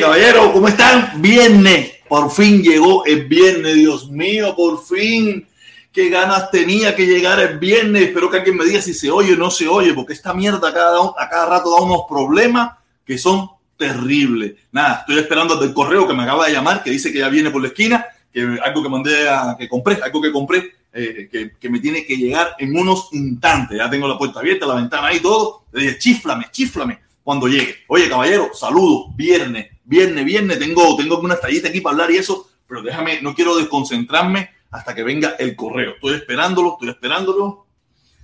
Caballero, ¿cómo están? Viernes. Por fin llegó el viernes, Dios mío, por fin. Qué ganas tenía que llegar el viernes. Espero que alguien me diga si se oye o no se oye, porque esta mierda cada, a cada rato da unos problemas que son terribles. Nada, estoy esperando el correo que me acaba de llamar, que dice que ya viene por la esquina, que algo que mandé a que compré, algo que compré, eh, que, que, me tiene que llegar en unos instantes. Ya tengo la puerta abierta, la ventana ahí, todo. Le dije, chiflame, chiflame cuando llegue. Oye, caballero, saludos, viernes, viernes, viernes. Tengo, tengo una tallita aquí para hablar y eso, pero déjame, no quiero desconcentrarme hasta que venga el correo. Estoy esperándolo, estoy esperándolo.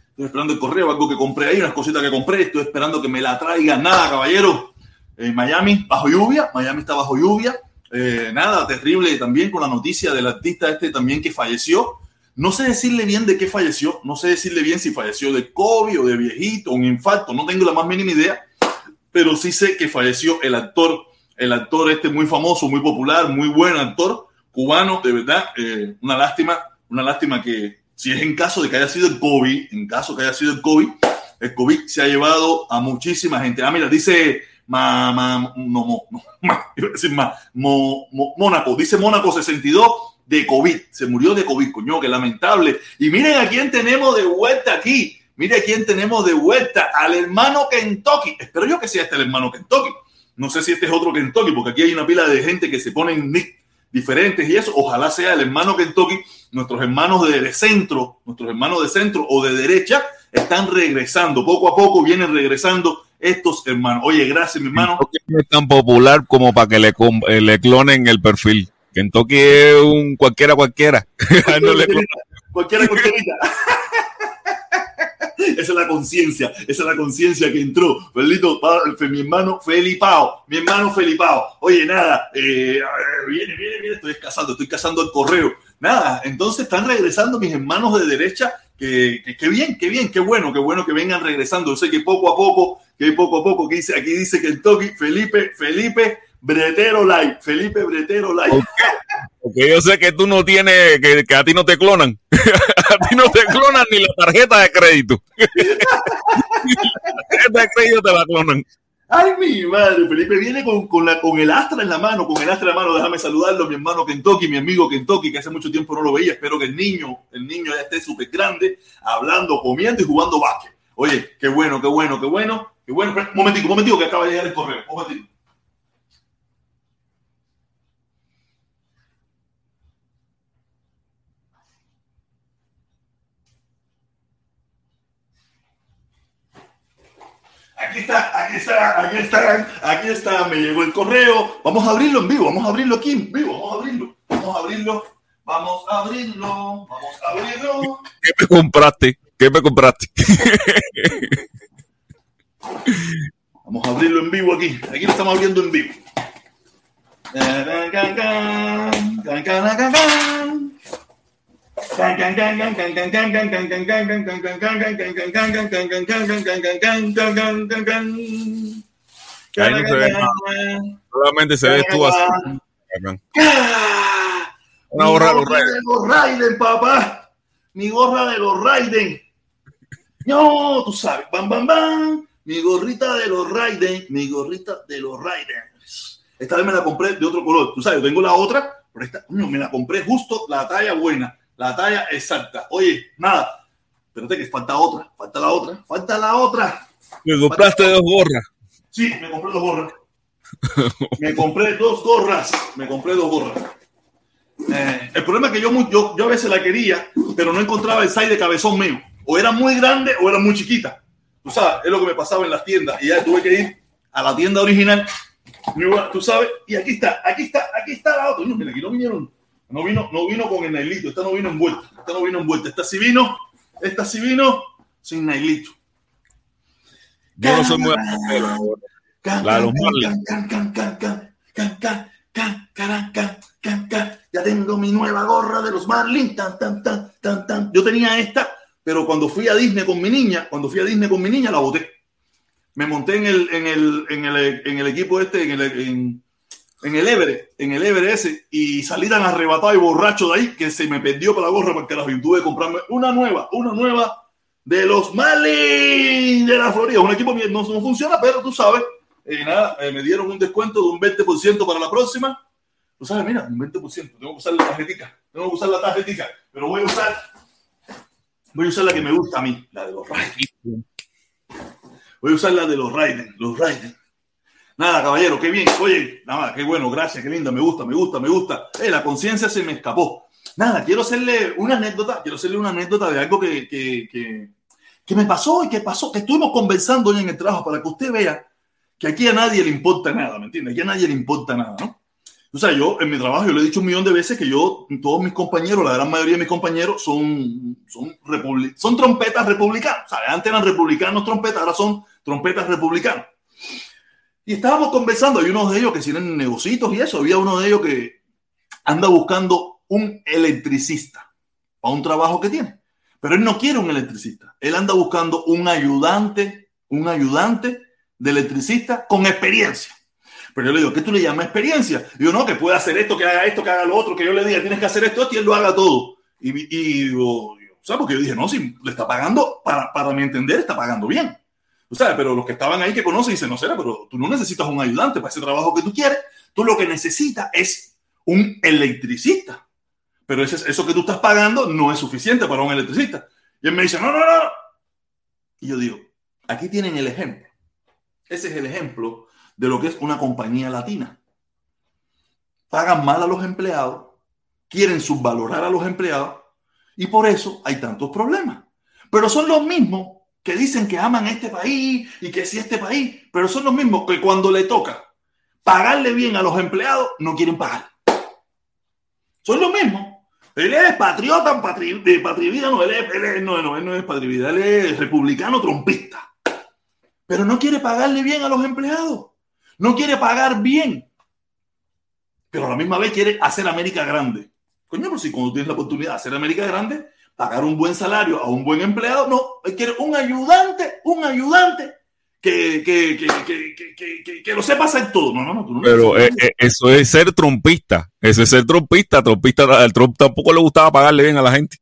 Estoy esperando el correo, algo que compré ahí, unas cositas que compré. Estoy esperando que me la traiga. Nada, caballero. En Miami, bajo lluvia. Miami está bajo lluvia. Eh, nada, terrible también con la noticia del artista este también que falleció. No sé decirle bien de qué falleció. No sé decirle bien si falleció de COVID o de viejito, un infarto. No tengo la más mínima idea. Pero sí sé que falleció el actor, el actor este muy famoso, muy popular, muy buen actor cubano, de verdad, eh, una lástima, una lástima que si es en caso de que haya sido el COVID, en caso que haya sido el COVID, el COVID se ha llevado a muchísima gente. Ah, mira, dice ma, ma, no, no, ma, iba a decir ma, mo, mo, Mónaco, dice Mónaco 62 de COVID, se murió de COVID, coño, qué lamentable. Y miren a quién tenemos de vuelta aquí, miren a quién tenemos de vuelta, al hermano Kentucky. Espero yo que sea este el hermano Kentucky. No sé si este es otro Kentucky, porque aquí hay una pila de gente que se ponen nick diferentes y eso. Ojalá sea el hermano Kentucky, nuestros hermanos de centro, nuestros hermanos de centro o de derecha están regresando. Poco a poco vienen regresando estos hermanos. Oye, gracias, mi hermano. No es tan popular como para que le, eh, le clonen el perfil. Kentucky es un cualquiera, cualquiera. no le cualquiera, cualquiera. esa es la conciencia, esa es la conciencia que entró. Felito, mi hermano Felipao, mi hermano Felipao. Oye, nada, eh, viene, viene, viene, estoy casando, estoy casando el correo. Nada, entonces están regresando mis hermanos de derecha. Que, que, que, bien, qué bien, qué bueno, qué bueno que vengan regresando. Yo sé que poco a poco, que poco a poco, que dice, aquí dice Kentucky, Felipe, Felipe, Bretero Light, Felipe Bretero Light. Porque yo sé que tú no tienes, que, que, a ti no te clonan. a ti no te clonan ni la tarjeta de crédito. la tarjeta de crédito te la clonan. Ay, mi madre, Felipe viene con, con, la, con el astra en la mano, con el astra en la mano. Déjame saludarlo, mi hermano Kentucky, mi amigo Kentucky, que hace mucho tiempo no lo veía. Espero que el niño, el niño ya esté súper grande, hablando, comiendo y jugando básquet. Oye, qué bueno, qué bueno, qué bueno, qué bueno. Un momentico, un momentico, que acaba de llegar el correo. Un momentico. Aquí está, aquí está, aquí está, aquí está, me llegó el correo. Vamos a abrirlo en vivo, vamos a abrirlo aquí en vivo, vamos a abrirlo, vamos a abrirlo, vamos a abrirlo, vamos a abrirlo. ¿Qué me compraste? ¿Qué me compraste? vamos a abrirlo en vivo aquí, aquí lo estamos abriendo en vivo. Solamente se ve tú así. Una gorra de los Raiden. Mi gorra de los Raiden. No, tú sabes. Bam, bam, bam. Mi gorrita de los Raiden. Mi gorrita de los Raiden. Esta vez me la compré de otro color. Tú sabes, yo tengo la otra, pero esta, no, me la compré justo la talla buena la talla exacta. Oye, nada, espérate que falta otra, falta la otra, falta la otra. ¿Me compraste dos gorras? Sí, me compré dos gorras. me compré dos gorras, me compré dos gorras. Eh, el problema es que yo, yo, yo a veces la quería, pero no encontraba el size de cabezón mío. O era muy grande o era muy chiquita. Tú sabes, es lo que me pasaba en las tiendas. Y ya tuve que ir a la tienda original. Tú sabes, y aquí está, aquí está, aquí está la otra. No, mira, aquí no vinieron no vino, no vino con el nailito, esta no vino envuelta, esta no vino envuelta, esta sí vino, esta sí vino sin nailito. Yo no soy muy Ya tengo mi nueva gorra de los Marlins. Tan, tan, tan, tan, tan. Yo tenía esta, pero cuando fui a Disney con mi niña, cuando fui a Disney con mi niña, la boté. Me monté en el, en el, en el, en el equipo este, en el, en, en el Everest, en el Everest ese, y salí tan arrebatado y borracho de ahí que se me perdió para la gorra porque la tuve que comprarme una nueva, una nueva de los Marlins de la Florida. Un equipo no, no funciona, pero tú sabes, eh, nada, eh, me dieron un descuento de un 20% para la próxima. Tú sabes, mira, un 20%. Tengo que usar la tarjetita. Tengo que usar la tarjetita. Pero voy a usar, voy a usar la que me gusta a mí, la de los Raiden. Voy a usar la de los Raiden, los Raiden. Nada, caballero, qué bien. Oye, nada, qué bueno, gracias, qué linda, me gusta, me gusta, me gusta. Eh, la conciencia se me escapó. Nada, quiero hacerle una anécdota, quiero hacerle una anécdota de algo que, que, que, que me pasó y que pasó, que estuvimos conversando hoy en el trabajo para que usted vea que aquí a nadie le importa nada, ¿me entiende? Aquí a nadie le importa nada, ¿no? O sea, yo en mi trabajo, yo le he dicho un millón de veces que yo, todos mis compañeros, la gran mayoría de mis compañeros son, son, son trompetas republicanos. O sea, antes eran republicanos trompetas, ahora son trompetas republicanos. Y estábamos conversando, hay unos de ellos que tienen negocios y eso, había uno de ellos que anda buscando un electricista para un trabajo que tiene. Pero él no quiere un electricista, él anda buscando un ayudante, un ayudante de electricista con experiencia. Pero yo le digo, ¿qué tú le llamas experiencia? Yo, no, que pueda hacer esto, que haga esto, que haga lo otro, que yo le diga, tienes que hacer esto, y él lo haga todo. Y, y o sea, porque yo dije, no, si le está pagando, para, para mi entender, está pagando bien. Pero los que estaban ahí que conocen dicen, no será, pero tú no necesitas un ayudante para ese trabajo que tú quieres. Tú lo que necesitas es un electricista. Pero ese, eso que tú estás pagando no es suficiente para un electricista. Y él me dice, no, no, no. Y yo digo, aquí tienen el ejemplo. Ese es el ejemplo de lo que es una compañía latina. Pagan mal a los empleados, quieren subvalorar a los empleados y por eso hay tantos problemas. Pero son los mismos que dicen que aman este país y que sí este país, pero son los mismos que cuando le toca pagarle bien a los empleados no quieren pagar. Son los mismos. Él es patriota, patri, de patrivida, no, él es, no, no, él no es patrivida, él es republicano trompista. Pero no quiere pagarle bien a los empleados. No quiere pagar bien. Pero a la misma vez quiere hacer América grande. Coño, pero si cuando tienes la oportunidad de hacer América grande, pagar un buen salario a un buen empleado, no, quiere un ayudante, un ayudante que, que, que, que, lo sepa hacer todo. No, no, no. Tú no Pero eh, eh, eso es ser trompista. Eso es ser trompista. Trompista, al Trump tampoco le gustaba pagarle bien a la gente.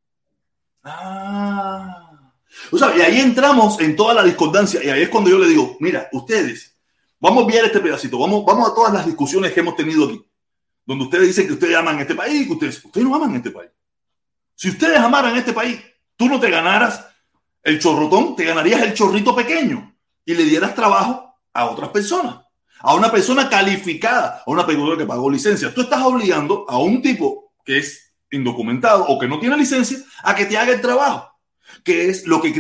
Ah. O sea, y ahí entramos en toda la discordancia. Y ahí es cuando yo le digo, mira, ustedes, vamos a ver este pedacito. Vamos, vamos a todas las discusiones que hemos tenido aquí. Donde ustedes dicen que ustedes aman este país, que ustedes, ustedes no aman este país. Si ustedes amaran este país, tú no te ganaras el chorrotón, te ganarías el chorrito pequeño y le dieras trabajo a otras personas, a una persona calificada, a una persona que pagó licencia. Tú estás obligando a un tipo que es indocumentado o que no tiene licencia a que te haga el trabajo, que es lo que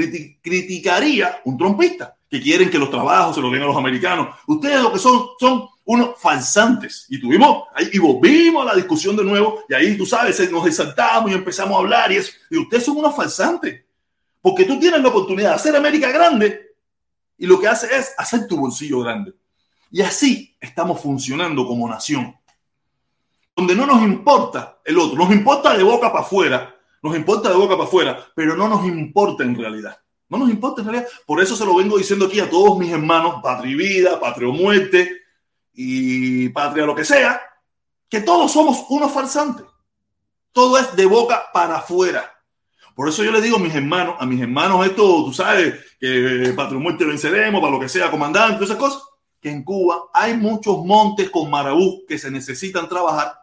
criticaría un trompista, que quieren que los trabajos se los den a los americanos. Ustedes lo que son son unos falsantes. Y tuvimos, y volvimos a la discusión de nuevo, y ahí tú sabes, nos exaltamos y empezamos a hablar, y eso. Y ustedes son unos falsantes, porque tú tienes la oportunidad de hacer América grande, y lo que hace es hacer tu bolsillo grande. Y así estamos funcionando como nación, donde no nos importa el otro, nos importa de boca para afuera, nos importa de boca para afuera, pero no nos importa en realidad. No nos importa en realidad. Por eso se lo vengo diciendo aquí a todos mis hermanos, patria y vida, patria o muerte, y patria, lo que sea, que todos somos unos farsantes. Todo es de boca para afuera. Por eso yo le digo a mis hermanos, a mis hermanos, esto, tú sabes, que patria muerte venceremos, para lo que sea, comandante, esas cosas, que en Cuba hay muchos montes con marabú que se necesitan trabajar.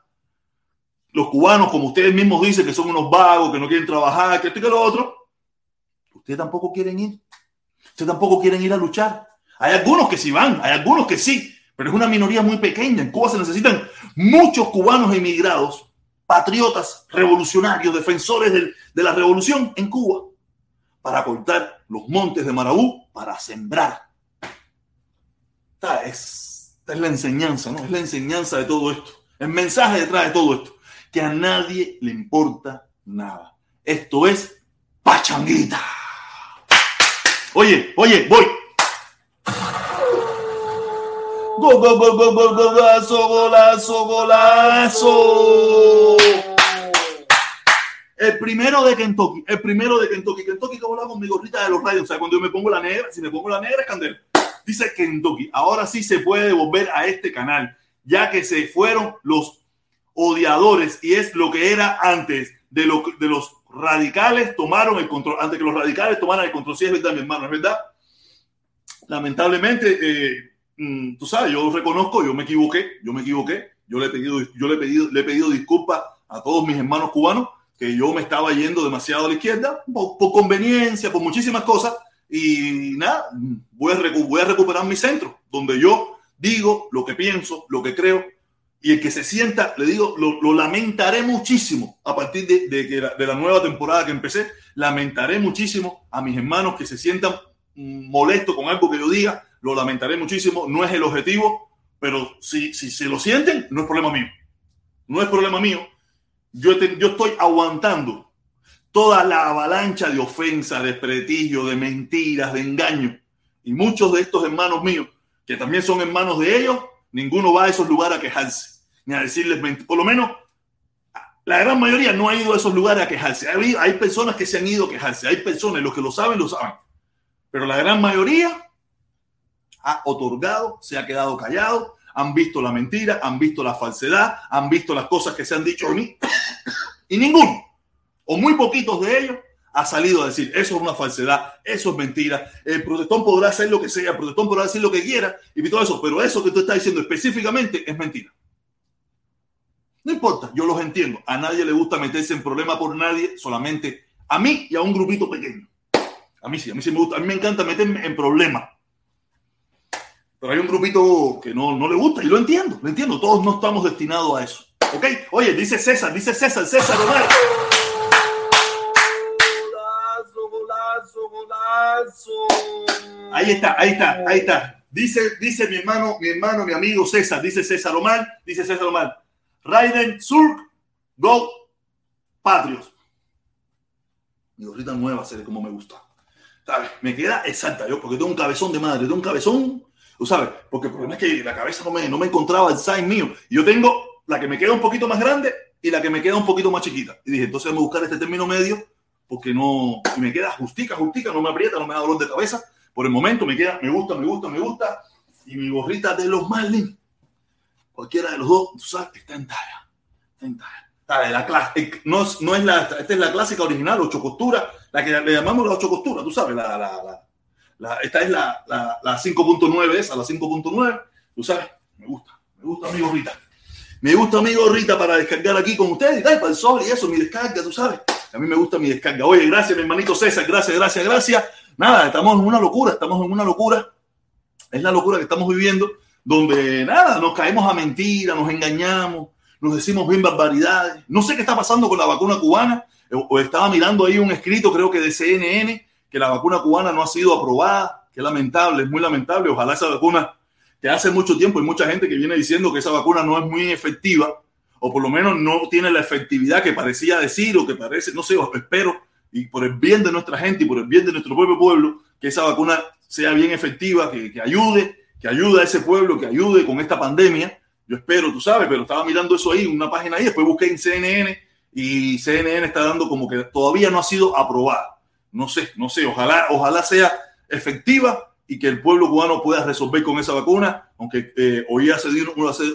Los cubanos, como ustedes mismos dicen, que son unos vagos, que no quieren trabajar, que esto y que lo otro, ustedes tampoco quieren ir. Ustedes tampoco quieren ir a luchar. Hay algunos que sí van, hay algunos que sí, pero es una minoría muy pequeña. En Cuba se necesitan muchos cubanos emigrados, patriotas, revolucionarios, defensores de, la revolución en Cuba, para cortar los montes de Marabú, para sembrar. Esta es, esta es la enseñanza, ¿no? Es la enseñanza de todo esto. El mensaje detrás de todo esto. Que a nadie le importa nada. Esto es pachanguita. Oye, oye, voy. Go, go, go, go, go, go, golazo, golazo, golazo. El primero de Kentucky, el primero de Kentucky. Kentucky que volaba con mi gorrita de los rayos. O sea, cuando yo me pongo la negra, si me pongo la negra es candela. Dice Kentucky. Ahora sí se puede volver a este canal, ya que se fueron los odiadores y es lo que era antes de, de los radicales tomaron el control, antes que los radicales tomaran el control. Sí, es verdad, mi hermano, es verdad. Lamentablemente, eh, mm, tú sabes, yo reconozco, yo me equivoqué, yo me equivoqué, yo le he pedido, yo le he pedido, le he pedido disculpas a todos mis hermanos cubanos que yo me estaba yendo demasiado a la izquierda por, conveniencia, por muchísimas cosas. Y nada, voy a, voy a recuperar mi centro, donde yo digo lo que pienso, lo que creo. Y el que se sienta, le digo, lo, lamentaré muchísimo a partir de, de, la, de, la, nueva temporada que empecé, lamentaré muchísimo a mis hermanos que se sientan molestos con algo que yo diga, lo lamentaré muchísimo, no es el objetivo, pero si, si se lo sienten, no es problema mío, no es problema mío. Yo, yo estoy aguantando toda la avalancha de ofensa, de prestigio, de mentiras, de engaño. Y muchos de estos hermanos míos, que también son hermanos de ellos, Ninguno va a esos lugares a quejarse, ni a decirles, por lo menos la gran mayoría no ha ido a esos lugares a quejarse. Hay, hay personas que se han ido a quejarse, hay personas, los que lo saben, lo saben. Pero la gran mayoría ha otorgado, se ha quedado callado, han visto la mentira, han visto la falsedad, han visto las cosas que se han dicho a mí. Y ninguno, o muy poquitos de ellos, ha salido a decir, eso es una falsedad, eso es mentira, el protestón podrá hacer lo que sea, el protestón podrá decir lo que quiera y todo eso, pero eso que tú estás diciendo específicamente es mentira. No importa, yo los entiendo. A nadie le gusta meterse en problema por nadie, solamente a mí y a un grupito pequeño. A mí sí, a mí sí me gusta, a mí me encanta meterme en problemas. Pero hay un grupito que no, no le gusta y lo entiendo, lo entiendo. Todos no estamos destinados a eso. ¿Ok? Oye, dice César, dice César, César Omar. Ahí está, ahí está, ahí está. Dice, dice mi hermano, mi hermano, mi amigo César, dice César Omar, dice César Omar. Raiden Surk, Go, Patrios. Mi gorrita nueva se ve como me gusta. ¿Sabes? Me queda exacta yo, porque tengo un cabezón de madre, tengo un cabezón, tú sabes, porque el problema es que la cabeza no me, no me encontraba el size mío. Yo tengo la que me queda un poquito más grande y la que me queda un poquito más chiquita. Y dije, entonces vamos a buscar este término medio porque no me queda justica, justica, no me aprieta, no me da dolor de cabeza. Por el momento me queda, me gusta, me gusta, me gusta. Y mi gorrita de los Marlin, cualquiera de los dos, tú sabes, está en talla. Está en talla. la clase, no, no es la, esta es la clásica original, ocho costuras, la que le llamamos la ocho costuras, tú sabes, la, la, la, esta es la, la, la 5.9, esa, la 5.9, tú sabes, me gusta, me gusta mi gorrita. Me gusta mi gorrita para descargar aquí con ustedes y tal, para el sol y eso, mi descarga, tú sabes. A mí me gusta mi descarga. Oye, gracias, mi hermanito César. Gracias, gracias, gracias. Nada, estamos en una locura, estamos en una locura. Es la locura que estamos viviendo, donde nada, nos caemos a mentira, nos engañamos, nos decimos bien barbaridades. No sé qué está pasando con la vacuna cubana. O estaba mirando ahí un escrito, creo que de CNN, que la vacuna cubana no ha sido aprobada. Qué lamentable, es muy lamentable. Ojalá esa vacuna, que hace mucho tiempo hay mucha gente que viene diciendo que esa vacuna no es muy efectiva o por lo menos no tiene la efectividad que parecía decir o que parece, no sé, espero, y por el bien de nuestra gente y por el bien de nuestro propio pueblo, que esa vacuna sea bien efectiva, que, que ayude, que ayude a ese pueblo, que ayude con esta pandemia. Yo espero, tú sabes, pero estaba mirando eso ahí, una página ahí, después busqué en CNN y CNN está dando como que todavía no ha sido aprobada. No sé, no sé, ojalá, ojalá sea efectiva y que el pueblo cubano pueda resolver con esa vacuna, aunque eh, oí hace,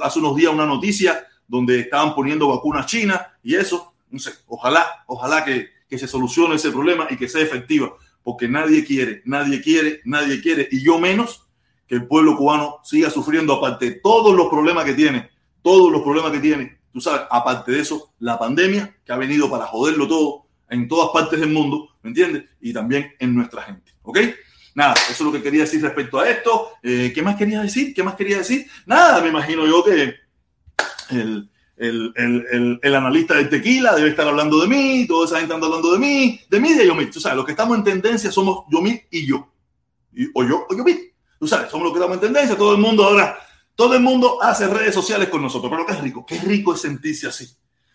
hace unos días una noticia donde estaban poniendo vacunas chinas y eso, no sé, ojalá, ojalá que, que se solucione ese problema y que sea efectiva, porque nadie quiere, nadie quiere, nadie quiere, y yo menos que el pueblo cubano siga sufriendo, aparte de todos los problemas que tiene, todos los problemas que tiene, tú sabes, aparte de eso, la pandemia que ha venido para joderlo todo en todas partes del mundo, ¿me entiendes? Y también en nuestra gente, ¿ok? Nada, eso es lo que quería decir respecto a esto. Eh, ¿Qué más quería decir? ¿Qué más quería decir? Nada, me imagino yo que el, el, el, el, analista de tequila debe estar hablando de mí, toda esa gente anda hablando de mí, de mí y de Yomit. Tú sabes, los que estamos en tendencia somos Yomit y yo. Y, o yo o Yomit. Tú sabes, somos los que estamos en tendencia. Todo el mundo ahora, todo el mundo hace redes sociales con nosotros. Pero qué rico, qué rico es sentirse así.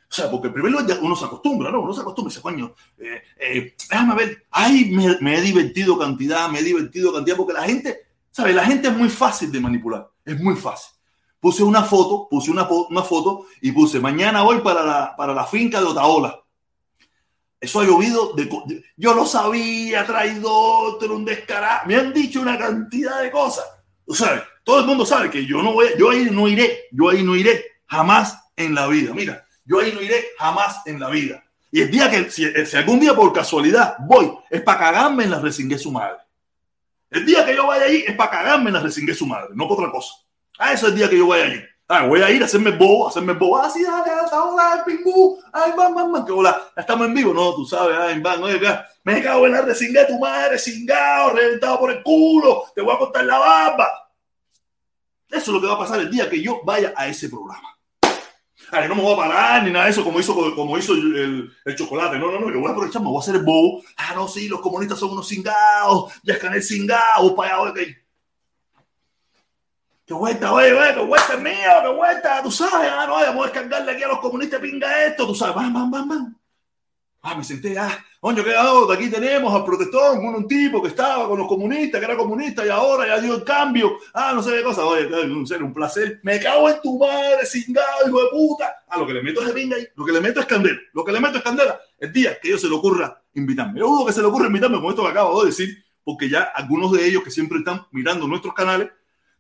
O sea, porque primero uno se acostumbra, ¿no? Uno se acostumbra y dice, coño, eh, eh, déjame ver, ay, me, he divertido cantidad, me he divertido cantidad, porque la gente, ¿sabes? La gente es muy fácil de manipular, es muy fácil puse una foto, puse una, una foto y puse, mañana voy para la, para la finca de Otaola. Eso ha llovido. De, yo lo sabía, traidor, un descarado. Me han dicho una cantidad de cosas. Tú sabes, todo el mundo sabe que yo no voy, yo ahí no iré, yo ahí no iré jamás en la vida. Mira, yo ahí no iré jamás en la vida. Y el día que, si, algún día por casualidad voy, es para cagarme en la resingué su madre. El día que yo vaya allí es para cagarme en la resingué su madre, no por otra cosa. Ah, eso es el día que yo vaya allí. Ah, voy a ir a hacerme bobo, a hacerme bobo. Ah, sí, dale, hola, pingú. Ay, van, van, van, que hola. Estamos en vivo, no, tú sabes, ay, van, oye, me cago en la resingué tu madre, cingado, reventado por el culo, te voy a cortar la barba. Eso es lo que va a pasar el día que yo vaya a ese programa. Ay, no me voy a parar ni nada de eso como hizo, como hizo el, el, chocolate. No, no, no, yo voy a aprovechar, me voy a hacer el bobo. Ah, no, sí, los comunistas son unos cingados, ya es canel cingado, para allá, ok. Que vuelta, oye, oye, que vuelta es mío, que vuelta, tú sabes, ah, no, vamos a descargarle aquí a los comunistas, pinga esto, tú sabes, van, van, van, van. Ah, me senté, ah, coño, ¿qué hago? Aquí tenemos al protestón, un, un, tipo que estaba con los comunistas, que era comunista y ahora ya dio el cambio. Ah, no sé qué cosa. Oye, un, un placer. Me cago en tu madre, cingado, hijo de puta. Ah, lo que le meto es de pinga ahí, lo que le meto es candela. Lo que le meto es candela. El día que ellos se le ocurra invitarme. Yo dudo que se le ocurra invitarme con esto que acabo de decir, porque ya algunos de ellos que siempre están mirando nuestros canales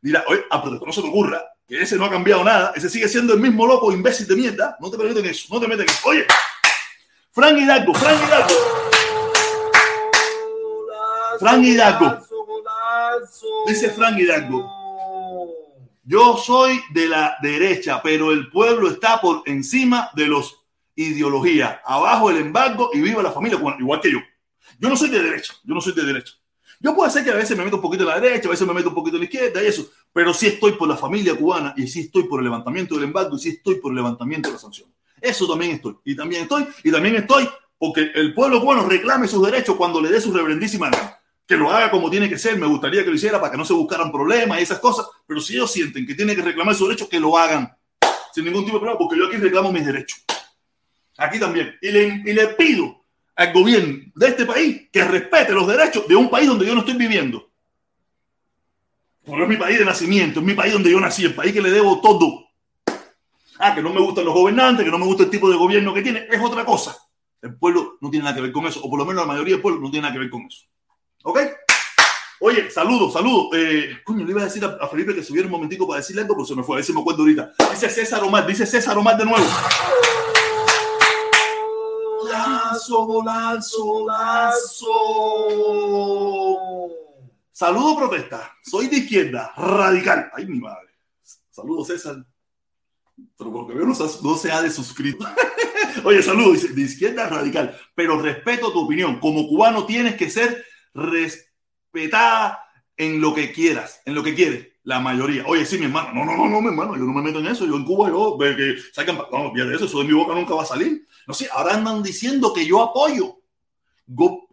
dirán, oye, a protestón no se te ocurra, que ese no ha cambiado nada, ese sigue siendo el mismo loco imbécil de mierda. No te permiten eso, no te meten eso. Oye, Frank Hidalgo, Frank Hidalgo. Frank Hidalgo. Dice Frank Hidalgo. Yo soy de la derecha, pero el pueblo está por encima de los ideologías. Abajo el embargo y viva la familia igual que yo. Yo no soy de derecha, yo no soy de derecha. Yo puedo ser que a veces me meto un poquito en la derecha, a veces me meto un poquito en la izquierda y eso, pero sí estoy por la familia cubana y sí estoy por el levantamiento del embargo y sí estoy por el levantamiento de la sanción. Eso también estoy. Y también estoy, y también estoy porque el pueblo cubano reclame sus derechos cuando le dé su reverendísima. Que lo haga como tiene que ser. Me gustaría que lo hiciera para que no se buscaran problemas y esas cosas. Pero si ellos sienten que tienen que reclamar sus derechos, que lo hagan. Sin ningún tipo de problema, porque yo aquí reclamo mis derechos. Aquí también. Y le, y le pido al gobierno de este país que respete los derechos de un país donde yo no estoy viviendo. No es mi país de nacimiento, es mi país donde yo nací, el país que le debo todo. Ah, que no me gustan los gobernantes, que no me gusta el tipo de gobierno que tiene, es otra cosa. El pueblo no tiene nada que ver con eso, o por lo menos la mayoría del pueblo no tiene nada que ver con eso. ¿Ok? Oye, saludos, saludos. Eh, coño, le iba a decir a, Felipe que subiera un momentico para decirle algo, pero se me fue, a ver si me acuerdo ahorita. Dice César Omar, dice César Omar de nuevo. Lazo, lazo, lazo. Saludo protesta. Soy de izquierda, radical. Ay, mi madre. Saludos, César. Pero porque veo no, no se ha de suscrito. Oye, saludos, de izquierda radical. Pero respeto tu opinión. Como cubano tienes que ser respetada en lo que quieras, en lo que quieres. La mayoría. Oye, sí, mi hermano. No, no, no, no, mi hermano. Yo no me meto en eso. Yo en Cuba, yo, que sacan. No, de eso. Eso de mi boca nunca va a salir. No sé, ahora andan diciendo que yo apoyo.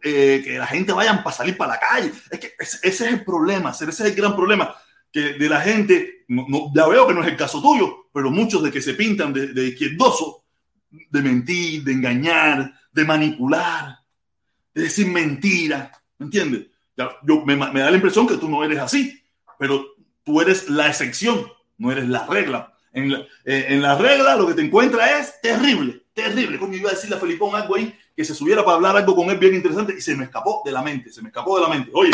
Eh, que la gente vayan para salir para la calle. Es que ese, ese es el problema. Ese es el gran problema de la gente, no, ya veo que no es el caso tuyo, pero muchos de que se pintan de, de izquierdoso, de mentir, de engañar, de manipular, de decir mentiras, ¿me entiendes? Yo, me, me, da la impresión que tú no eres así, pero tú eres la excepción, no eres la regla. En la, eh, en la regla lo que te encuentras es terrible, terrible. Como iba a decirle a Felipón algo ahí, que se subiera para hablar algo con él bien interesante y se me escapó de la mente, se me escapó de la mente. Oye,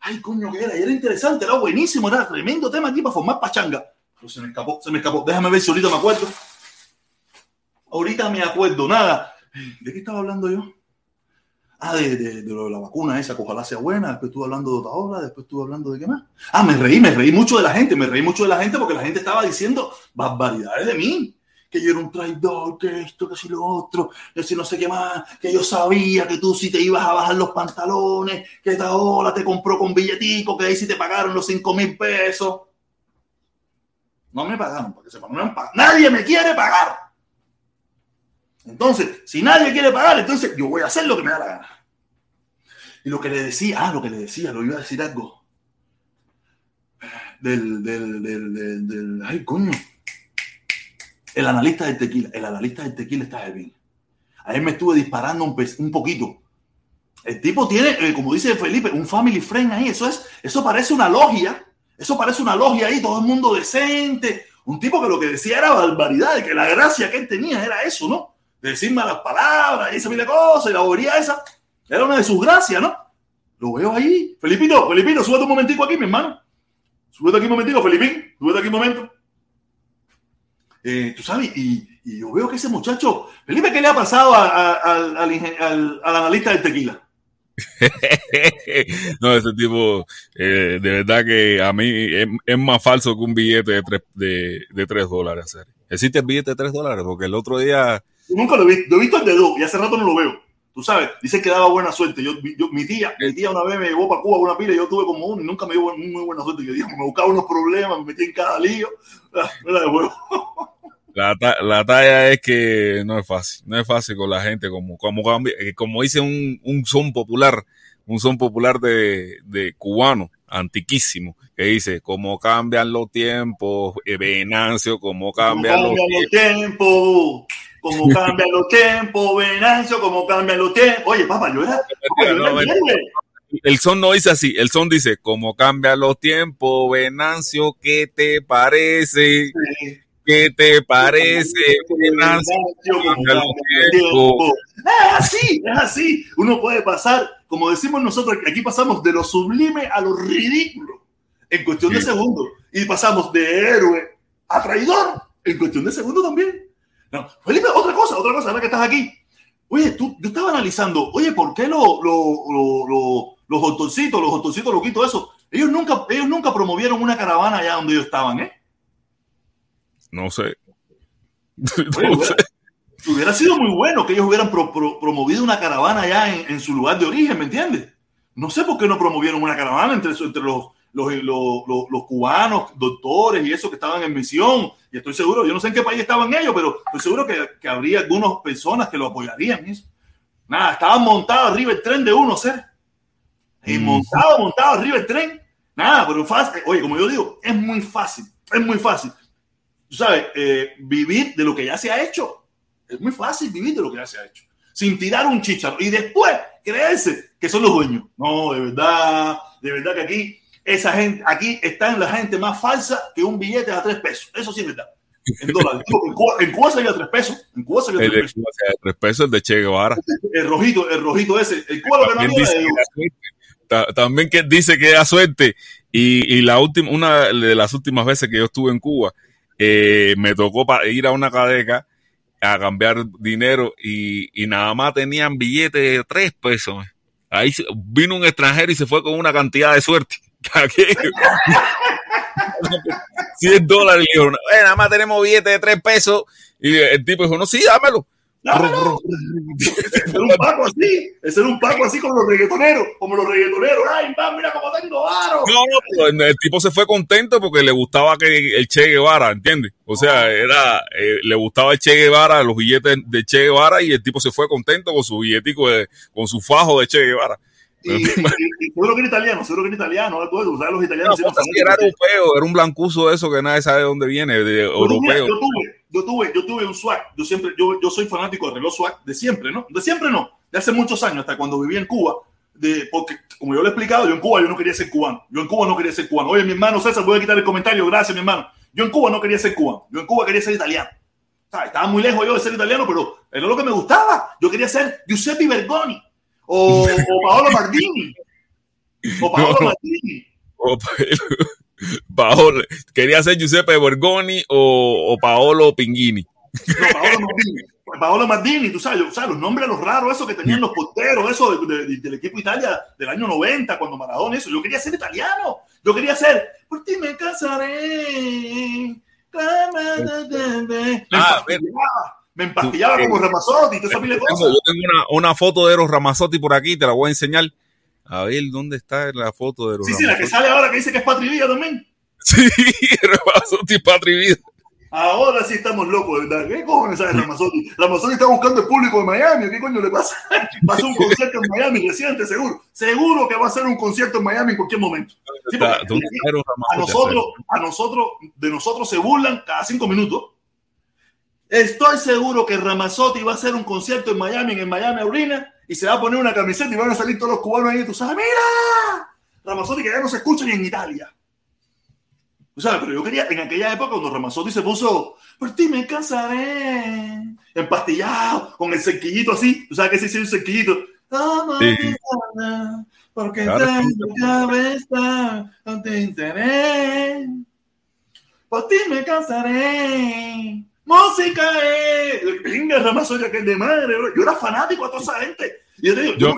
ay, coño, que era, y era interesante, era buenísimo, era tremendo tema aquí para formar pachanga. Pero se me escapó, se me escapó. Déjame ver si ahorita me acuerdo. Ahorita me acuerdo, nada. ¿De qué estaba hablando yo? Ah, de, de, lo de la vacuna esa, que ojalá sea buena. Después estuve hablando de otra ola, después estuve hablando de qué más. Ah, me reí, me reí mucho de la gente, me reí mucho de la gente porque la gente estaba diciendo barbaridades de mí. Que yo era un traidor, que esto, que si lo otro, que si no sé qué más, que yo sabía que tú sí te ibas a bajar los pantalones, que esta ola te compró con billetico, que ahí sí te pagaron los cinco mil pesos. No me pagaron, porque se pagaron. Nadie me quiere pagar. Entonces, si nadie quiere pagar, entonces yo voy a hacer lo que me da la gana. Y lo que le decía, ah, lo que le decía, lo iba a decir algo. Del, del, del, del, del ay, coño. El analista del tequila, el analista del tequila está bien. A él me estuve disparando un, poquito. El tipo tiene, eh, como dice Felipe, un family friend ahí. Eso es, eso parece una logia. Eso parece una logia ahí, todo el mundo decente. Un tipo que lo que decía era barbaridad, de que la gracia que él tenía era eso, ¿no? de decir malas palabras y esa mil cosas y la bobería esa. Era una de sus gracias, ¿no? Lo veo ahí. Felipito, Felipito, súbete un momentico aquí, mi hermano. Súbete aquí un momentico, Felipín. Súbete aquí un momento. Eh, Tú sabes, y, y, yo veo que ese muchacho. Felipe, ¿qué le ha pasado a, a, al, al, al, analista del tequila? no, ese tipo, eh, de verdad que a mí es, es, más falso que un billete de tres, de, de tres dólares. ¿Existe el billete de tres dólares? Porque el otro día... Nunca lo he visto, lo he visto el de dos y hace rato no lo veo. Tú sabes, dice que daba buena suerte. Yo, yo, mi tía, mi tía una vez me llevó para Cuba una pila y yo tuve como uno y nunca me dio muy buena suerte. Yo dije, me buscaba unos problemas, me metí en cada lío. Huevo. La, la, talla es que no es fácil, no es fácil con la gente, como, como, como dice un, un son popular, un son popular de, de cubano, antiquísimo, que dice, cómo cambian los tiempos, eh, Venancio, cómo cambian, los, los tiempos. Cómo cambian los tiempos, Venancio, cómo cambian los tiempos. Oye, papá, yo era. Papá, yo era no, el son no dice así, el son dice, cómo cambian los tiempos, Venancio, ¿qué te parece? Sí. ¿Qué te parece? Venancio, es así, es así. Uno puede pasar, como decimos nosotros, aquí pasamos de lo sublime a lo ridículo en cuestión sí. de segundos. Y pasamos de héroe a traidor en cuestión de segundos también. No, Felipe, otra cosa, otra cosa, ahora que estás aquí. Oye, tú, yo estaba analizando, oye, ¿por qué lo, lo, lo, los doctorcitos, los doctorcitos loquitos, eso? Ellos nunca, ellos nunca promovieron una caravana allá donde ellos estaban, ¿eh? No sé. Oye, no hubiera, sé. hubiera, sido muy bueno que ellos hubieran pro, pro, promovido una caravana allá en, en, su lugar de origen, ¿me entiendes? No sé por qué no promovieron una caravana entre, entre los, los, los, los, los, cubanos, doctores y eso que estaban en misión. Y estoy seguro, yo no sé en qué país estaban ellos, pero estoy seguro que, que habría algunas personas que lo apoyarían. Eso. Nada, estaban montados arriba el tren de uno, ser. Y mm. montado, montado arriba el tren. Nada, pero fácil. Oye, como yo digo, es muy fácil. Es muy fácil. Tú sabes, eh, vivir de lo que ya se ha hecho. Es muy fácil vivir de lo que ya se ha hecho. Sin tirar un chicharo. Y después creerse que son los dueños. No, de verdad, de verdad que aquí esa gente, aquí está en la gente más falsa que un billete a tres pesos. Eso sí es verdad. En dólares. en, Cuba, en Cuba salía a tres pesos. En Cuba salía a tres pesos. El, tres pesos el de Che Guevara. El rojito, el rojito ese. El Cuba lo que no de... También que dice que da suerte. Y, y, la última, una de las últimas veces que yo estuve en Cuba, eh, me tocó para ir a una cadeca a cambiar dinero y, y nada más tenían billetes de tres pesos. Ahí vino un extranjero y se fue con una cantidad de suerte. 100 dólares. Dijo, eh, nada más tenemos billete de 3 pesos. Y el tipo dijo, no, sí, dámelo. dámelo. Ese era un paco así. Ese era un paco así como los reggaetoneros. Como los reggaetoneros. Ay, va, mira cómo tengo varo. No, no, pero el tipo se fue contento porque le gustaba que el Che Guevara, ¿entiendes? O sea, era, eh, le gustaba el Che Guevara, los billetes de Che Guevara y el tipo se fue contento con su billetico, de, con su fajo de Che Guevara. Y, y, y, seguro que era italiano, seguro que era italiano, algo ¿sabes? los italianos. No, era europeo, era un blancuzo eso que nadie sabe de dónde viene, de europeo. Yo tuve, yo tuve, yo tuve un swag, yo siempre, yo, yo soy fanático de reloj swag de siempre, ¿no? De siempre no, de hace muchos años, hasta cuando viví en Cuba, de, porque como yo le he explicado, yo en Cuba yo no quería ser cubano, yo en Cuba no quería ser cubano. Oye, mi hermano César, voy a quitar el comentario, gracias, mi hermano. Yo en Cuba no quería ser cubano, yo en Cuba quería ser italiano. O sea, estaba muy lejos yo de ser italiano, pero era lo que me gustaba. Yo quería ser Giuseppe Bergoni o, o Paolo Mardini. O Paolo no. Maldini. O Paolo. Quería ser Giuseppe Borgoni o, o Paolo Pinguini. No, Paolo Maldini. Paolo Maldini, tú sabes, o sea, los nombres los raros, esos que tenían los porteros, eso de, de, del equipo Italia del año 90, cuando Maradona, eso. Yo quería ser italiano. Yo quería ser, por ti me casaré. Me ah, empastillaba, me empastillaba como Ramazotti. Yo tengo, yo tengo una, una, foto de Eros Ramazotti por aquí, te la voy a enseñar. A ver, ¿dónde está la foto de los Sí, sí, la que sale ahora que dice que es Patri Vida también. Sí, Ramazotti Patri Vida. Ahora sí estamos locos, ¿verdad? ¿Qué cojones sabe Ramazotti? Ramazotti está buscando el público de Miami. ¿Qué coño le pasa? Va a hacer un concierto en Miami reciente, seguro. Seguro que va a hacer un concierto en Miami en cualquier momento. Sí, a nosotros, a nosotros, de nosotros se burlan cada cinco minutos. Estoy seguro que Ramazotti va a hacer un concierto en Miami, en el Miami Arena, y se va a poner una camiseta y van a salir todos los cubanos ahí y tú sabes, ¡mira! Ramazotti que ya no se escucha ni en Italia. Tú sabes, pero yo quería, en aquella época cuando Ramazotti se puso, por ti me cansaré, empastillado, con el cerquillito así, tú sabes que se hizo un cerquillito. Sí. Porque claro. tengo cabeza, no te interés. Por ti me cansaré música es. Venga, Ramazotti, que es de madre, bro. Yo era fanático a toda esa gente. Y yo te digo, yo,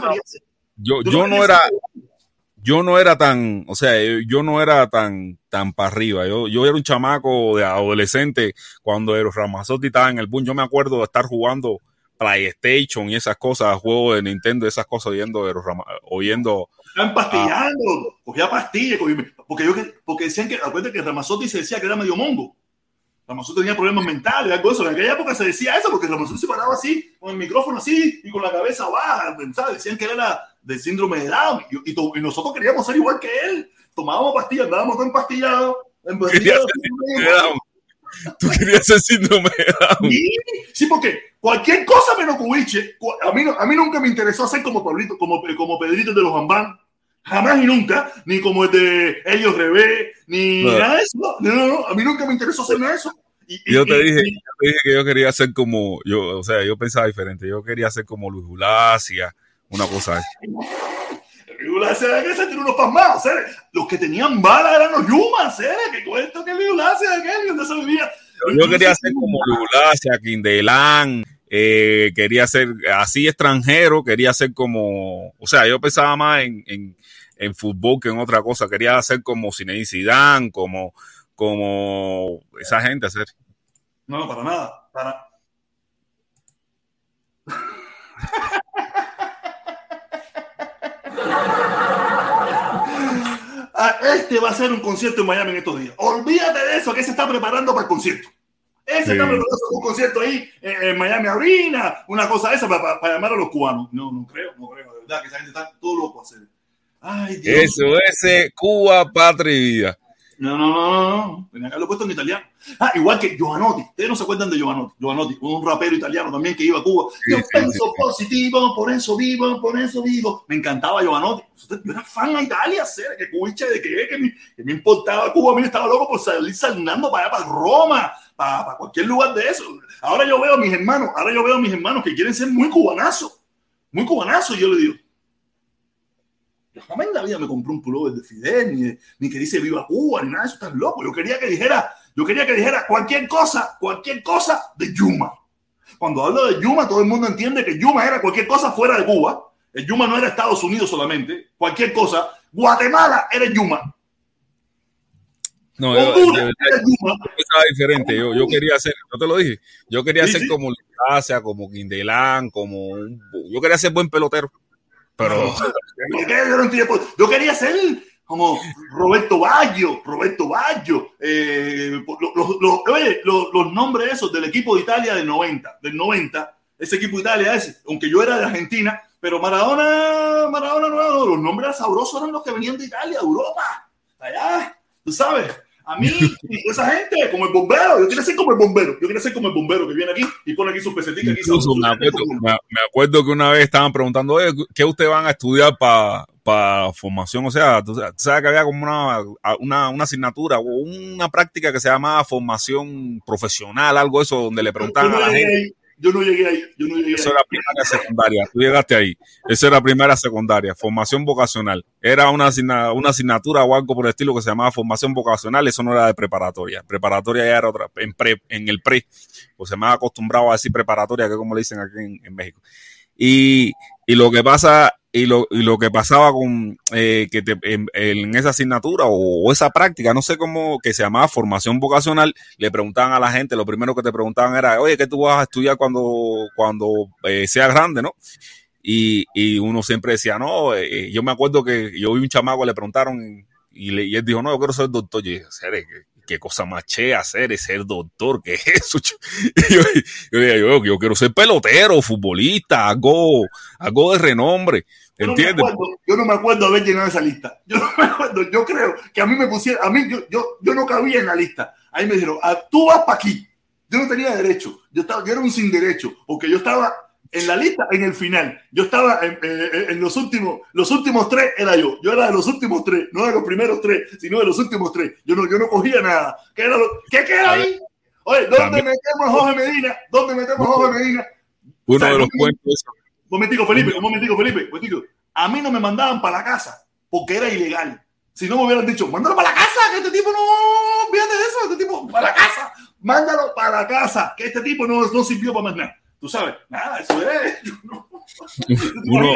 yo, yo, yo no era, yo no era tan, o sea, yo no era tan, tan para arriba. Yo, yo era un chamaco de adolescente cuando Eros Ramazotti estaba en el boom. Yo me acuerdo de estar jugando PlayStation y esas cosas, juegos de Nintendo, esas cosas, oyendo oyendo. Están pastillando, cogía pastillas, porque, yo, porque decían que, acuérdate que Ramazotti se decía que era medio mongo. Ramazotti tenía problemas mentales, algo de eso. En aquella época se decía eso, porque Ramazotti se paraba así, con el micrófono así y con la cabeza baja. Decían que era del síndrome de Down. Y, nosotros queríamos ser igual que él. Tomábamos pastillas, andábamos todo empastillados. Empastillado, Tú querías ser síndrome de Down. Sí, sí, porque cualquier cosa menos cubiche, a mí, a mí nunca me interesó hacer como Pablito, como, como Pedrito de los Bambán. Jamás y nunca, ni como el de Ellos Revés, ni nada de eso. No, no, no, a mí nunca me interesó hacer eso. Yo, te dije, yo te dije que yo quería ser como, yo, o sea, yo pensaba diferente. Yo quería ser como Luis Gulacia, una cosa así. Gulacia que se tiró unos pasmados, Los que tenían balas eran los Yumas, ¿eh? Que cuento que Luis Gulacia de aquel, donde se vivía. Yo, quería ser como Luis Gulacia, Quindelán, eh, quería ser así extranjero, quería ser como, o sea, yo pensaba más en, en, en fútbol que en otra cosa, quería ser como Zinedine Zidane, como, como esa gente hacer. No, para nada, para. Ah, este va a ser un concierto en Miami en estos días. Olvídate de eso, que se está preparando para el concierto. Ese está preparando un concierto ahí en, Miami Arena, una cosa esa para, llamar a los cubanos. No, no creo, no creo, de verdad, que esa gente está todo loco a hacer. Ay, Dios. Eso, ese Cuba, patria y vida. No, no, no, no. Tenía que haberlo puesto en italiano. Ah, igual que Giovanotti. Ustedes no se acuerdan de Giovanotti. Giovanotti, un rapero italiano también que iba a Cuba. yo pienso positivo, por eso vivo, por eso vivo. Me encantaba Giovanotti. Yo era fan de Italia, ser que cuiche de qué, que me, que me importaba Cuba. A mí estaba loco por salir saltando para allá, para Roma, para, para, cualquier lugar de eso. Ahora yo veo a mis hermanos, ahora yo veo a mis hermanos que quieren ser muy cubanazos. Muy cubanazos. Yo le digo, jamás en la vida me compré un pullover de Fidel, ni, ni que dice Viva Cuba, ni nada de eso, estás loco. Yo quería que dijera, yo quería que dijera cualquier cosa, cualquier cosa de Yuma. Cuando hablo de Yuma, todo el mundo entiende que Yuma era cualquier cosa fuera de Cuba. El Yuma no era Estados Unidos solamente, cualquier cosa. Guatemala era Yuma. No, yo, estaba diferente. Yo, yo quería ser, no te lo dije, yo quería ser como Asia, como Quindelán, como yo quería ser buen pelotero. Pero. Yo quería ser como Roberto Baggio, Roberto Baggio, eh, los, los, nombres esos del equipo de Italia del 90, del 90, ese equipo de Italia ese, aunque yo era de Argentina, pero Maradona, Maradona no, los nombres sabrosos eran los que venían de Italia, Europa, allá, tú sabes. A mí, esa gente, como el bombero, yo quería ser como el bombero, yo quería ser como el bombero que viene aquí y pone aquí sus pesetitas. Incluso me, acuerdo, que una vez estaban preguntando, Oye, ¿qué ustedes van a estudiar para formación? O sea, tú, sabes que había como una, una, una, asignatura o una práctica que se llamaba formación profesional, algo eso, donde le preguntaban a la gente. Yo no llegué ahí. Yo no llegué Eso era primaria secundaria. Tú llegaste ahí. Eso era primaria secundaria. Formación vocacional. Era una, una asignatura o algo por el estilo que se llamaba formación vocacional. Eso no era de preparatoria. Preparatoria ya era otra. En, pre, en el pre. Pues se me ha acostumbrado a decir preparatoria, que es como le dicen aquí en, México. Y, y lo que pasa y lo, y lo que pasaba con eh, que te, en, esa asignatura o, esa práctica, no sé cómo, que se llamaba formación vocacional, le preguntaban a la gente, lo primero que te preguntaban era, oye, ¿qué tú vas a estudiar cuando, cuando eh, seas grande, no? Y, y, uno siempre decía, no, eh, yo me acuerdo que yo vi un chamaco, le preguntaron y, le, y él dijo, no, yo quiero ser doctor. Y yo dije, qué cosa más che hacer es ser doctor, ¿qué es eso? yo, yo, yo, quiero ser pelotero, futbolista, algo, algo de renombre. Yo no, yo no me acuerdo haber llenado esa lista. Yo no me acuerdo. Yo creo que a mí me pusieron, a mí yo, yo, yo no cabía en la lista. Ahí me dijeron, ah, tú vas para aquí. Yo no tenía derecho. Yo, estaba, yo era un sin derecho, porque yo estaba en la lista en el final. Yo estaba en, en, los últimos, los últimos tres era yo. Yo era de los últimos tres, no de los primeros tres, sino de los últimos tres. Yo no, yo no cogía nada. ¿Qué, era ¿qué queda ahí? Oye, ¿dónde metemos a Jorge Medina? ¿Dónde metemos a Jorge Medina? Uno de los cuentos momentico, Felipe, un momentico, Felipe, momentico. A mí no me mandaban para la casa porque era ilegal. Si no me hubieran dicho, mándalo para la casa, que este tipo no viene de eso, este tipo para la casa, mándalo para la casa, que este tipo no, no sirvió para más nada. Tú sabes, nada, eso es. uno,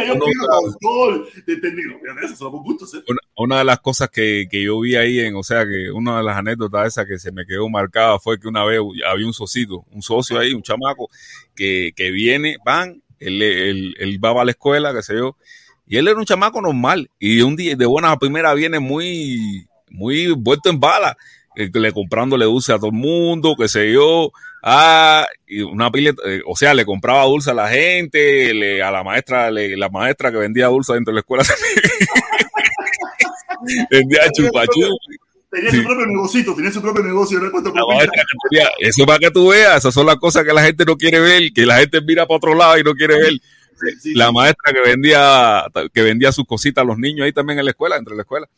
una, de las cosas que, que, yo vi ahí, en, o sea, que una de las anécdotas esas que se me quedó marcada fue que una vez había un socito, un socio ahí, un chamaco, que, que viene, van, él, él, él va a la escuela, qué sé yo, y él era un chamaco normal, y un día de buena a primera viene muy, muy vuelto en bala, eh, le comprándole dulce a todo el mundo, qué sé yo, ah, y una pila, eh, o sea, le compraba dulce a la gente, le, a la maestra, le, la maestra que vendía dulce dentro de la escuela vendía chupachú. Tenía su propio negocio, tenía su propio negocio. eso para que tú veas, esas son las cosas que la gente no quiere ver, que la gente mira para otro lado y no quiere ver. la maestra que vendía, que vendía sus cositas a los niños ahí también en la escuela, entre la escuela.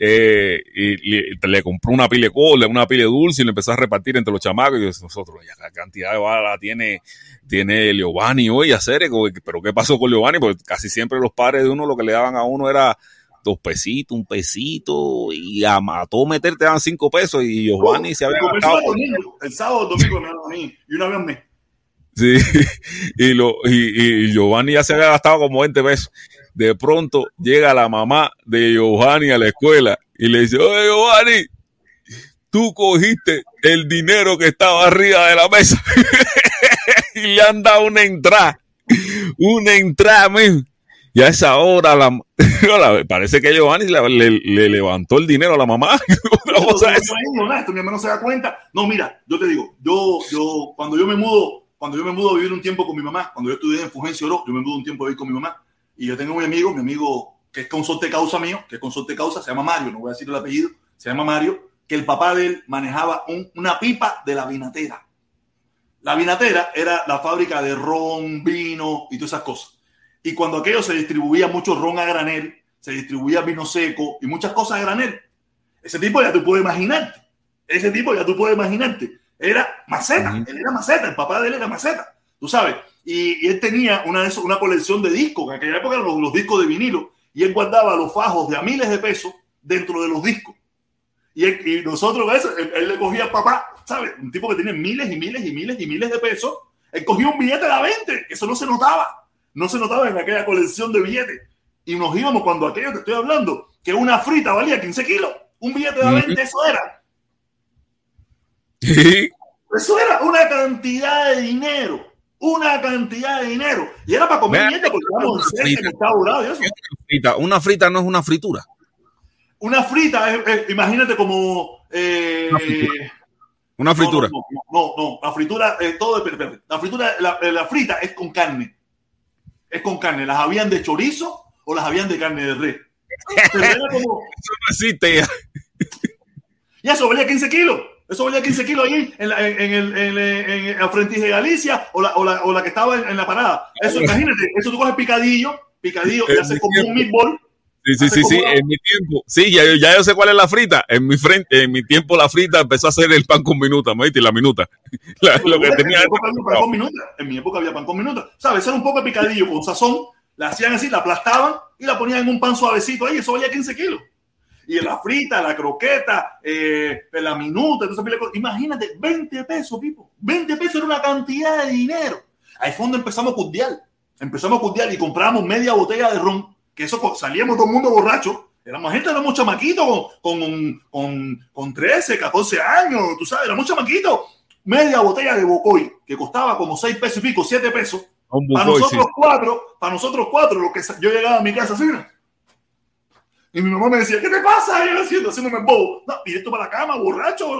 Eh, y, le compró una pile de cola, una pile de dulce y le empezó a repartir entre los chamacos. Y nosotros, ya la cantidad de bala tiene, tiene Giovanni hoy a hacer, pero ¿qué pasó con Giovanni? Porque casi siempre los padres de uno lo que le daban a uno era dos pesitos, un pesito, y a, todo meter te daban cinco pesos, y Giovanni se había gastado. El sábado, el domingo me daban a mí, y una vez mes. Sí, y, lo, y, y Giovanni ya se había gastado como 20 pesos de pronto llega la mamá de Giovanni a la escuela y le dice, oye Giovanni, tú cogiste el dinero que estaba arriba de la mesa y le han dado una entrada, una entrada, Y a esa hora la, parece que Giovanni le, levantó el dinero a la mamá. no, mi hermano se da cuenta. No, mira, yo te digo, yo, yo, cuando yo me mudo, cuando yo me mudo a vivir un tiempo con mi mamá, cuando yo estudié en Fugencio Oro, yo me mudo un tiempo a vivir con mi mamá y yo tengo un amigo, mi amigo que es consorte causa mío, que es consorte causa, se llama Mario, no voy a decir el apellido, se llama Mario, que el papá de él manejaba una pipa de la vinatera. La vinatera era la fábrica de ron, vino y todas esas cosas. Y cuando aquello se distribuía mucho ron a granel, se distribuía vino seco y muchas cosas a granel. Ese tipo ya tú puedes imaginarte. Ese tipo ya tú puedes imaginarte. Era maceta. Él era maceta. El papá de él era maceta. Tú sabes. Y, él tenía una, una colección de discos, en aquella época los, discos de vinilo, y él guardaba los fajos de a miles de pesos dentro de los discos. Y, y nosotros, él, él, le cogía a papá, ¿sabes? Un tipo que tiene miles y miles y miles y miles de pesos, él cogía un billete de a 20, eso no se notaba, no se notaba en aquella colección de billetes. Y nos íbamos cuando aquello te estoy hablando, que una frita valía 15 kilos, un billete de a 20, eso era. Eso era una cantidad de dinero una cantidad de dinero. Y era para comer bien porque estábamos en Una frita no es una fritura. Una frita, es, imagínate como. Eh, una fritura. No, no, no, la fritura, eh, todo La fritura, la, la, frita es con carne. Es con carne. Las habían de chorizo o las habían de carne de res. Como... Eso no existe ya. Y eso valía 15 kilos. Eso valía 15 kilos ahí en, la, en, el, en, en, en de Galicia o la, o, la, o la que estaba en, la parada. Eso, imagínate, eso tú coges picadillo, picadillo y haces como un meatball. Sí, sí, sí, sí, en mi tiempo. Sí, ya, ya, yo sé cuál es la frita. En mi, frente, en mi tiempo la frita empezó a hacer el pan con minuta, ¿me La minuta. lo que tenía en, mi época había pan con minuta. en mi época había pan con minuta. ¿Sabes? Era un poco de picadillo con sazón. La hacían así, la aplastaban y la ponían en un pan suavecito ahí. Eso valía 15 kilos y la frita, la croqueta, eh, la minuta, entonces, imagínate, 20 pesos, Pipo, 20 pesos era una cantidad de dinero. Ahí fue donde empezamos a cundiar, empezamos a cundiar y compramos media botella de ron, que eso salíamos todo el mundo borracho, éramos gente, éramos chamaquitos con, con, con, con 13, 14 años, tú sabes, éramos chamaquitos, media botella de bocoy, que costaba como 6 pesos y pico, 7 pesos. para nosotros cuatro, para nosotros cuatro, lo que yo llegaba a mi casa así, y mi mamá me decía, ¿qué te pasa? Y yo haciendo, haciéndome bobo. No, y esto para la cama, borracho,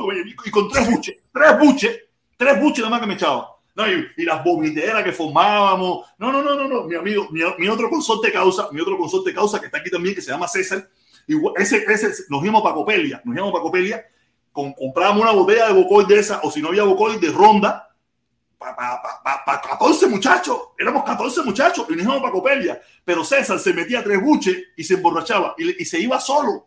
y con tres buches, tres buches, tres buches nada más que me echaba. No, y, las vomiteras que formábamos. No, no, no, no, no. Mi amigo, mi, otro consorte causa, mi otro consorte causa que está aquí también, que se llama César. Y ese, ese, nos íbamos para Copelia, nos íbamos para Copelia, con, comprábamos una botella de Bocoy de esa, o si no había Bocoy, de Ronda, para pa, pa, 14 muchachos, éramos 14 muchachos y nos íbamos para Copelia, pero César se metía tres buches y se emborrachaba y, se iba solo.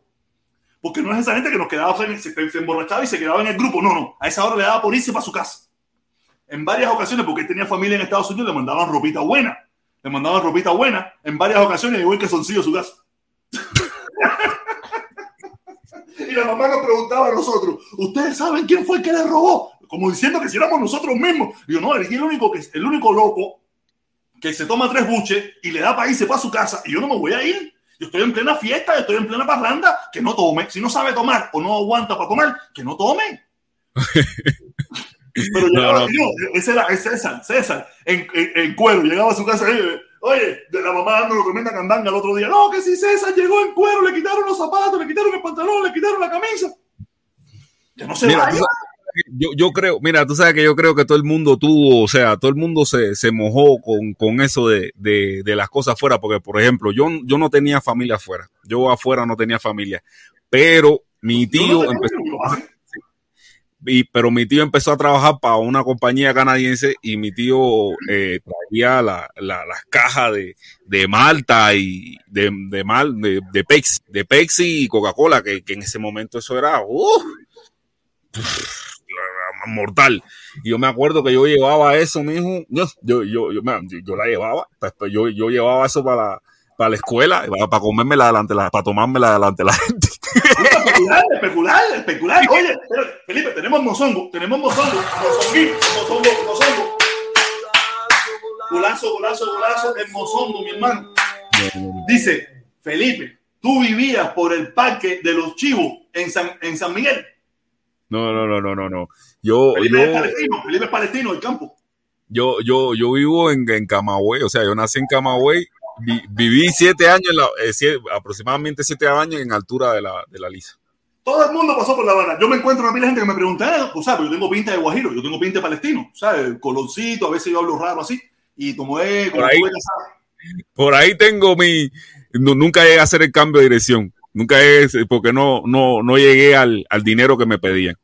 Porque no es esa gente que nos quedaba, se, emborrachaba y se quedaba en el grupo, no, no, a esa hora le daba por irse para su casa. En varias ocasiones, porque tenía familia en Estados Unidos, le mandaban ropita buena, le mandaban ropita buena, en varias ocasiones llegó el quesoncillo a su casa. y la mamá nos preguntaba a nosotros, ¿ustedes saben quién fue el que le robó? Como diciendo que si éramos nosotros mismos. Y yo, no, el único, que, el único loco que se toma tres buches y le da para irse para su casa y yo no me voy a ir. Yo estoy en plena fiesta, estoy en plena parranda, que no tome. Si no sabe tomar o no aguanta para tomar, que no tome. Pero llegaba, no, no. ese era César, César, en, en, en, cuero, llegaba a su casa, eh, oye, de la mamá dando tremenda candanga el otro día, no, que si César llegó en cuero, le quitaron los zapatos, le quitaron el pantalón, le quitaron la camisa. Que no se Mira, vaya. Yo, yo creo, mira, tú sabes que yo creo que todo el mundo tuvo, o sea, todo el mundo se, se mojó con, con eso de, de, de, las cosas afuera, porque, por ejemplo, yo, yo no tenía familia afuera, yo afuera no tenía familia, pero mi tío no empezó, y, pero mi tío empezó a trabajar para una compañía canadiense y mi tío eh, traía la, la, las cajas de, de Malta y de, de, mal, de, de Pepsi, de Pepsi y Coca-Cola, que, que, en ese momento eso era uh, mortal. Y yo me acuerdo que yo llevaba eso, mijo, yo, yo, yo, yo, yo la llevaba, yo, yo llevaba eso para la, para la escuela, para comérmela delante, la, para tomármela delante de la gente. Especular, especular, especular. Oye, Felipe, tenemos mozongo, tenemos mozongo, mozonguín, mozongo, mozongo. Golazo, golazo, golazo, el mozongo, mi hermano. Dice, Felipe, tú vivías por el parque de los chivos en San, en San Miguel. No, no, no, no, no, no. Yo, Felipe yo, es palestino, Felipe es palestino, el campo. Yo, yo, yo vivo en, en Camagüey, o sea, yo nací en Camagüey vi, viví siete años, en la, eh, siete, aproximadamente siete años en altura de la, de la lisa. Todo el mundo pasó por La Habana. Yo me encuentro una pila de gente que me pregunta, pues, ¿sabes? Yo tengo pinta de guajiro, yo tengo pinta de palestino, ¿sabes? Colorcito, a veces yo hablo raro así. Y como es, como por, ahí, por ahí tengo mi. No, nunca llegué a hacer el cambio de dirección. Nunca es porque no, no, no llegué al, al dinero que me pedían.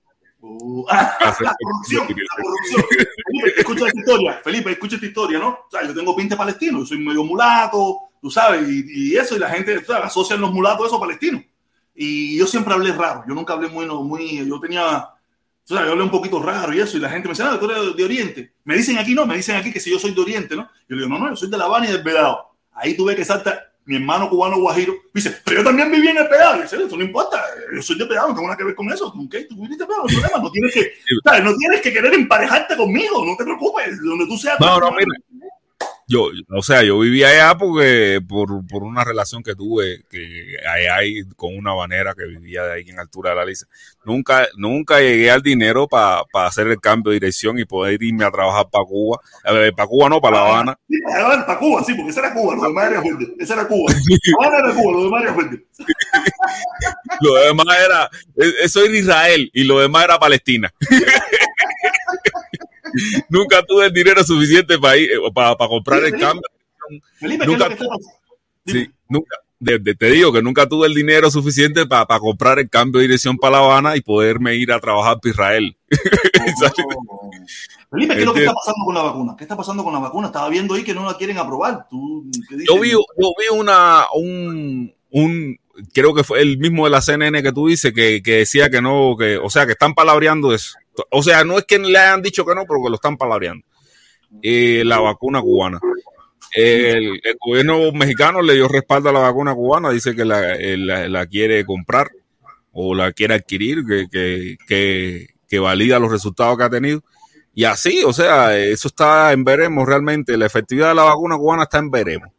Uh, la corrupción, la corrupción. Felipe, escucha esta historia, Felipe, escucha esta historia, ¿no? O sea, yo tengo pinta palestino, yo soy medio mulato, tú sabes, y, y eso, y la gente ¿sabes? asocian los mulatos eso palestinos. Y yo siempre hablé raro, yo nunca hablé muy, muy yo tenía, o sea, yo hablé un poquito raro y eso, y la gente me dice, no, tú eres de Oriente. Me dicen aquí, no, me dicen aquí que si yo soy de Oriente, ¿no? Yo le digo, no, no, yo soy de La Habana y del Vedado. Ahí tuve que saltar mi hermano cubano guajiro, dice, pero yo también viví en el pedal. Dice, eso no importa, yo soy de pedal, no tengo nada que ver con eso. ¿Con qué? Tú viviste pedal, no problema, no tienes que, ¿sabes? no tienes que querer emparejarte conmigo, no te preocupes, donde tú seas. No, no, mira. Yo, o sea, yo viví allá porque por, por una relación que tuve que hay con una banera que vivía de ahí en altura de la lisa. Nunca, nunca llegué al dinero para pa hacer el cambio de dirección y poder irme a trabajar para Cuba. Eh, para Cuba no, para La Habana. Sí, para, para Cuba, sí, porque esa era Cuba, lo demás era fuerte. Esa era Cuba. La Habana era Cuba, lo demás era fuerte. lo demás era, eso era Israel y lo demás era Palestina. nunca tuve el dinero suficiente para ir, para, para comprar Felipe, el cambio. Felipe, nunca, ¿qué es lo que está sí, nunca de, de, te digo que nunca tuve el dinero suficiente para pa comprar el cambio de dirección para La Habana y poderme ir a trabajar para Israel. Oh. Felipe, ¿qué es lo que está pasando con la vacuna? ¿Qué está pasando con la vacuna? Estaba viendo ahí que no la quieren aprobar. ¿Tú, yo, vi, yo vi una, un, un, creo que fue el mismo de la CNN que tú dices, que, que decía que no, que, o sea, que están palabreando eso. O sea, no es que le hayan dicho que no, pero que lo están palabreando. Eh, la vacuna cubana. El, gobierno mexicano le dio respaldo a la vacuna cubana, dice que la, la, quiere comprar o la quiere adquirir, que, que, que, que, valida los resultados que ha tenido. Y así, o sea, eso está en veremos realmente. La efectividad de la vacuna cubana está en veremos.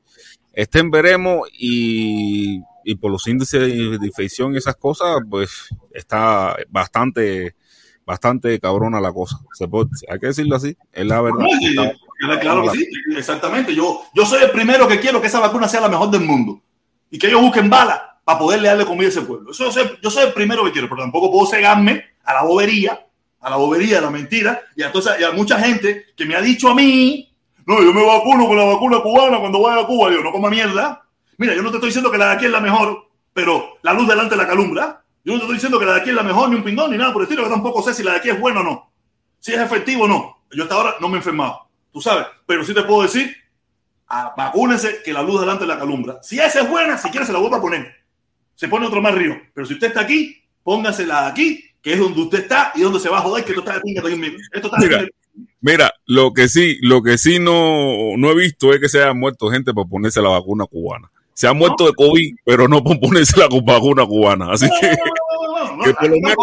Está en veremos y, y por los índices de infección y esas cosas, pues está bastante bastante cabrona la cosa. Se puede, hay que decirlo así, es la verdad. Sí, claro que sí, exactamente. Yo, yo soy el primero que quiero que esa vacuna sea la mejor del mundo y que ellos busquen balas para poderle darle comida a ese pueblo. Eso yo, soy, yo soy el primero que quiero, pero tampoco puedo cegarme a la bobería, a la bobería, a la mentira y a, toda esa, y a mucha gente que me ha dicho a mí, no, yo me vacuno con la vacuna cubana cuando vaya a Cuba. Digo, no coma mierda. Mira, yo no te estoy diciendo que la de aquí es la mejor, pero la luz delante de la calumbra. Yo no te estoy diciendo que la de aquí es la mejor, ni un pingón, ni nada por el estilo, que tampoco sé si la de aquí es buena o no. Si es efectivo o no. Yo hasta ahora no me he enfermado, tú sabes. Pero sí te puedo decir, ah, vacúnese que la luz delante de la calumbra. Si esa es buena, si quiere se la vuelvo a poner. Se pone otro más río. Pero si usted está aquí, póngasela aquí, que es donde usted está y donde se va a joder, que esto está de pinga también. Esto está mira, mira, lo que sí, lo que sí no, no he visto es que se haya muerto gente por ponerse la vacuna cubana se han muerto de COVID, pero no por ponerse la vacuna cubana. Así que, que por lo menos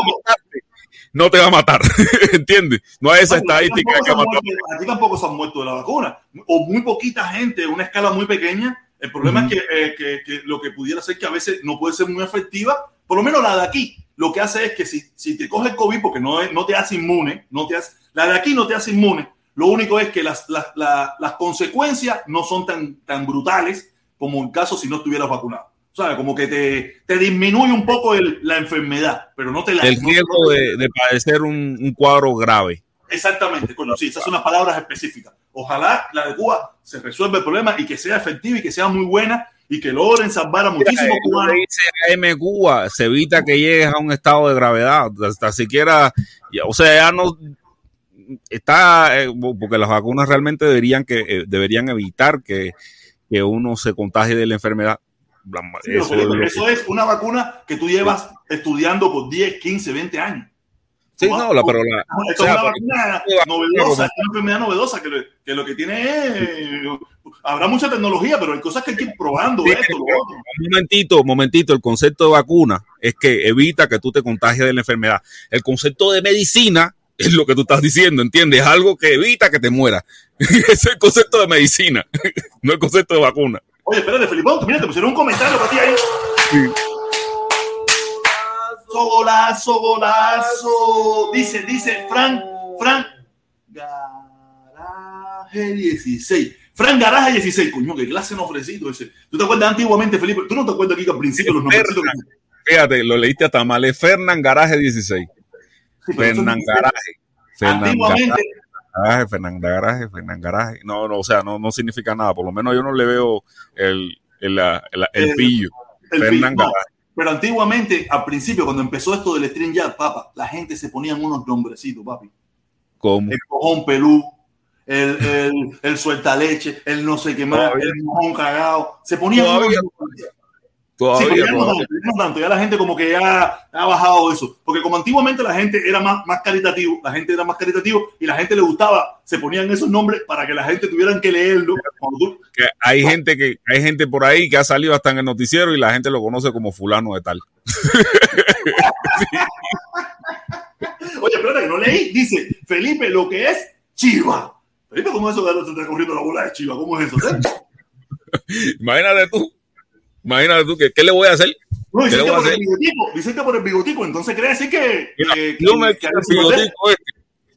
no te va a matar, ¿entiendes? No hay esa estadística que ha matado. Aquí tampoco se han muerto de la vacuna, o muy poquita gente, una escala muy pequeña. El problema es eh, que, que, lo que pudiera ser que a veces no puede ser muy efectiva, por lo menos la de aquí, lo que hace es que si, si te coge el COVID, porque no, no te hace inmune, no te hace, la de aquí no te hace inmune, lo único es que las, las, las, consecuencias no son tan, tan brutales como en caso si no estuvieras vacunado. ¿Sabes? Como que te, te disminuye un poco el, la enfermedad, pero no te la... El riesgo de, de, padecer un, un, cuadro grave. Exactamente, coño, sí, esas son unas palabras específicas. Ojalá la de Cuba se resuelva el problema y que sea efectiva y que sea muy buena y que logren salvar a muchísimos cubanos. Dice Cuba, se evita que llegues a un estado de gravedad, hasta siquiera, o sea, ya no está, eh, porque las vacunas realmente deberían que eh, deberían evitar que, que, uno se contagie de la enfermedad. eso, es, una vacuna que tú llevas estudiando por 10, 15, 20 años. Sí, no, la, pero la. es una vacuna novedosa, es una enfermedad novedosa que, que, lo que tiene es. Habrá mucha tecnología, pero hay cosas que hay que ir probando. esto, lo otro. Un momentito, momentito. El concepto de vacuna es que evita que tú te contagies de la enfermedad. El concepto de medicina es lo que tú estás diciendo, ¿entiendes? Es algo que evita que te muera. Es el concepto de medicina, no el concepto de vacuna. Oye, espérate, Felipón, mira, te pusieron un comentario para ti ahí. Sí. Golazo, golazo. Dice, dice Frank, Frank Garaje 16. Frank Garaje 16, coño, qué clase no ofrecido ese. ¿Tú te acuerdas antiguamente, Felipe? ¿Tú no te acuerdas aquí que al principio los nombres? Fíjate, lo leíste hasta mal. Es Fernán Garaje 16. Fernán Garaje. Fernán Garaje. Fernán Garaje, Fernán Garaje. No, no, o sea, no, no significa nada. Por lo menos yo no le veo el, el, el, el pillo. Fernán Garaje. Pero antiguamente, al principio, cuando empezó esto del string yard, papa, la gente se ponían unos nombrecitos, papi. ¿Cómo? El cojón pelú, el, el, el suelta leche, el no sé qué más, el mojón cagado. Se ponían unos Todavía, sí, ya, no no tanto, ya la gente como que ya ha bajado eso. Porque como antiguamente la gente era más, más caritativo, la gente era más caritativo y la gente le gustaba, se ponían esos nombres para que la gente tuvieran que leerlo. Que hay gente que hay gente por ahí que ha salido hasta en el noticiero y la gente lo conoce como fulano de tal. Oye, espérate que no leí. Dice Felipe, lo que es Chiva. Felipe, ¿cómo es eso que te está corriendo la bola de Chiva? ¿Cómo es eso? Imagínate tú Imagínate tú, ¿qué, qué le voy a hacer? No, que por el bigotico, que por el bigotico, entonces quiere decir que. que, yo me quito el bigotico este.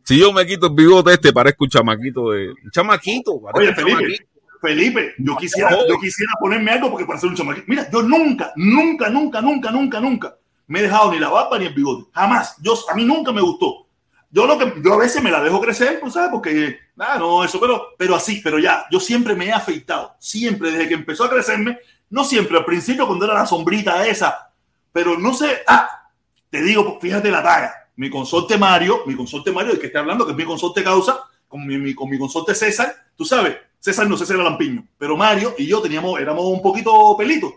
Si yo me quito el bigote este, parezco un chamaquito de. Un chamaquito. Oye, Felipe, chamaquito. Felipe, yo quisiera, yo quisiera ponerme algo porque para ser un chamaquito. Mira, yo nunca, nunca, nunca, nunca, nunca, nunca me he dejado ni la barba ni el bigote. Jamás. Yo, a mí nunca me gustó. Yo lo que yo a veces me la dejo crecer, pues, ¿sabes? Porque, nada, no, eso, pero, pero así, pero ya, yo siempre me he afeitado. Siempre, desde que empezó a crecerme, no siempre, al principio cuando era la sombrita esa, pero no sé, ah, te digo, fíjate la talla. Mi consorte Mario, mi consorte Mario, el que está hablando, que es mi consorte causa, con mi, con mi consorte César, tú sabes, César no sé si era lampiño, pero Mario y yo teníamos, éramos un poquito pelitos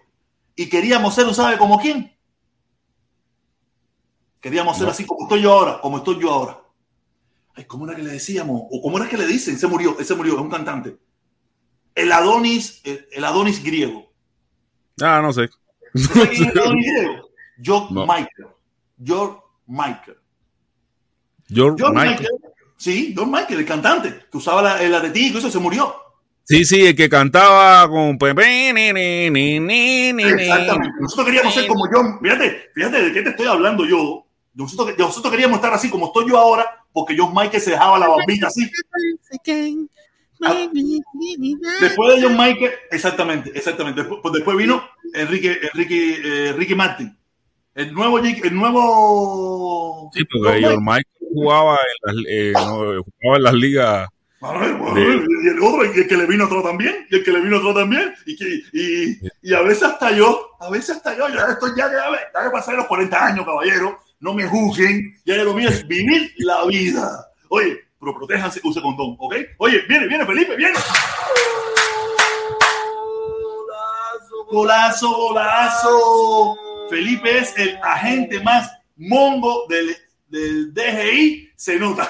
y queríamos ser, ¿no sabe como quién? Queríamos ser así como estoy yo ahora, como estoy yo ahora. Ay, ¿cómo era que le decíamos? ¿O cómo era que le dicen? Se murió, ese murió, es un cantante. El Adonis, el, el Adonis griego. Ah, no sé. George Michael. George Michael. George, Michael. Sí, George Michael, el cantante, que usaba la, el aretico, eso se murió. Sí, sí, el que cantaba con. Exactamente. Nosotros queríamos ser como yo. Fíjate, fíjate de qué te estoy hablando yo. Nosotros, nosotros queríamos estar así como estoy yo ahora, porque John Michael se dejaba la barbita así. Ah, después de John Michael, exactamente, exactamente. Después, pues después vino Enrique, Enrique, eh, Enrique Martin. El nuevo, el nuevo. Sí, porque John Michael jugaba en las, eh, no, jugaba en las ligas. de... Y el otro, y el que le vino otro también, y el que le vino otro también, y, que, y, y a veces hasta yo, a veces hasta yo, ya estoy ya, ya, ya que pasé los 40 años, caballero, no me juzguen, ya lo mío es vivir la vida. Oye, pero protéjanse, use condón, ¿ok? Oye, viene, viene Felipe, viene. Golazo, golazo. Felipe es el agente más mongo del, del DGI, se nota.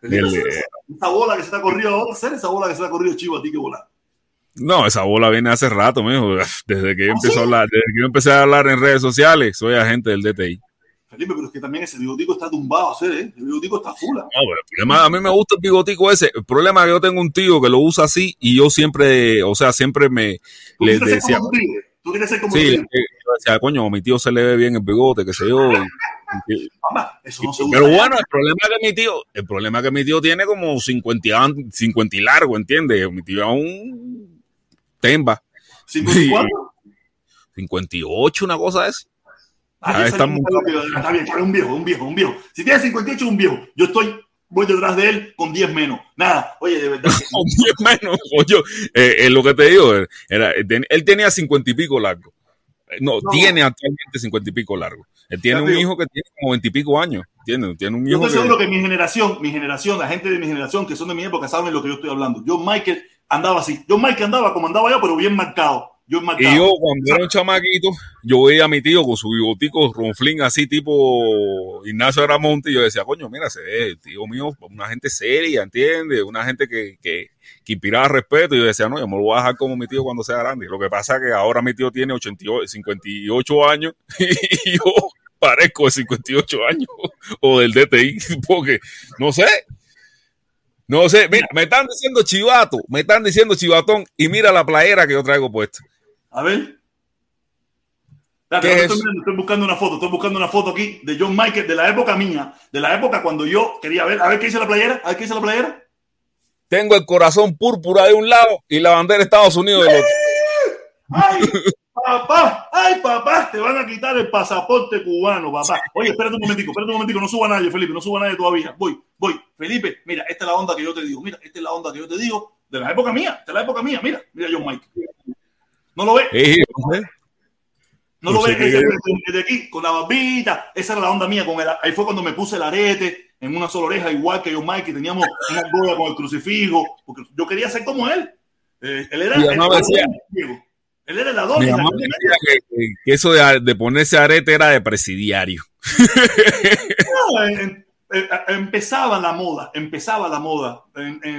esa bola que se está corriendo ahora, hacer esa bola que se está corriendo chivo a ti que volar. No, esa bola viene hace rato, mijo. Desde que, yo ¿Ah, empecé a hablar, desde que yo empecé a hablar en redes sociales, soy agente del DTI. Felipe, pero es que también ese bigotico está tumbado, ¿eh? El bigotico está fula. No, pero el problema, a mí me gusta el bigotico ese. El problema es que yo tengo un tío que lo usa así y yo siempre, o sea, siempre me le decía. ¿Tú quieres ser como sí, yo decía, coño, a mi tío se le ve bien el bigote, qué sé yo. Mamá, eso no se usa pero bueno, el problema es que mi tío, el problema es que mi tío tiene como 50, 50 y largo, ¿entiendes? Mi tío es un temba. ¿54? 58, una cosa es. Ah, está, bien, es un viejo, un viejo, un viejo. Si tiene 58, es un viejo. Yo estoy, voy detrás de él con 10 menos. Nada, oye, de verdad. con 10 menos, oye, eh, eh, lo que te digo, era, él tenía 50 y pico largo. Eh, no, tiene actualmente 50 y pico largo. Él tiene un hijo que tiene como 20 y pico años. Tiene, tiene un hijo yo estoy seguro que mi generación, mi generación, la gente de mi generación que son de mi época saben lo que yo estoy hablando. John Michael andaba así. John Michael andaba como andaba yo, pero bien marcado yo y yo, cuando era un chamaquito, yo veía a mi tío con su bigotico ronflín así, tipo Ignacio Aramonte, y yo decía, coño, mira, se ve, tío mío, una gente seria, ¿entiendes? Una gente que, que, que, inspiraba respeto. Y yo decía, no, yo me lo voy a dejar como mi tío cuando sea grande. Lo que pasa es que ahora mi tío tiene 88, 58 años y yo parezco de 58 años o del DTI, porque, no sé, no sé, mira, me están diciendo chivato, me están diciendo chivatón y mira la playera que yo traigo puesta. A ver. estoy, buscando una foto, estoy buscando una foto aquí de John Michael de la época mía, de la época cuando yo quería ver, a ver qué dice la playera, a ver qué dice la playera. Tengo el corazón púrpura de un lado y la bandera de Estados Unidos del otro. ¡Ay, papá! ¡Ay, papá! Te van a quitar el pasaporte cubano, papá. Oye, espérate un momentico, espérate un momentico, no suba nadie, Felipe, no suba nadie todavía. Voy, voy. Felipe, mira, esta es la onda que yo te digo, mira, esta es la onda que yo te digo de la época mía, de la época mía, mira, mira John Michael. ¿No lo ves? no, lo ves desde aquí, con la barbita. Esa era la onda mía. Con el, ahí fue cuando me puse el arete en una sola oreja, igual que yo, Mike, teníamos una bola con el crucifijo, porque yo quería ser como él. Eh, él era el, Él era el adorno. Que, que, eso de, de, ponerse arete era de presidiario. No, empezaba la moda, empezaba la moda,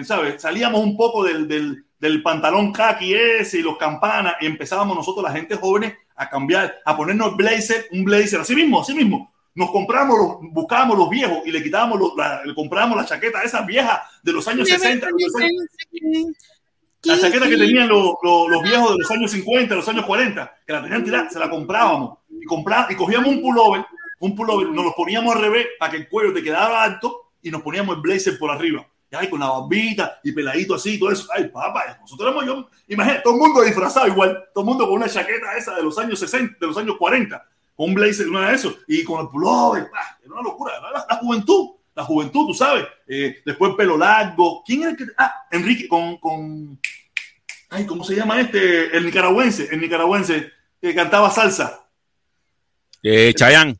¿sabes? Salíamos un poco del, del, del pantalón khaki ese y los campanas y empezábamos nosotros, la gente joven, a cambiar, a ponernos blazer, un blazer, así mismo, así mismo. Nos compramos, los, buscábamos los viejos y le quitábamos, los, la, le comprábamos la chaqueta esa vieja de los años 60. la chaqueta que tenían los, los, viejos de los años 50, los años 40, que la tenían tirada, se la comprábamos. Y, comprábamos, y cogíamos un pullover, un pullover, nos lo poníamos al revés para que el cuello te quedara alto y nos poníamos el blazer por arriba ay, con la barbita y peladito así, todo eso. Ay, papá, nosotros éramos yo, imagínate, todo el mundo disfrazado igual, todo el mundo con una chaqueta esa de los años 60, de los años 40, con un blazer, una de esos, y con el pullover, era una locura, la, la, juventud, la juventud, tú sabes, eh, después pelo largo, ¿quién era el que, ah, Enrique, con, con, ay, ¿cómo se llama este? El nicaragüense, el nicaragüense que cantaba salsa. Eh, Chayán.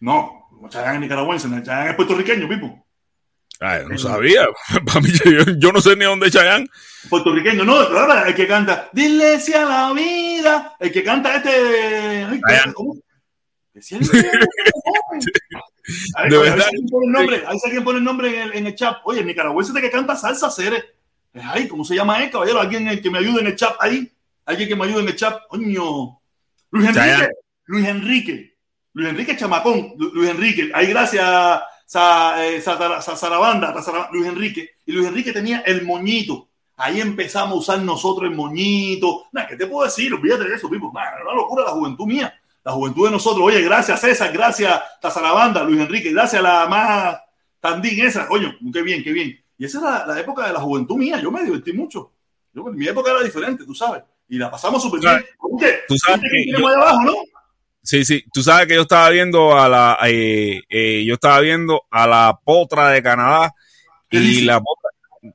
No, Chayán es nicaragüense, Chayán es puertorriqueño, Pipo. Ay, no sabía. Para mí, yo, no sé ni dónde Chayanne. Puertorriqueño, no, claro, el que canta, dile si a la vida, el que canta este. Ay, ¿Cómo? Si de verdad. Ahí el ahí alguien pone el nombre en el, en el chat. Oye, el nicaragüense de que canta salsa, Cere. Ay, ¿cómo se llama él, caballero? Alguien que me ayude en el chat ahí. Alguien que me ayude en el chat. Coño. Luis Enrique. Luis Enrique. Luis Enrique Chamacón. Luis Enrique. Ahí, gracias. Eh, Sarabanda, Luis Enrique, y Luis Enrique tenía el moñito. Ahí empezamos a usar nosotros el moñito. ¿Qué te puedo decir? Olvídate de eso, Pipo. Una locura la juventud mía. La juventud de nosotros. Oye, gracias César, gracias Tazarabanda, Luis Enrique, gracias a la más tandín esa. Coño, qué bien, qué bien. Y esa era la, época de la juventud mía. Yo me divertí mucho. Yo, mi época era diferente, tú sabes. Y la pasamos súper bien. Tú sabes que, abajo, ¿no? Sí, sí, tú sabes que yo estaba viendo a la, eh, eh, yo estaba viendo a la potra de Canadá y la potra,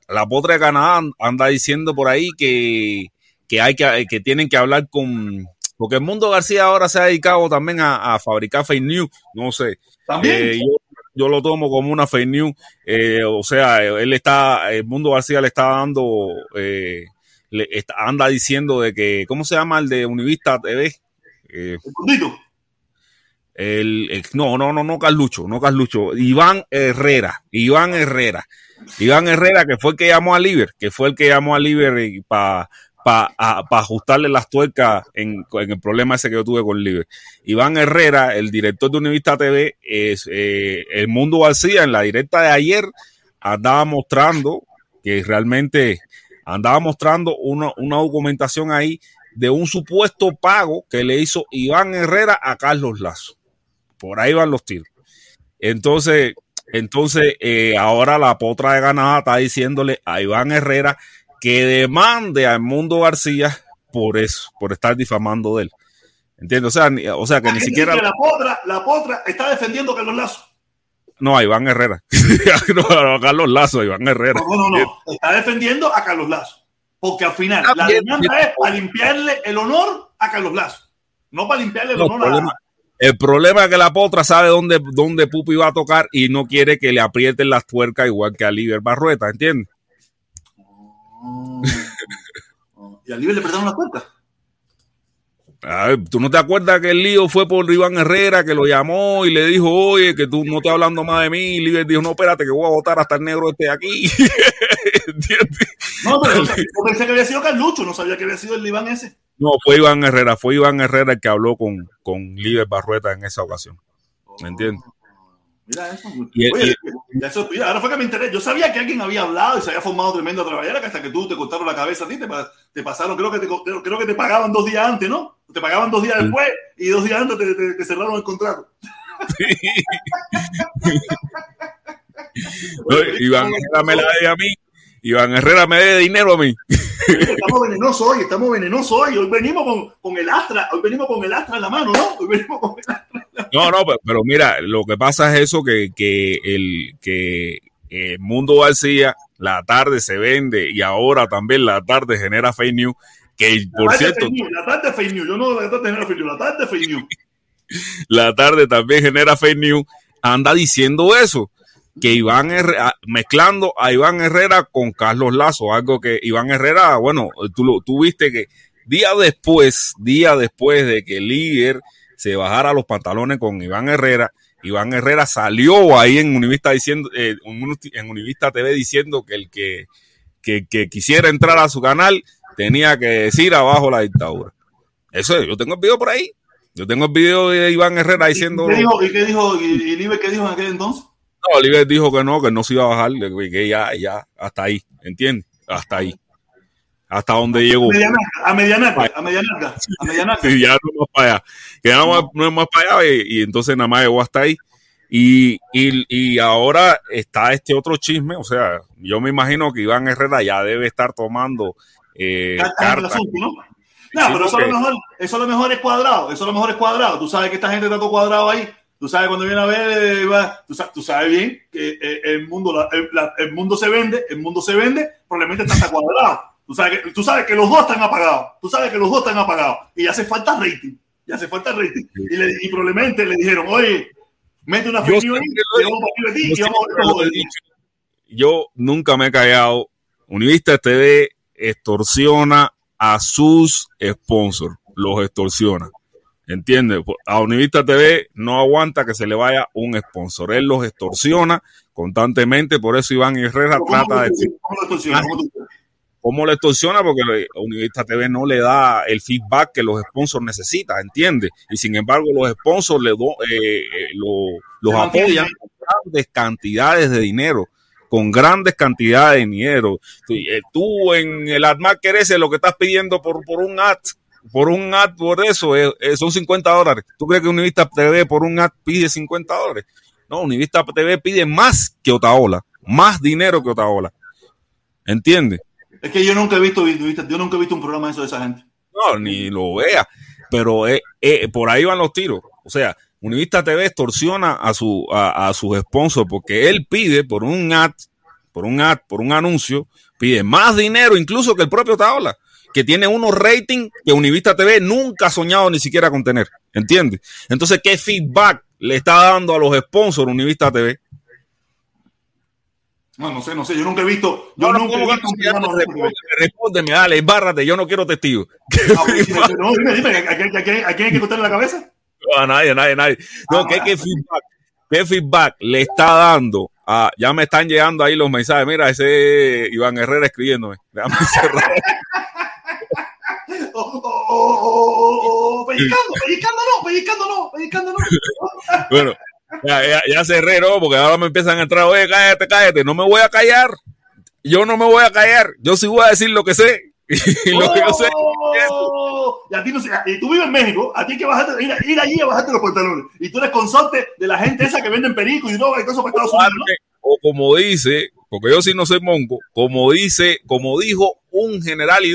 la potra de Canadá anda diciendo por ahí que, que hay que, que tienen que hablar con, porque el mundo García ahora se ha dedicado también a, fabricar fake news, no sé. Eh, yo, lo tomo como una fake news, o sea, él está, el mundo García le está dando, le anda diciendo de que, ¿cómo se llama el de Univista TV? Eh, el, no, no, no, no Carlucho, no Carlucho. Iván Herrera, Iván Herrera. Iván Herrera, que fue el que llamó a Liber, que fue el que llamó a Liber para para ajustarle las tuercas en, el problema ese que yo tuve con Libre. Iván Herrera, el director de Univista TV, es, eh, el Mundo García, en la directa de ayer, andaba mostrando que realmente andaba mostrando una, una documentación ahí de un supuesto pago que le hizo Iván Herrera a Carlos Lazo. Por ahí van los tiros. Entonces, entonces eh, ahora la potra de ganada está diciéndole a Iván Herrera que demande a Mundo García por eso, por estar difamando de él. ¿Entiendes? O sea, o sea que ni siquiera. la, potra, la potra está defendiendo a Carlos Lazo. No, a Iván Herrera. no, a Carlos Lazo, a Iván Herrera. No, no, no. Está defendiendo a Carlos Lazo. Porque al final la demanda es para limpiarle el honor a Carlos Lazo. No para limpiarle el honor a, el problema es que la potra sabe dónde, dónde Pupi va a tocar y no quiere que le aprieten las tuercas igual que a Liber Barrueta, ¿entiendes? Oh. ¿Y a Liber le apretaron las tuercas? ¿Tú no te acuerdas que el lío fue por Iván Herrera que lo llamó y le dijo, oye, que tú no estás hablando más de mí? Y Liber dijo, no, espérate, que voy a votar hasta el negro este aquí. ¿Entiendes? No, pero yo pensé que había sido Carlucho, no sabía que había sido el Iván ese. No, fue Iván Herrera, fue Iván Herrera el que habló con, con Barrueta en esa ocasión. ¿Me entiendes? Mira eso. Oye, eso, ahora fue que me enteré. Yo sabía que alguien había hablado y se había formado tremenda trabajera que hasta que tú te cortaron la cabeza a ti, te, te pasaron, creo que te, creo que te pagaban dos días antes, ¿no? Te pagaban dos días después y dos días antes te, te, cerraron el contrato. Iván Herrera me la de a mí. Iván Herrera me dé dinero a mí. Estamos venenosos hoy, estamos venenosos hoy. Hoy venimos con, con, el Astra, hoy venimos con el Astra en la mano, ¿no? Hoy venimos con el Astra. No, no, pero, mira, lo que pasa es eso que, que el que el Mundo García, la tarde se vende y ahora también la tarde genera fake news. Que por cierto. la tarde fake news, yo no la tarde genera fake news, la tarde fake news. la tarde también genera fake news. Anda diciendo eso que Iván Herrera, mezclando a Iván Herrera con Carlos Lazo, algo que Iván Herrera, bueno, tú, tú viste que día después, día después de que el líder se bajara los pantalones con Iván Herrera, Iván Herrera salió ahí en Univista diciendo, eh, en Univista TV diciendo que el que, que, quisiera entrar a su canal tenía que decir abajo la dictadura. Eso, yo tengo el video por ahí. Yo tengo el video de Iván Herrera diciendo. ¿Y qué dijo, y qué dijo, y, qué dijo en aquel entonces? No, Oliver dijo que no, que no se iba a bajar, que ya, ya, hasta ahí, ¿entiendes? Hasta ahí. Hasta donde llegó. A medianarca, a medianarca, a medianarca. Sí, ya no más para allá. Que no, es más para allá y, entonces nada más llegó hasta ahí. Y, y, y, ahora está este otro chisme, o sea, yo me imagino que Iván Herrera ya debe estar tomando eh, cartas. ¿no? No, pero eso, a lo mejor, eso a lo mejor es cuadrado, eso a lo mejor es cuadrado. Tú sabes que esta gente está todo cuadrado ahí Tú sabes, cuando viene a ver, tú, sabes, bien que eh, el mundo, el, mundo se vende, el mundo se vende, probablemente está hasta cuadrado. Tú sabes, que, tú sabes que los dos están apagados. Tú sabes que los dos están apagados. Y hace falta rating. Y hace falta rating. Y, probablemente le dijeron, oye, mete una yo, yo nunca me he callado. Univista TV extorsiona a sus sponsors. Los extorsiona. ¿Entiendes? A Univista TV no aguanta que se le vaya un sponsor. Él los extorsiona constantemente, por eso Iván Herrera trata de... ¿Cómo lo extorsiona? ¿Cómo le extorsiona? Porque Univista TV no le da el feedback que los sponsors necesitan, ¿entiendes? Y sin embargo, los sponsors le do, eh, eh los apoyan con grandes cantidades de dinero con grandes cantidades de dinero. Eh, tú en el AdMarket ese lo que estás pidiendo por, por un ad por un ad por eso son 50 dólares. ¿Tú crees que Univista TV por un ad pide 50 dólares? No, Univista TV pide más que Otaola, más dinero que Otaola. ¿Entiendes? Es que yo nunca he visto, yo nunca he visto un programa de eso de esa gente. No, ni lo vea. Pero eh, eh, por ahí van los tiros. O sea, Univista TV extorsiona a, su, a, a sus sponsors porque él pide por un ad, por un ad, por un anuncio, pide más dinero incluso que el propio Otaola que tiene unos ratings que Univista TV nunca ha soñado ni siquiera con tener. ¿Entiendes? Entonces, ¿qué feedback le está dando a los sponsors Univista TV? No, no sé, no sé, yo nunca he visto. Yo no, nunca he visto programa Respóndeme, dale, bárrate, yo no quiero testigo. Ah, no, dime, dime, ¿a quién, hay que contarle la cabeza? No, a nadie, a nadie, a nadie. No, ah, ¿qué, qué, feedback, ¿qué feedback le está dando a, ya me están llegando ahí los mensajes, mira, ese Iván Herrera escribiéndome. Déjame cerrar. o, o, o, pellizcando, pellizcando no, pellizcando no, pellizcando no. bueno, ya, ya, ya cerré, ¿no? Porque ahora me empiezan a entrar, oye, cállate, cállate. No me voy a callar. Yo no me voy a callar. Yo sí voy a decir lo que sé. y lo que yo sé. Y, a ti no sé, y tú vives en México, a ti que bajarte, ir, ir allí a bajarte los pantalones. Y tú eres consorte de la gente esa que venden perico y droga y todo eso para Estados Unidos. ¿no? O como dice, porque yo sí no soy monco, como dice, como dijo un general y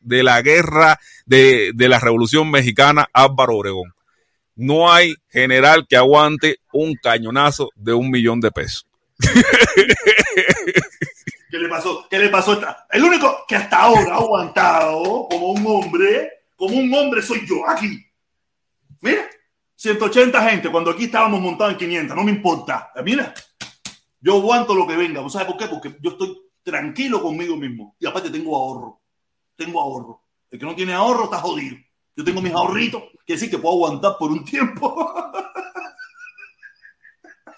de la guerra de, de la Revolución Mexicana, Álvaro Obregón. No hay general que aguante un cañonazo de un millón de pesos. ¿Qué le pasó? ¿Qué le pasó? El único que hasta ahora ha aguantado como un hombre, como un hombre soy yo, aquí. Mira, 180 gente, cuando aquí estábamos montados en 500, no me importa. Mira, yo aguanto lo que venga. ¿Sabes por qué? Porque yo estoy tranquilo conmigo mismo. Y aparte tengo ahorro. Tengo ahorro. El que no tiene ahorro está jodido. Yo tengo mis ahorritos, que decir que puedo aguantar por un tiempo.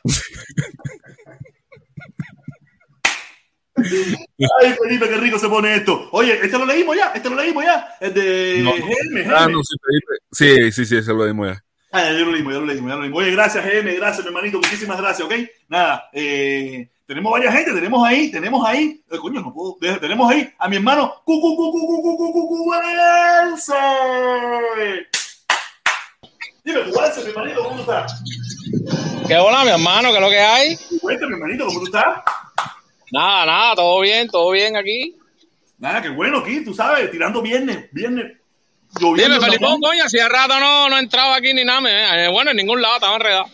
Ay, Felipe, qué rico se pone esto. Oye, este lo leímos ya, este lo leímos ya. El de no, GM, Ah, no, sí, sí, sí, sí, ese lo leímos ya. Ah, ya lo leímos, ya lo leímos, ya lo leímos. Oye, gracias, GM, gracias, mi hermanito, muchísimas gracias, ¿ok? Nada, eh, tenemos varias gente, tenemos ahí, tenemos ahí, eh, coño, no puedo, tenemos ahí a mi hermano Cucu, Cucu, Cucu, Cucu, Dime, Cucuense, mi hermanito, ¿cómo tú estás? ¿Qué hola, mi hermano? ¿Qué es lo que hay? Cuéntame, mi hermanito, ¿cómo tú estás? Nada, nada, todo bien, todo bien aquí. Nada, qué bueno aquí, tú sabes, tirando viernes, viernes. Dime, Felipón, coño, si hace rato no, no entraba aquí ni nada, eh, bueno, en ningún lado, estaba enredado.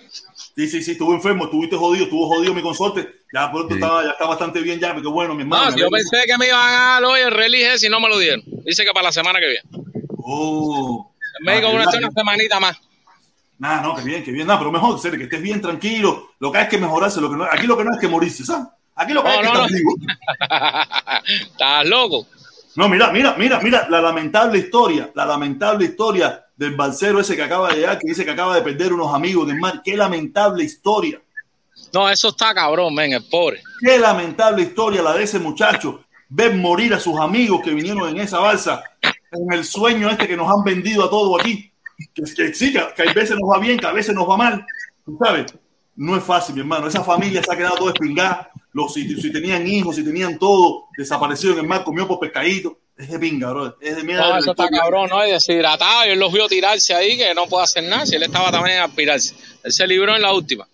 Sí, sí, sí, estuve enfermo, estuviste jodido, estuvo jodido mi consorte. Ya pronto sí. estaba, ya está bastante bien ya, pero bueno, mi hermano. No, si yo pensé que me iban a dar hoy el release si no me lo dieron. Dice que para la semana que viene. Oh. El médico ah, una, una semanita más. Nada, no, que bien, que bien, nada, pero mejor, que estés bien tranquilo. Lo que hay es que mejorarse, lo que no, aquí lo que no es que morirse, ¿sabes? Aquí lo que no, hay es que no, estar vivo. Estás loco. No, mira, mira, mira, mira, la lamentable historia, la lamentable historia del balsero ese que acaba de llegar, que dice que acaba de perder unos amigos en el mar. Qué lamentable historia. No, eso está cabrón, men, el pobre. Qué lamentable historia la de ese muchacho. Ver morir a sus amigos que vinieron en esa balsa, en el sueño este que nos han vendido a todos aquí. Que, que sí, que, que a veces nos va bien, que a veces nos va mal. ¿Tú sabes? No es fácil, mi hermano. Esa familia se ha quedado toda espingada. Los, si, si, tenían hijos, si tenían todo, desapareció en el mar, comió por pescadito. Es de pinga, bro. Es de mierda. No, eso está cabrón, ¿no? Y deshidratado. Y él los vio tirarse ahí, que no puede hacer nada. Si él estaba también a aspirarse. Él se libró en la última.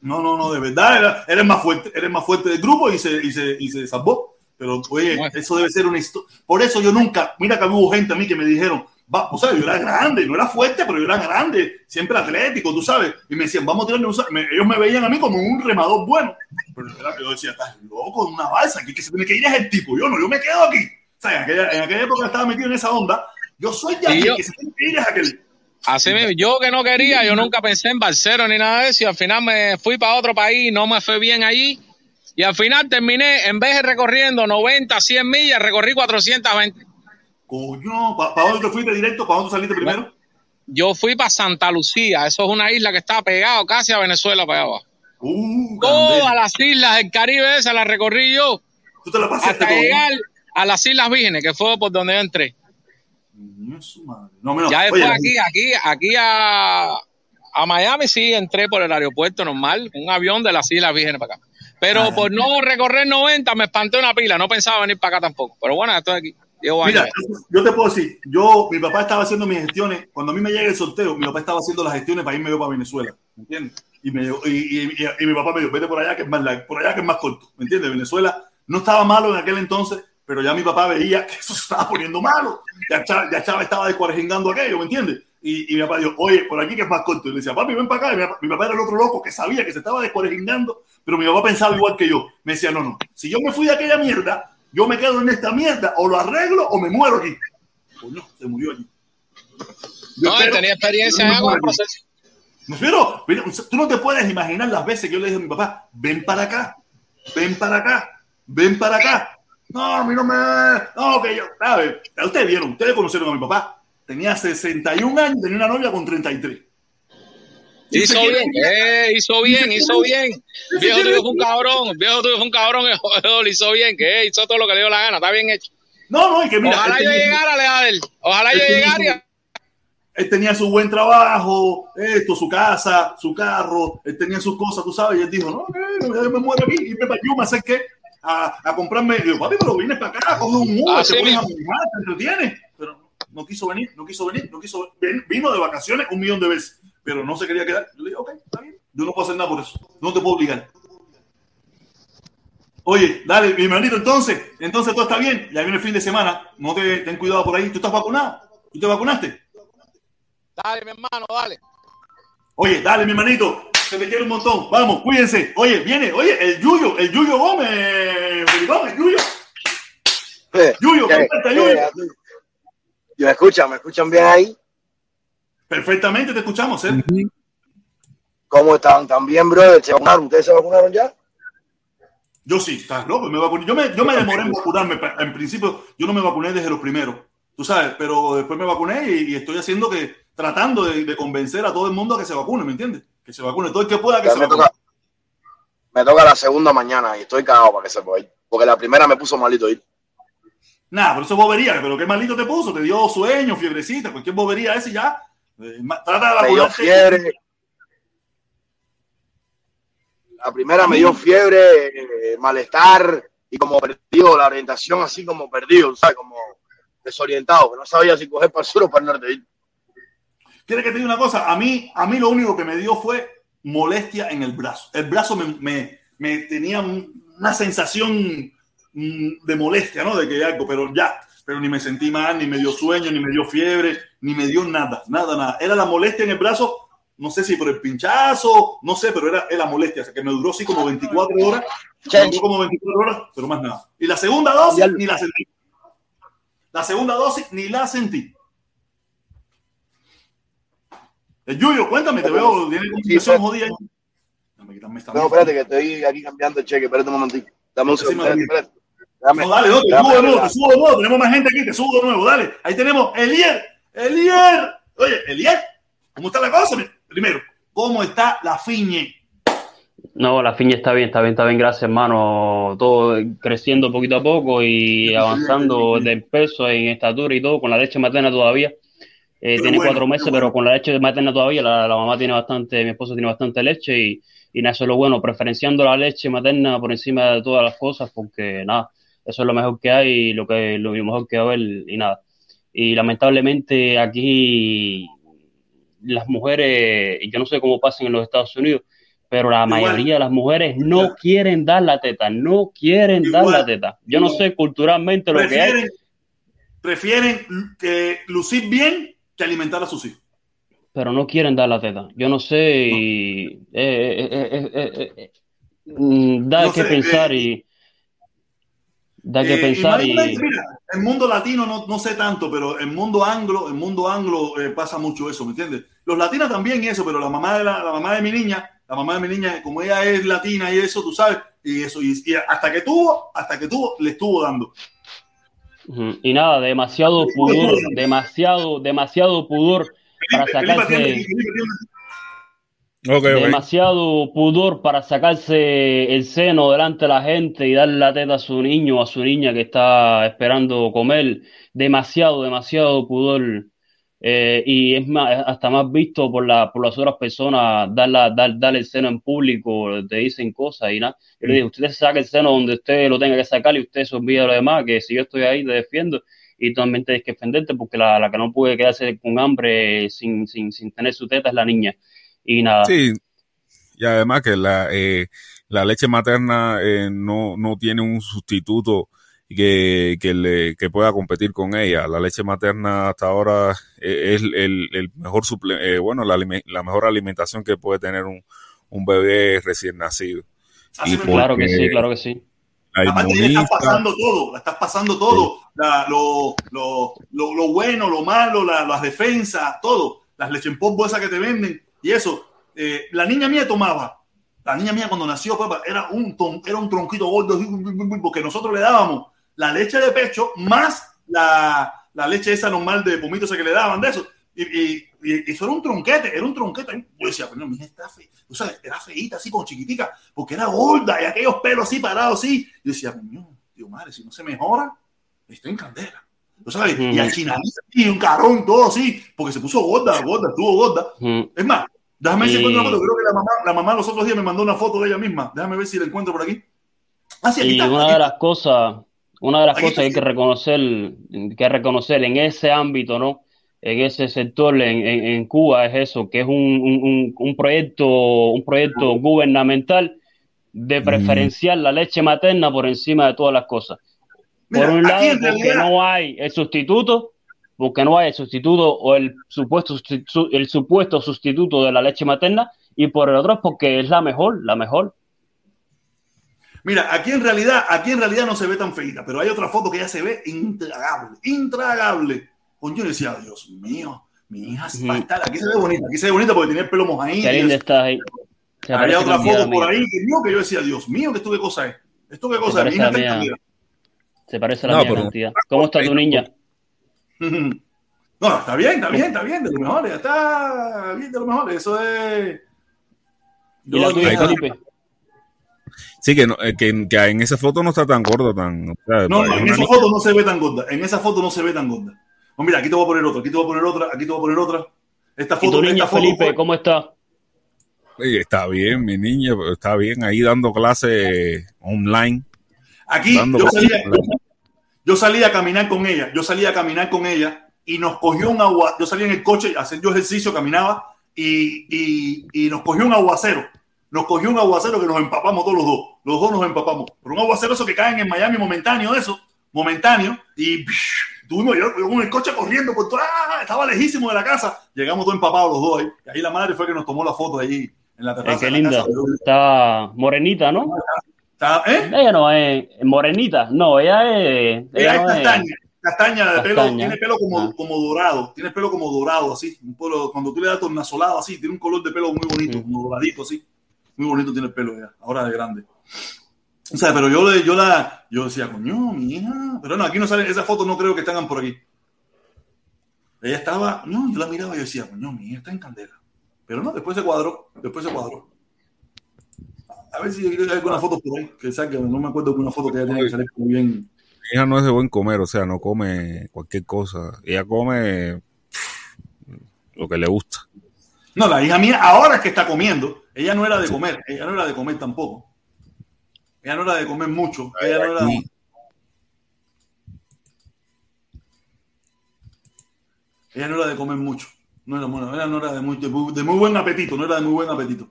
No, no, no, de verdad. Era, eres más fuerte, eres más fuerte del grupo y se, y se, y se salvó. Pero, oye, bueno. eso debe ser una historia. Por eso yo nunca, mira que hubo gente a mí que me dijeron, va, o sea, yo era grande, no era fuerte, pero yo era grande, siempre atlético, tú sabes. Y me decían, vamos a tirarle un me, Ellos me veían a mí como un remador bueno. Pero yo decía, estás loco, una balsa, que, que se tiene que ir es el tipo. Yo no, yo me quedo aquí. O sea, en aquella, en aquella época estaba metido en esa onda. Yo soy yo, que se tiene que ir es aquel. Así mismo, yo que no quería, yo nunca pensé en Barcero ni nada de eso, y al final me fui para otro país, no me fue bien allí, y al final terminé, en vez de recorriendo 90, 100 millas, recorrí 420. Coño, ¿para pa dónde te fuiste directo? ¿Para dónde saliste primero? Yo fui para Santa Lucía, eso es una isla que está pegado casi a Venezuela para allá abajo. Uh, Todas las islas del Caribe esas las recorrí yo. ¿Tú te la pasaste hasta todo, llegar a las Islas Vírgenes, que fue por donde yo entré. No, no, ya después oye, aquí, aquí, aquí a, a Miami sí entré por el aeropuerto normal, un avión de las Islas Vírgenes para acá. Pero Ah. por no recorrer 90 me espanté una pila, no pensaba venir para acá tampoco. Pero bueno, estoy aquí. Mira, yo te puedo decir, yo, mi papá estaba haciendo mis gestiones, cuando a mí me llega el sorteo, mi papá estaba haciendo las gestiones para irme yo para Venezuela, ¿me entiendes? Y, me, y, y, y, mi papá me dijo, vete por allá que es más largo, por allá que es más corto, ¿me entiendes? Venezuela no estaba malo en aquel entonces, pero ya mi papá veía que eso se estaba poniendo malo, ya Chávez, ya Chávez estaba descuarejingando aquello, ¿me entiendes? Y, mi papá dijo, oye, por aquí que es más corto. Y le decía, papi, ven para acá. Y mi, papá, mi papá era el otro loco que sabía que se estaba descuarejingando, pero mi papá pensaba igual que yo. Me decía, no, no, si yo me fui de aquella mierda, yo me quedo en esta mierda, o lo arreglo o me muero aquí. Coño, se murió allí. Yo no, tenía experiencia el proceso. Me refiero, tú no te puedes imaginar las veces que yo le dije a mi papá, ven para acá, ven para acá, ven para acá. No, a mí no me... No, que yo... A ver, ustedes vieron, ustedes conocieron a mi papá. Tenía 61 años, tenía una novia con 33. Hizo bien, eh, hizo bien, hizo bien. El viejo tuyo fue un cabrón, el viejo tuyo fue un cabrón, lo hizo bien, que hizo todo lo que le dio la gana, está bien hecho. No, no, y que mira. Ojalá yo llegara, Leal. Ojalá yo llegara. él tenía su buen trabajo, esto, su casa, su carro, él tenía sus cosas, tú sabes, y él dijo, no, yo me muero aquí, y me para yo me acerqué a, a comprarme, digo, papi, pero vienes para acá, coge un Uber, te pones a manejar, te entretienes, pero no quiso venir, no quiso venir, no quiso venir, vino de vacaciones un millón de veces, pero no se quería quedar, yo le dije, ok, está bien, yo no puedo hacer nada por eso, no te puedo obligar. Oye, dale, mi hermanito, entonces, entonces todo está bien, ya viene el fin de semana, no te ten cuidado por ahí, ¿tú estás vacunado? ¿Tú te vacunaste? Dale, mi hermano, dale. Oye, dale, mi hermanito. Se te quiere un montón. Vamos, cuídense. Oye, viene, oye, el Yuyo, el Yuyo Gómez. Gómez, Yuyo. Yuyo, ¿Qué? Yuyo. ¿Me escuchan? ¿Me escuchan bien ahí? Perfectamente te escuchamos, ¿eh? ¿Cómo están? ¿También, brother? ¿Se vacunaron? ¿Ustedes se vacunaron ya? Yo sí, estás loco. Me vacuné. Yo, me, yo me demoré en vacunarme. En principio, yo no me vacuné desde los primeros. Tú sabes, pero después me vacuné y, y estoy haciendo que, tratando de, de convencer a todo el mundo a que se vacune, ¿me entiendes? Que se vacune. Todo el que pueda que Ya se me vacune. toca, me toca la segunda mañana y estoy cagado para que se pueda ir. Porque la primera me puso malito ir. Nada, pero eso es bobería. Pero qué malito te puso. Te dio sueño, fiebrecita, cualquier bobería ese ya. Eh, trata de Me dio fiebre. La primera me dio fiebre, eh, malestar y como perdido la orientación, así como perdido, ¿sabes? Como desorientado, que no sabía si coger para el sur o para el norte. ¿Quieres que te diga una cosa? A mí, a mí lo único que me dio fue molestia en el brazo. El brazo me, me- me tenía un- una sensación mm, de molestia, ¿no? De que algo, pero ya. Pero ni me sentí mal, ni me dio sueño, ni me dio fiebre, ni me dio nada, nada, nada. Era la molestia en el brazo, no sé si por el pinchazo, no sé, pero era, era la molestia. O sea, que me duró así como 24 horas. Me duró como 24 horas, pero más nada. Y la segunda dosis, Ya- ni la sentí. La segunda dosis, ni la sentí. El Yuyo, cuéntame, te veo, tiene comunicación sí. jodida ahí. Dame, quítame esta No, espérate, que estoy aquí cambiando el cheque. Espérate un momentito. Dame un segundo. Espérate. Dame- No, dale, no, te dame subo de nuevo, la- te subo de nuevo. Tenemos más gente aquí, te subo de nuevo, dale. Ahí tenemos Elier, Elier. Oye, Elier, ¿cómo está la cosa? Primero, ¿cómo está la fiñe? No, la fiña está bien, está bien, está bien, gracias hermano. Todo creciendo poquito a poco y avanzando de peso en estatura y todo, con la leche materna todavía. Eh, tiene bueno, cuatro meses, bueno. pero con la leche materna todavía, la, la mamá tiene bastante, mi esposo tiene bastante leche y, y nada, eso es lo bueno, preferenciando la leche materna por encima de todas las cosas, porque nada, eso es lo mejor que hay y lo que lo mejor que va a haber y nada. Y lamentablemente aquí las mujeres, yo no sé cómo pasan en los Estados Unidos, pero la Igual. mayoría de las mujeres no Igual. quieren dar la teta, no quieren dar la teta. Yo no sé culturalmente lo que hay, Prefieren, prefieren que lucir bien que alimentar a sus hijos. pero no quieren dar la teta. Yo no sé, y, eh, eh, eh, eh, eh, eh, mm, da No que sé, pensar eh, y da que Eh, pensar y mira, el mundo latino no, no sé tanto, pero el mundo anglo, el mundo anglo eh, pasa mucho eso, ¿me entiendes? Los latinos también y eso, pero la mamá de la, la mamá de mi niña, la mamá de mi niña, como ella es latina y eso, tú sabes, y eso, y, y hasta que tuvo, hasta que tuvo, le estuvo dando. Y nada, demasiado pudor, demasiado, demasiado pudor para sacarse, Demasiado pudor para sacarse el seno delante de la gente y darle la teta a su niño o a su niña que está esperando comer. Demasiado, demasiado pudor. Eh, y es más, hasta más visto por, la, por las otras personas dar, la, dar, dar el seno en público, te dicen cosas y nada. Yo le digo, usted se saca el seno donde usted lo tenga que sacar y usted se olvida de lo demás, que si yo estoy ahí te defiendo y también tienes que defenderte porque la, la que no puede quedarse con hambre sin, sin, sin tener su teta es la niña. Y nada. Sí, y además que la, eh, la leche materna eh, no, no tiene un sustituto que, que, le, que pueda competir con ella. La leche materna hasta ahora eh, es el, el mejor suple eh, bueno, la, la mejor alimentación que puede tener un, un bebé recién nacido. Así Y Claro que sí, claro que sí. La Aparte, le inmuniza, estás pasando todo, la estás pasando todo, La- lo, lo, lo, lo bueno, lo malo, la- las defensas, todo, las leche en polvo esas que te venden y eso. Eh, la niña mía tomaba, la niña mía cuando nació, papá, era un, ton- era un tronquito gordo, porque nosotros le dábamos la leche de pecho más la, la leche esa normal de pomito ese que le daban de eso. Y, y, y eso era un tronquete, era un tronquete. Yo decía, pero mi hija está fe, o sea, era feíta así como chiquitica, porque era gorda y aquellos pelos así parados así. Yo decía, Dios madre, si no se mejora, Está en candela. ¿Tú sabes? Y a China y un carón, todo así, porque se puso gorda, gorda, estuvo gorda. Es más, déjame ver si encuentro una foto. Creo que la mamá, la mamá los otros días me mandó una foto de ella misma. Déjame ver si la encuentro por aquí. Ah, sí, aquí y está, una de las cosas, una de las cosas que hay que reconocer, que reconocer en ese ámbito, ¿no? En ese sector en, en, Cuba es eso, que es un, un, un proyecto, un proyecto gubernamental de preferenciar la leche materna por encima de todas las cosas. Por un lado, porque no hay el sustituto, porque no hay el sustituto o el supuesto, el supuesto sustituto de la leche materna, y por el otro porque es la mejor, la mejor. Mira, aquí en realidad, aquí en realidad no se ve tan feita, pero hay otra foto que ya se ve intragable, intragable. Con yo decía, Dios mío, mi hija va a estar, aquí se ve bonita, aquí se ve bonita porque tiene el pelo mojadito. Qué linda está ahí. Había otra foto por ahí que, que yo decía, Dios mío, ¿esto qué cosa es? ¿Esto qué cosa es? Mi hija está Se parece a la no, mía ¿Cómo está tu niña? No, está bien, está bien, está bien, de lo mejor, está bien de lo mejor, eso es... ¿Y la tuya, Felipe? Sí, que, no, eh, que, que, en esa foto no está tan gordo, tan. O sea, no, en esa foto no se ve tan gorda. En esa foto no se ve tan gorda. Oh, mira, aquí te voy a poner otra, aquí te voy a poner otra, aquí te voy a poner otra. Esta foto. ¿Y tu niña, esta Felipe, cómo está? Está bien, mi niña, está bien ahí dando clases online. Aquí yo salía, yo salía a caminar con ella, yo salía a caminar con ella y nos cogió un agua. Yo salía en el coche, hacer yo ejercicio, caminaba y, y, y nos cogió un aguacero nos cogió un aguacero que nos empapamos todos los dos. Los dos nos empapamos. Pero un aguacero eso que caen en Miami momentáneo, eso, momentáneo. Y tuvimos yo, con el coche corriendo por todo, ¡ah! estaba lejísimo de la casa. Llegamos todos empapados los dos ahí. Y ahí la madre fue que nos tomó la foto allí en la terraza. qué linda. Está morenita, ¿no? ¿Eh? Ella no es morenita, no, ella es. Ella, es castaña. Castaña de pelo, tiene pelo como, ah. como dorado, tiene pelo como dorado, así. Un cuando tú le das tornasolado, así, tiene un color de pelo muy bonito, como doradito, así muy bonito tiene el pelo ya, ahora de grande. O sea, pero yo, yo la, yo decía, coño, mi hija, pero no, aquí no sale, esas fotos no creo que estén por aquí. Ella estaba, no, yo la miraba y yo decía, coño, mi hija está en candela. Pero no, después se cuadró, después se cuadró. A ver si hay alguna foto por ahí, que saque, no me acuerdo de una foto que ella tiene que salir muy bien. Hija no es de buen comer, o sea, no come cualquier cosa. Ella come lo que le gusta. No, la hija mía ahora es que está comiendo. Ella no era de comer, ella no era de comer tampoco. Ella no era de comer mucho. Ella no era. Ella no era de comer mucho. No era, bueno, ella no era de muy, de muy buen apetito, no era de muy buen apetito.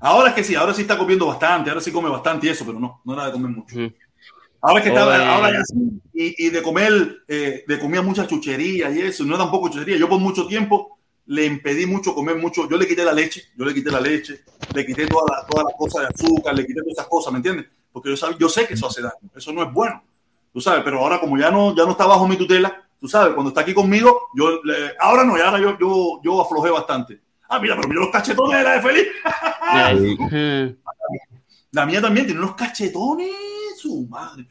Ahora es que sí, ahora sí está comiendo bastante, ahora sí come bastante y eso, pero no, no era de comer mucho. Ahora es que está, ahora ya sí, y, de comer, eh, de comía mucha chuchería y eso, no tampoco chuchería. Yo por mucho tiempo le impedí mucho comer mucho. Yo le quité la leche, yo le quité la leche, le quité todas las toda cosas de azúcar, le quité todas esas cosas, ¿me entiendes? Porque yo, yo sé que eso hace daño, eso no es bueno, tú sabes, pero ahora como ya no, ya no está bajo mi tutela, tú sabes, cuando está aquí conmigo, yo, ahora no, y ahora yo, yo, yo aflojé bastante. Ah, mira, pero mira los cachetones de la de Feliz. la mía también tiene unos cachetones, su madre.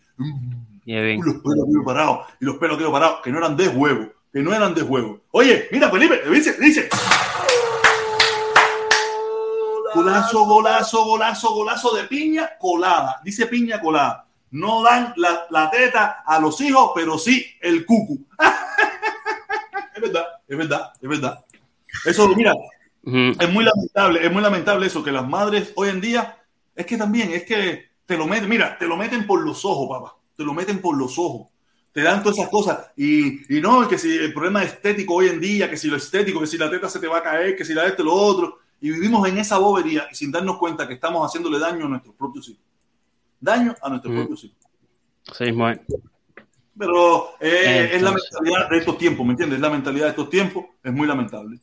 Y los pelos parados, y los pelos quedo parados, que no eran de huevo que no eran de juego. Oye, mira, Felipe, dice, dice. Golazo, golazo, golazo, golazo de piña colada. Dice piña colada. No dan la, teta a los hijos, pero sí el cucu. es verdad, es verdad, es verdad. Eso, mira, es muy lamentable, es muy lamentable eso, que las madres hoy en día, es que también, es que te lo meten, mira, te lo meten por los ojos, papá. Te lo meten por los ojos te dan todas esas cosas. Y, y no, que si el problema estético hoy en día, que si lo estético, que si la teta se te va a caer, que si la este, lo otro. Y vivimos en esa bobería y sin darnos cuenta que estamos haciéndole daño a nuestros propios hijos. Daño a nuestros mm. propios hijos. Sí, muy. Pero eh, es la mentalidad de estos tiempos, ¿me entiendes? Es la mentalidad de estos tiempos, es muy lamentable.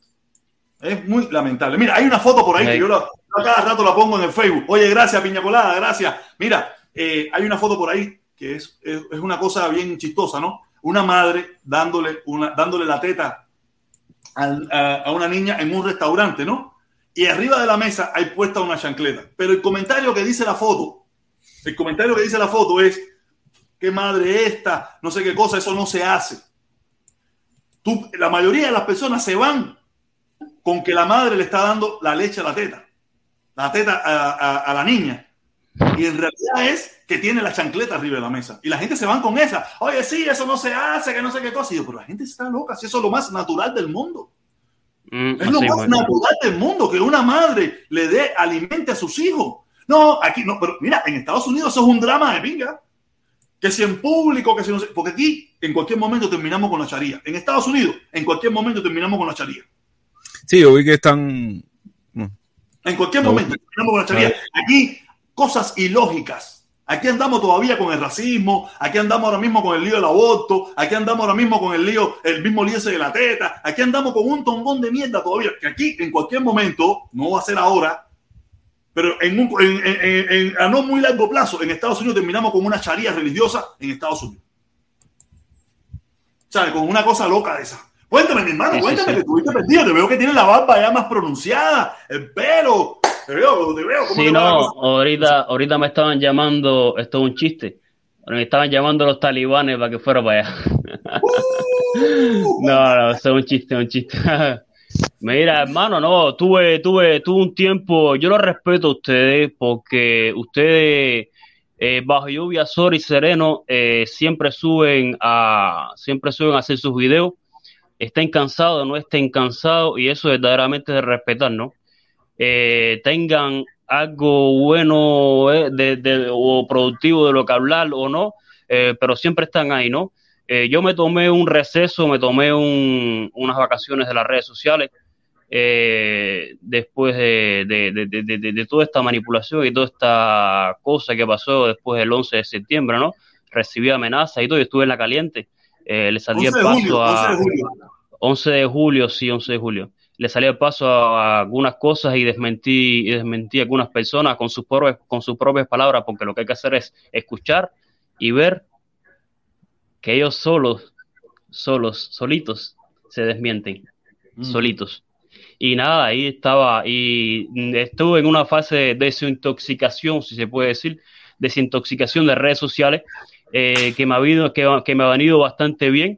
Es muy lamentable. Mira, hay una foto por ahí que yo, la, cada rato la pongo en el Facebook. Oye, gracias, Piña Colada, gracias. Mira, eh, hay una foto por ahí que es, es, una cosa bien chistosa, ¿no? Una madre dándole, una, dándole la teta a, a, una niña en un restaurante, ¿no? Y arriba de la mesa hay puesta una chancleta. Pero el comentario que dice la foto, el comentario que dice la foto es, qué madre esta, no sé qué cosa, eso no se hace. Tú, la mayoría de las personas se van con que la madre le está dando la leche a la teta, la teta a, a la niña. Y en realidad es que tiene la chancleta arriba de la mesa. Y la gente se van con esa. Oye, sí, eso no se hace, que no sé qué cosa. Y yo, pero la gente está loca, si eso es lo más natural del mundo. Mm, Es lo más bueno. natural del mundo que una madre le dé alimente a sus hijos. No, aquí no, pero mira, en Estados Unidos eso es un drama de pinga. Que si en público, que si no sé, porque aquí en cualquier momento terminamos con la charía. En Estados Unidos, en cualquier momento terminamos con la charía. Sí, yo vi que están. En cualquier No. momento. Aquí, cosas ilógicas. Aquí andamos todavía con el racismo, aquí andamos ahora mismo con el lío del aborto, aquí andamos ahora mismo con el lío, el mismo lío ese de la teta, aquí andamos con un tongón de mierda todavía, que aquí en cualquier momento, no va a ser ahora, pero en un, en- en- en- en- a no muy largo plazo, en Estados Unidos terminamos con una charía religiosa en Estados Unidos. ¿Sabes? Con una cosa loca de esa. Cuéntame, mi hermano, Sí, cuéntame sí. que estuviste perdido. Te veo que tienes la barba ya más pronunciada, el pelo. Te veo, te veo. ¿cómo Sí, te no, ahorita, ahorita me estaban llamando, esto es un chiste, me estaban llamando los talibanes para que fuera para allá. Uh, No, no, eso es un chiste, un chiste. Mira, hermano, no, tuve, tuve, tuve un tiempo, yo lo respeto a ustedes porque ustedes eh, bajo lluvia, sol y sereno eh, siempre suben a, siempre suben a hacer sus videos, estén cansados, no estén cansados y eso verdaderamente es de respetar, ¿no? Eh, tengan algo bueno eh, de, o productivo de lo que hablar o no, eh, pero siempre están ahí, ¿no? Yo me tomé un receso, me tomé un- unas vacaciones de las redes sociales después de, de- de- de- de- de- de toda esta manipulación y toda esta cosa que pasó después del 11 de septiembre, ¿no? Recibí amenazas y todo, y estuve en la caliente. Eh, le salí 11 el de paso julio, 11 a de julio. 11 de julio, sí, 11 de julio. Le salí el paso a, a algunas cosas y desmentí, y desmentí a algunas personas con sus, propias, con sus propias palabras, porque lo que hay que hacer es escuchar y ver que ellos solos, solos, solitos, se desmienten, Mm. solitos. Y nada, ahí estaba, y estuve en una fase de desintoxicación, si se puede decir, desintoxicación de redes sociales, eh, que, me ha habido, que, que me ha venido bastante bien.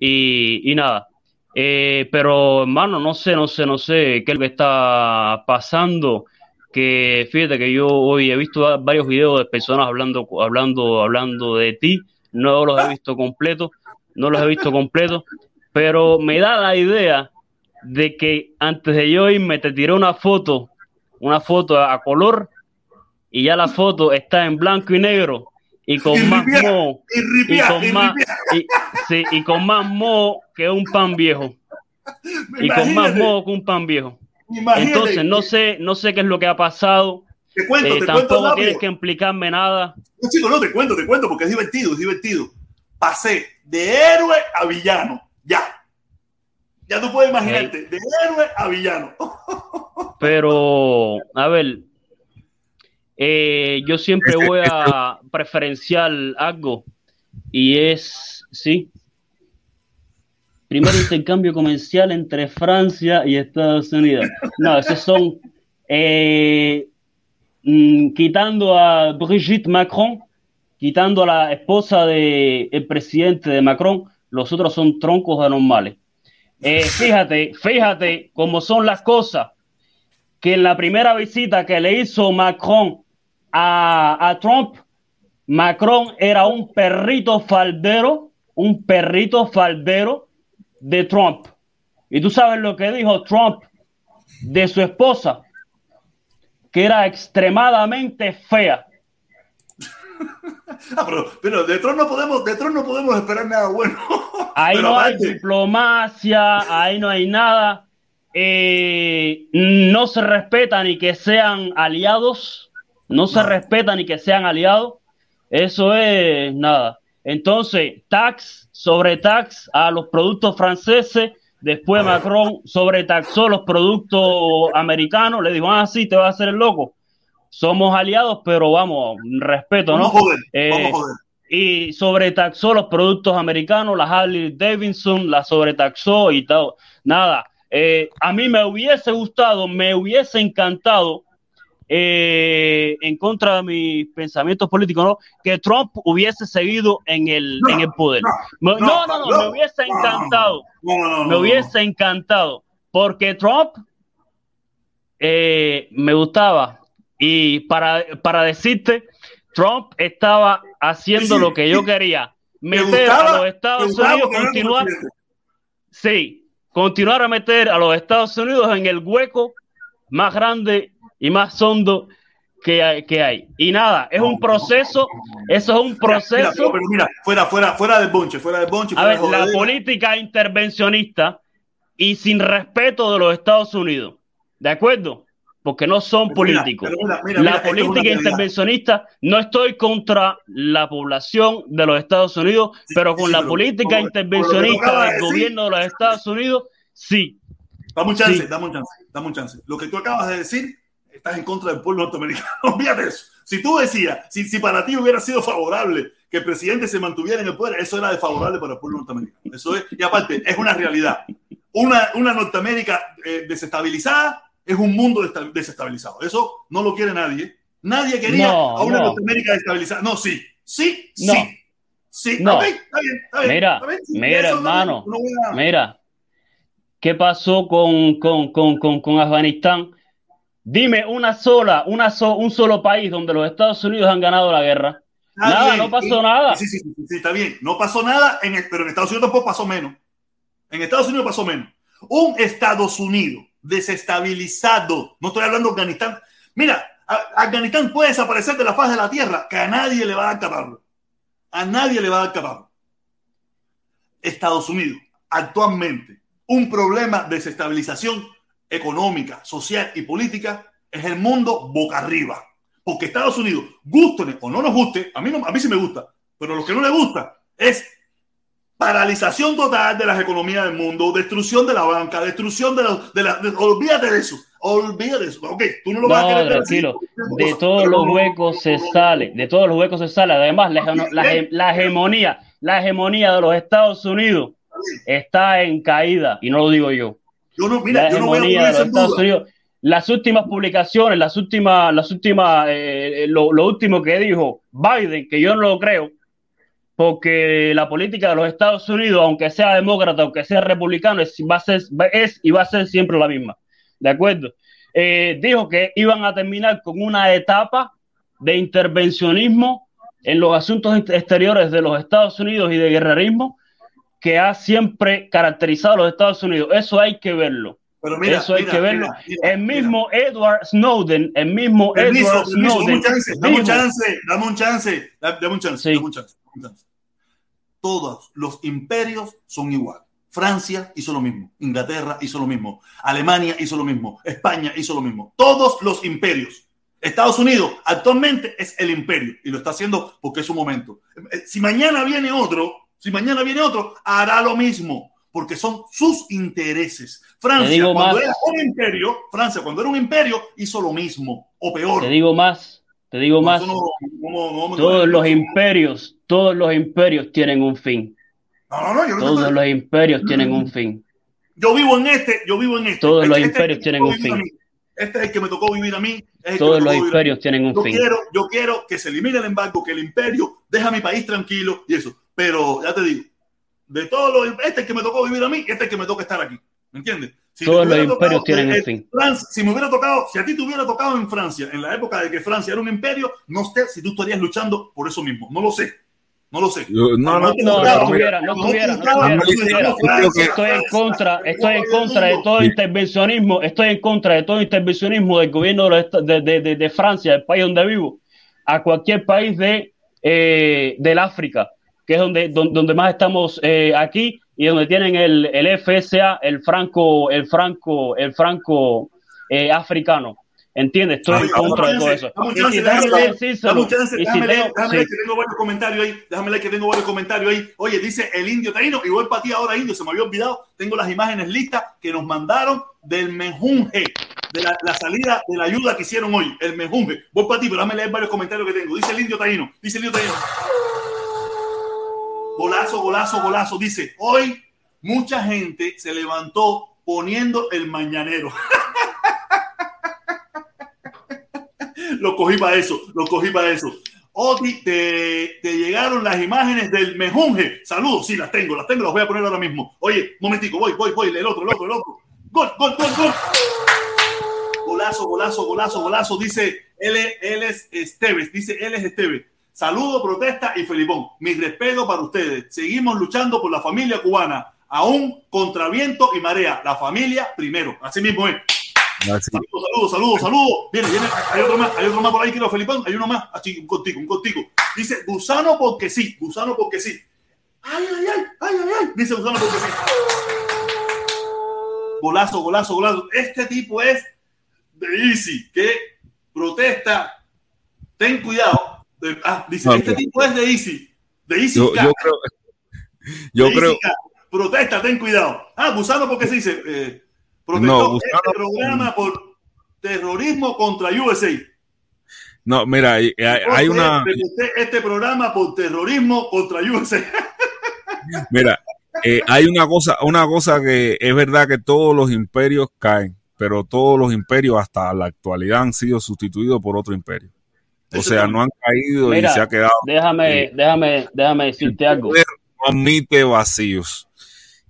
Y, y nada, eh, pero hermano, no sé, no sé, no sé qué es lo que está pasando. Que fíjate que yo hoy he visto va- varios videos de personas hablando, hablando, hablando de ti. No los he visto completos, no los he visto completos, pero me da la idea de que antes de yo irme te tiré una foto, una foto a color, y ya la foto está en blanco y negro y con Y más ripia, moho Y ripia, y con y más sí, y con más moho que un pan viejo y con más moho que un pan viejo imagínate. entonces no sé no sé qué es lo que ha pasado Te cuento, eh, te cuento tampoco rápido. tienes que explicarme nada No, chico, no, te cuento, te cuento, porque es divertido, es divertido. Pasé de héroe a villano. Ya. Ya tú puedes imaginarte, de héroe a villano. pero a ver eh, yo siempre voy a preferenciar algo y es sí. Primer intercambio comercial entre Francia y Estados Unidos. No esos son eh, mm, quitando a Brigitte Macron quitando a la esposa del el presidente de Macron los otros son troncos anormales. Eh, fíjate fíjate cómo son las cosas que en la primera visita que le hizo Macron a, a Trump, Macron era un perrito faldero, un perrito faldero de Trump. Y tú sabes lo que dijo Trump de su esposa, que era extremadamente fea. Ah, pero, pero de Tron no podemos, de no podemos esperar nada bueno. Ahí Pero no hay diplomacia, ahí no hay nada. Eh, no se respeta ni que sean aliados, no se respeta ni que sean aliados. Eso es nada. Entonces, tax sobre tax a los productos franceses. Después Macron sobretaxó los productos americanos. Le dijo, ah, sí, te vas a hacer el loco. Somos aliados, pero vamos, respeto, ¿no? Vamos a joder, Eh, vamos a joder. y sobretaxó los productos americanos, la Harley Davidson la sobretaxó y tal. Nada, eh, a mí me hubiese gustado, me hubiese encantado, eh, en contra de mis pensamientos políticos, ¿no? que Trump hubiese seguido en el, No, en el poder. no, No, no, no, no, me hubiese encantado, No, no, no, me hubiese encantado, porque Trump eh, me gustaba. Y para, para decirte, Trump estaba haciendo lo que yo quería, meter a los Estados Unidos, continuar, sí, continuar a meter a los Estados Unidos en el hueco más grande y más hondo que hay, que hay. Y nada, es un proceso, eso es un proceso. Pero mira, fuera, fuera, fuera del bonche, fuera del bonche. A ver, la política intervencionista y sin respeto de los Estados Unidos. ¿De acuerdo? Porque no son políticos. la política intervencionista, no estoy contra la población de los Estados Unidos, pero con la política intervencionista del gobierno de los Estados Unidos, sí. Dame un chance, dame un chance, dame un chance. Lo que tú acabas de decir estás en contra del pueblo norteamericano. Olvídate eso. Si tú decías, si, si para ti hubiera sido favorable que el presidente se mantuviera en el poder, eso era desfavorable para el pueblo norteamericano. Eso es, y aparte, es una realidad. Una, una Norteamérica eh, desestabilizada es un mundo desestabilizado. Eso no lo quiere nadie. Nadie quería a una Norteamérica desestabilizada. No, sí, sí, sí. Sí, no. está bien, está bien, Mira, mira, hermano, mira, ¿qué pasó con, con, con, con, con Afganistán? Dime una sola, una un solo país donde los Estados Unidos han ganado la guerra. nada, no pasó nada. Sí, sí, sí, está bien. No pasó nada, en pero en Estados Unidos tampoco pasó menos. En Estados Unidos pasó menos. Un Estados Unidos desestabilizado. No estoy hablando de Afganistán. Mira, Afganistán puede desaparecer de la faz de la tierra, que a nadie le va a dar caparlo. A nadie le va a dar caparlo. Estados Unidos, actualmente, un problema de desestabilización económica, social y política es el mundo boca arriba. Porque Estados Unidos, guste o no nos guste, a mí, no, a mí sí me gusta, pero a los que no les gusta es paralización total de las economías del mundo, destrucción de la banca, destrucción de, los, de la... olvídate de eso, olvídate de eso. Ok, tú no lo vas a querer tranquilo. De todos los huecos se sale, de todos los huecos se sale. Además, la, la hegemonía, la hegemonía de los Estados Unidos está en caída, y no lo digo yo. Yo no, mira, yo no voy a de Estados Unidos. Las últimas publicaciones, las últimas, las últimas, eh, lo, último que dijo Biden, que yo no lo creo, porque la política de los Estados Unidos, aunque sea demócrata, aunque sea republicano, es, va a ser, es y va a ser siempre la misma. ¿De acuerdo? Eh, dijo que iban a terminar con una etapa de intervencionismo en los asuntos exteriores de los Estados Unidos y de guerrerismo que ha siempre caracterizado a los Estados Unidos. Eso hay que verlo. Eso hay que verlo. el mismo Edward Snowden, el mismo Edward Snowden. Dame un chance, dame un chance, dame un chance, dame un chance, Todos los imperios son igual. Francia hizo lo mismo, Inglaterra hizo lo mismo, Alemania hizo lo mismo, España hizo lo mismo. Todos los imperios. Estados Unidos actualmente es el imperio y lo está haciendo porque es su momento. Si mañana viene otro, si mañana viene otro, hará lo mismo, porque son sus intereses. Francia, cuando era un imperio, Francia, cuando era un imperio, hizo lo mismo, o peor. Te digo más, te digo más. todos los imperios, todos los imperios tienen un fin. Todos los imperios tienen un fin. Yo vivo en este, yo vivo en este. Todos los este imperios tienen un fin. Este es el que me tocó vivir a mí. Todos los imperios tienen un fin. Quiero, yo quiero que se elimine el embargo, que el imperio deja mi país tranquilo y eso. Pero ya te digo, de todos los, este es el que me tocó vivir a mí y este es el que me toca estar aquí. ¿Me entiendes? Si todos los imperios tienen un fin. si me hubiera tocado, si a ti te hubiera tocado en Francia, en la época de que Francia era un imperio, no sé si tú estarías luchando por eso mismo. No lo sé. No lo sé. No, no, no, no, tuviera, no tuviera, no tuviera. Estoy en contra, estoy en contra de todo intervencionismo, estoy en contra de todo intervencionismo del gobierno de, de, de, de Francia, el país donde vivo, a cualquier país de eh, del África que es donde, donde, más estamos eh, aquí y donde tienen el, el, FSA, el franco, el franco, el franco eh, africano. ¿Entiendes? Estoy en contra de todo eso. Déjame leer que tengo varios comentarios ahí. Déjame leer que tengo varios comentarios ahí. Oye, dice el indio taíno, y voy para ti ahora, indio, se me había olvidado. Tengo las imágenes listas que nos mandaron del mejunje, de la, la, salida de la ayuda que hicieron hoy. El mejunje. Voy para ti, pero déjame leer varios comentarios que tengo. Dice el indio taíno, dice el indio taíno. Golazo, golazo, golazo. Dice, hoy mucha gente se levantó poniendo el mañanero. lo cogí para eso, lo cogí para eso. Oti, te, te, llegaron las imágenes del mejunje. Saludos, sí, las tengo, las tengo, las voy a poner ahora mismo. Oye, momentico, voy, voy, voy, el otro, el otro, el otro. Gol, gol, gol, gol. golazo, golazo, golazo, golazo. Dice, él es Esteves, dice, es Esteves. Saludo, protesta y Felipón. Mi respeto para ustedes. Seguimos luchando por la familia cubana, aún contra viento y marea. La familia primero. Así mismo es. Así. Saludos, saludos, saludos, saludos. Viene, viene, hay otro más, hay otro más por ahí, quiero Felipón. Hay uno más, así, un contigo, un contigo. Dice, gusano porque sí, gusano porque sí. Ay, ay, ay, ay, ay, ay. Dice gusano porque sí. Golazo, golazo, golazo. Este tipo es de Easy, que protesta. Ten cuidado. Ah, dice, este tipo es de Easy. De Easy. Yo, yo creo, yo creo. Protesta, ten cuidado. Ah, gusano porque se dice. Eh, protestó No, gusano- este programa por terrorismo contra USA. no, mira, hay, hay- hay una, este programa por terrorismo contra USA. mira, eh, hay una cosa, una cosa que es verdad que todos los imperios caen, pero todos los imperios hasta la actualidad han sido sustituidos por otro imperio. O sea, no han caído Mira, y se ha quedado. Déjame, déjame, déjame decirte algo. poder no admite vacíos.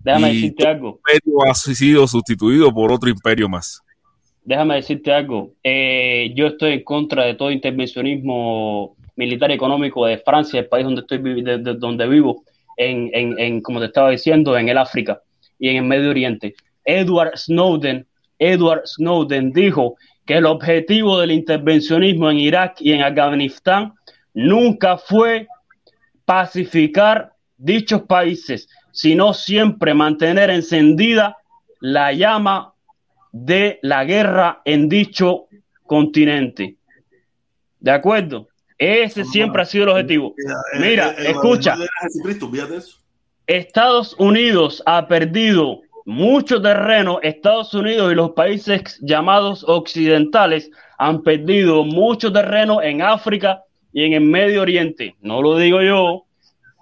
Déjame y- decirte algo. El imperio ha sido sustituido por otro imperio más. Déjame decirte algo. Eh, yo estoy en contra de todo intervencionismo militar y económico de Francia, el país donde estoy de- de- donde vivo, en, en, en, como te estaba diciendo, en el África y en el Medio Oriente. Edward Snowden, Edward Snowden dijo que el objetivo del intervencionismo en Irak y en Afganistán nunca fue pacificar dichos países, sino siempre mantener encendida la llama de la guerra en dicho continente. ¿De acuerdo? Ese siempre ha sido el objetivo. Mira, escucha. Olvídate de eso. Estados Unidos ha perdido mucho terreno. Estados Unidos y los países llamados occidentales han perdido mucho terreno en África y en el Medio Oriente. No lo digo yo.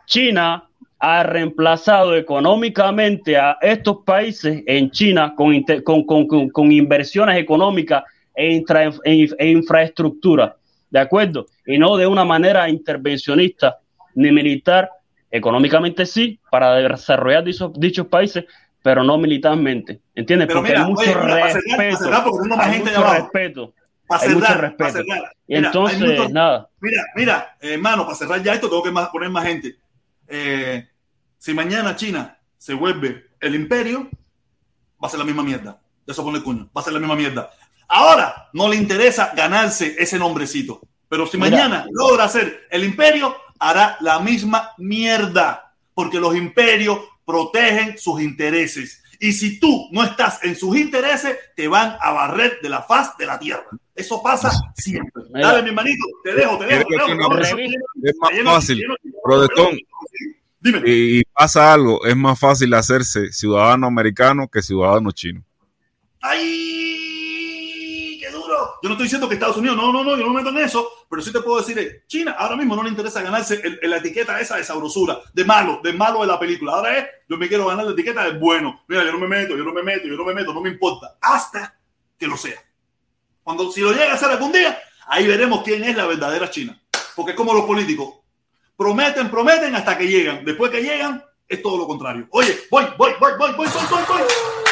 China ha reemplazado económicamente a estos países en China con, con, con- con- inversiones económicas e, e- e infraestructura. ¿De acuerdo? Y no de una manera intervencionista ni militar. Económicamente sí, para desarrollar dichos, dichos países, pero no militarmente. ¿Entiendes? Pero Porque mira, hay mucho oye, mira, cerrar, respeto. cerrar, Hay mucho respeto. Para Hay mucho cerrar, respeto. para cerrar. Mira, entonces, nada. Mira, mira, hermano, para cerrar ya esto tengo que más- poner más gente. Eh, si mañana China se vuelve el imperio, va a ser la misma mierda. De eso pone el cuño. Va a ser la misma mierda. Ahora no le interesa ganarse ese nombrecito. Pero si Mira. mañana logra ser el imperio, hará la misma mierda. Porque los imperios protegen sus intereses. Y si tú no estás en sus intereses, te van a barrer de la faz de la tierra. Eso pasa siempre. Dale, mi hermanito, te dejo, te dejo. te dejo, te. Es más fácil, protestón. Dime. y pasa algo, es más fácil hacerse ciudadano americano que ciudadano chino. ¡Ay! Yo no estoy diciendo que Estados Unidos, no, no, no, yo no me meto en eso, pero sí te puedo decir, eh, China ahora mismo no le interesa ganarse el- la etiqueta esa de sabrosura, de malo, de malo de la película. Ahora es, yo me quiero ganar la etiqueta de bueno. Mira, yo no me meto, yo no me meto, yo no me meto, no me importa, hasta que lo sea. Cuando si lo llega a hacer algún día, ahí veremos quién es la verdadera China. Porque es como los políticos, prometen, prometen hasta que llegan. Después que llegan, es todo lo contrario. Oye, voy, voy, voy, voy, voy, voy, voy, voy.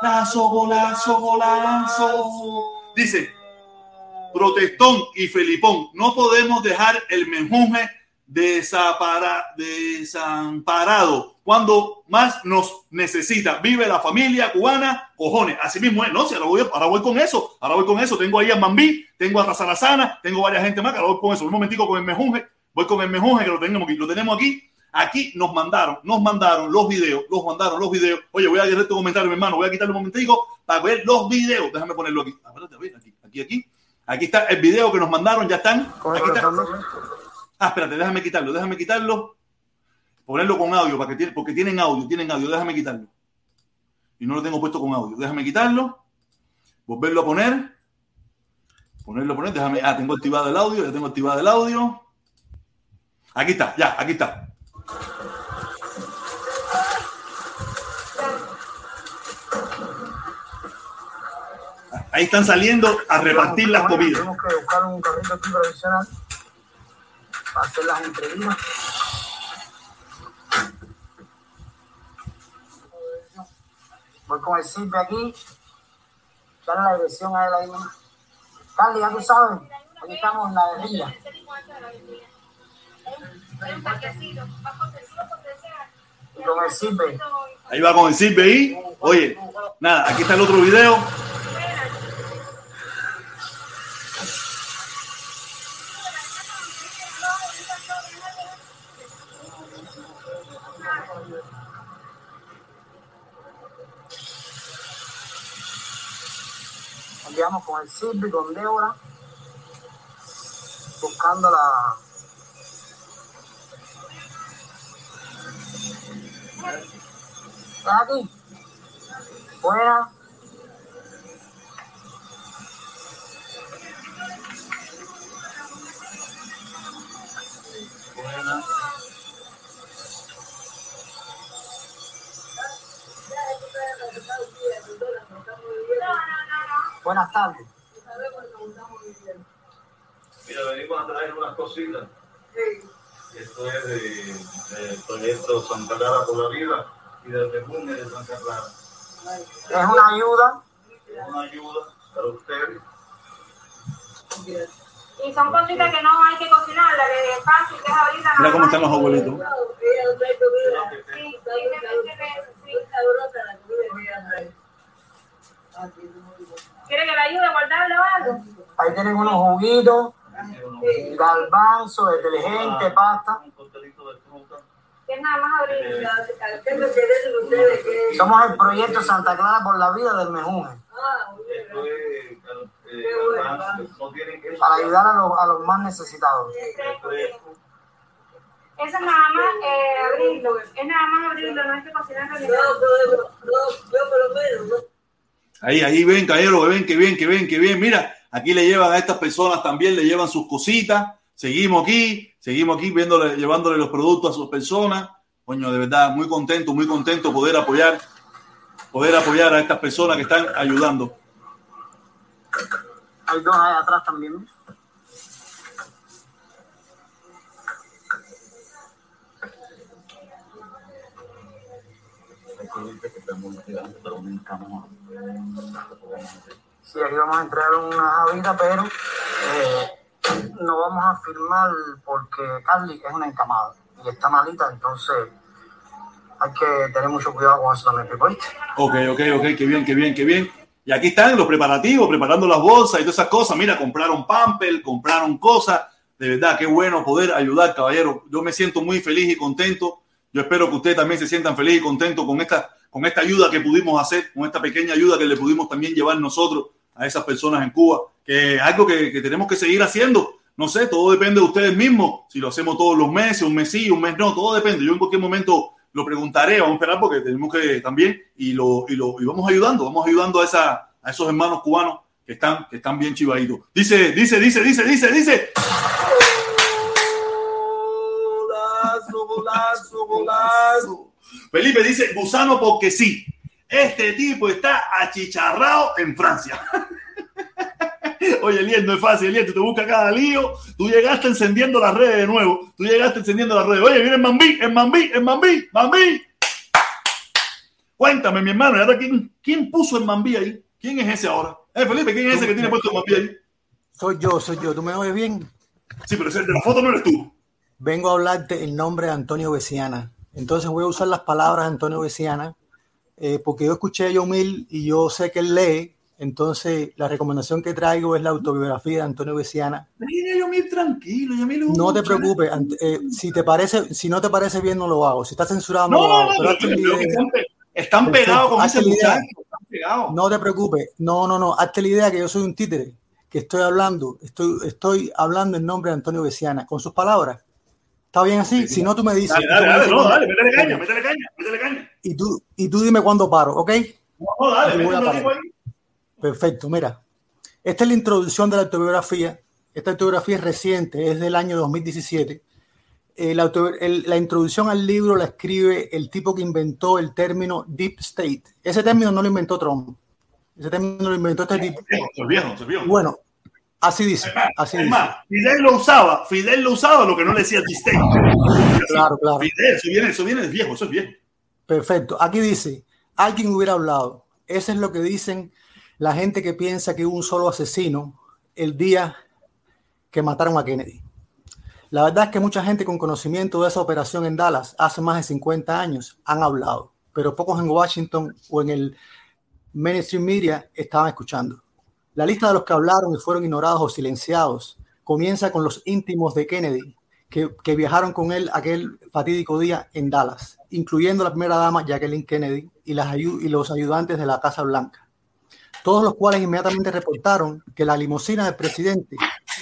Golazo, golazo, golazo. Dice, Protestón y Felipón, no podemos dejar el menjunje desapara- desamparado cuando más nos necesita. Vive la familia cubana, cojones. Así mismo es, ¿no? Si ahora voy, ahora voy con eso, ahora voy con eso. Tengo ahí a Mambí, tengo a Razarazana, tengo varias gente más, ahora voy con eso. Un momentico con el menjunje, voy con el menjunje que lo tenemos aquí. Lo tenemos aquí. Aquí nos mandaron, nos mandaron los videos, nos mandaron los videos. Oye, voy a leer tu comentario, mi hermano. Voy a quitarle un momentico para ver los videos. Déjame ponerlo aquí. A ver, a ver, aquí, aquí, aquí. Aquí está el video que nos mandaron, ya están. Aquí está. Ah, espérate, déjame quitarlo, déjame quitarlo. Ponerlo con audio, para que tiene, porque tienen audio, tienen audio, déjame quitarlo. Y no lo tengo puesto con audio. Déjame quitarlo. Volverlo a poner. Ponerlo a poner, déjame. Ah, tengo activado el audio, ya tengo activado el audio. Aquí está, ya, aquí está. Ahí están saliendo a repartir las comidas. Tenemos que buscar un carrito aquí provisional para hacer las entrevistas. Voy con el simple aquí. dale la dirección a él ahí. Carly, ya tú sabes, aquí estamos en la guerrilla. Con el sirve. Ahí va con el Silve ahí. Oye, nada, aquí está el otro video. Enviamos con el sirve y con Débora. Buscando la. ¿Estás aquí? Buena. Buenas tardes. Mira, venimos a traer unas cositas. Esto es de- del proyecto Santa Clara por la Vida y del perfume de Santa Clara. Es una ayuda. Es una ayuda para ustedes. Y son cositas que no hay que cocinarlas, que es fácil, que es ahorita. Mira cómo están los abuelitos. Sí, simplemente que- sí. ¿Quiere que le ayude a guardarle o algo? Ahí tienen unos juguitos, garbanzo, detergente, pasta. Un costelito de fruta. Que es nada más abrir. Somos el proyecto Santa Clara por la vida del Mejunje, es eh, no para ayudar a los, a los más necesitados. Eso es nada más eh, abrirlo. Es nada más abrirlo, no hay que cocinarlo ni nada. Ahí, ahí ven, caballero, que ven, que bien, que bien, que bien. Mira, aquí le llevan a estas personas también, le llevan sus cositas. Seguimos aquí, seguimos aquí viéndole, llevándole los productos a sus personas. Coño, de verdad, muy contento, muy contento poder apoyar, poder apoyar a estas personas que están ayudando. Hay dos ahí atrás también. Sí, aquí vamos a entrar una vida, pero eh, no vamos a firmar porque Carly es una encamada y está malita, entonces hay que tener mucho cuidado con eso también, ¿viste? Ok, ok, ok, qué bien, qué bien, qué bien. Y aquí están los preparativos, preparando las bolsas y todas esas cosas. Mira, compraron pamper, compraron cosas. De verdad, qué bueno poder ayudar, caballero. Yo me siento muy feliz y contento. Yo espero que ustedes también se sientan felices y contentos con esta, con esta ayuda que pudimos hacer, con esta pequeña ayuda que le pudimos también llevar nosotros a esas personas en Cuba, que es algo que, que tenemos que seguir haciendo. No sé, todo depende de ustedes mismos. Si lo hacemos todos los meses, un mes sí, un mes no, todo depende. Yo en cualquier momento lo preguntaré, vamos a esperar porque tenemos que también y lo, y lo y vamos ayudando, vamos ayudando a, esa, a esos hermanos cubanos que están, que están bien chivaditos. Dice, dice, dice, dice, dice, dice. Golazo, golazo, golazo. Felipe dice, gusano porque sí. Este tipo está achicharrado en Francia. Oye, Eliel, no es fácil, Eliel, tú te buscas cada lío. Tú llegaste encendiendo las redes de nuevo. Tú llegaste encendiendo las redes. Oye, viene Mambí, el Mambí, el Mambí, Mambí. Cuéntame, mi hermano, ¿y ahora quién, quién puso el Mambí ahí? ¿Quién es ese ahora? Eh, Felipe, ¿quién es ese que tiene puesto el Mambí ahí? Soy yo, soy yo. ¿Tú me oyes bien? Sí, pero ese de la foto no eres tú. Vengo a hablarte el nombre de Antonio Veciana. Entonces voy a usar las palabras de Antonio Veciana eh, porque yo escuché a Yomil y yo sé que él lee. Entonces la recomendación que traigo es la autobiografía de Antonio Veciana. Mira, yo mil tranquilo, yo mil No te preocupes. eh, si te parece, si no te parece bien, no lo hago. Si está censurado, no, No, lo no, hago. no, Pero creo que idea. están, están pegados con ese muchacho. Están pegados. No te preocupes. No, no, no. Hazte la idea que yo soy un títere, que estoy hablando, estoy, estoy hablando en nombre de Antonio Veciana, con sus palabras. ¿Está bien así? Si no, tú me dices. Dale, dale, dale, no, dale, métele caña, métele caña, métele caña. Y tú, y tú dime cuándo paro, ¿ok? No, dale, métele ahí. Perfecto, mira. Esta es la introducción de la autobiografía. Esta autobiografía es reciente, es del año 2017. Eh, la, auto- el- la introducción al libro la escribe el tipo que inventó el término Deep State. Ese término no lo inventó Trump. Ese término lo inventó este tipo. Viejo, viejo. Bueno, así dice. Así Es dice. Fidel lo usaba, Fidel lo usaba, lo que no le decía Distain. Claro, claro. Fidel, eso viene, eso viene de viejo, eso es viejo. Perfecto. Aquí dice, alguien hubiera hablado. Eso es lo que dicen la gente que piensa que hubo un solo asesino el día que mataron a Kennedy. La verdad es que mucha gente con conocimiento de esa operación en Dallas hace más de 50 años han hablado, pero pocos en Washington o en el mainstream media estaban escuchando. La lista de los que hablaron y fueron ignorados o silenciados comienza con los íntimos de Kennedy, que, viajaron con él aquel fatídico día en Dallas, incluyendo la primera dama Jacqueline Kennedy y los ayudantes de la Casa Blanca, todos los cuales inmediatamente reportaron que la limusina del presidente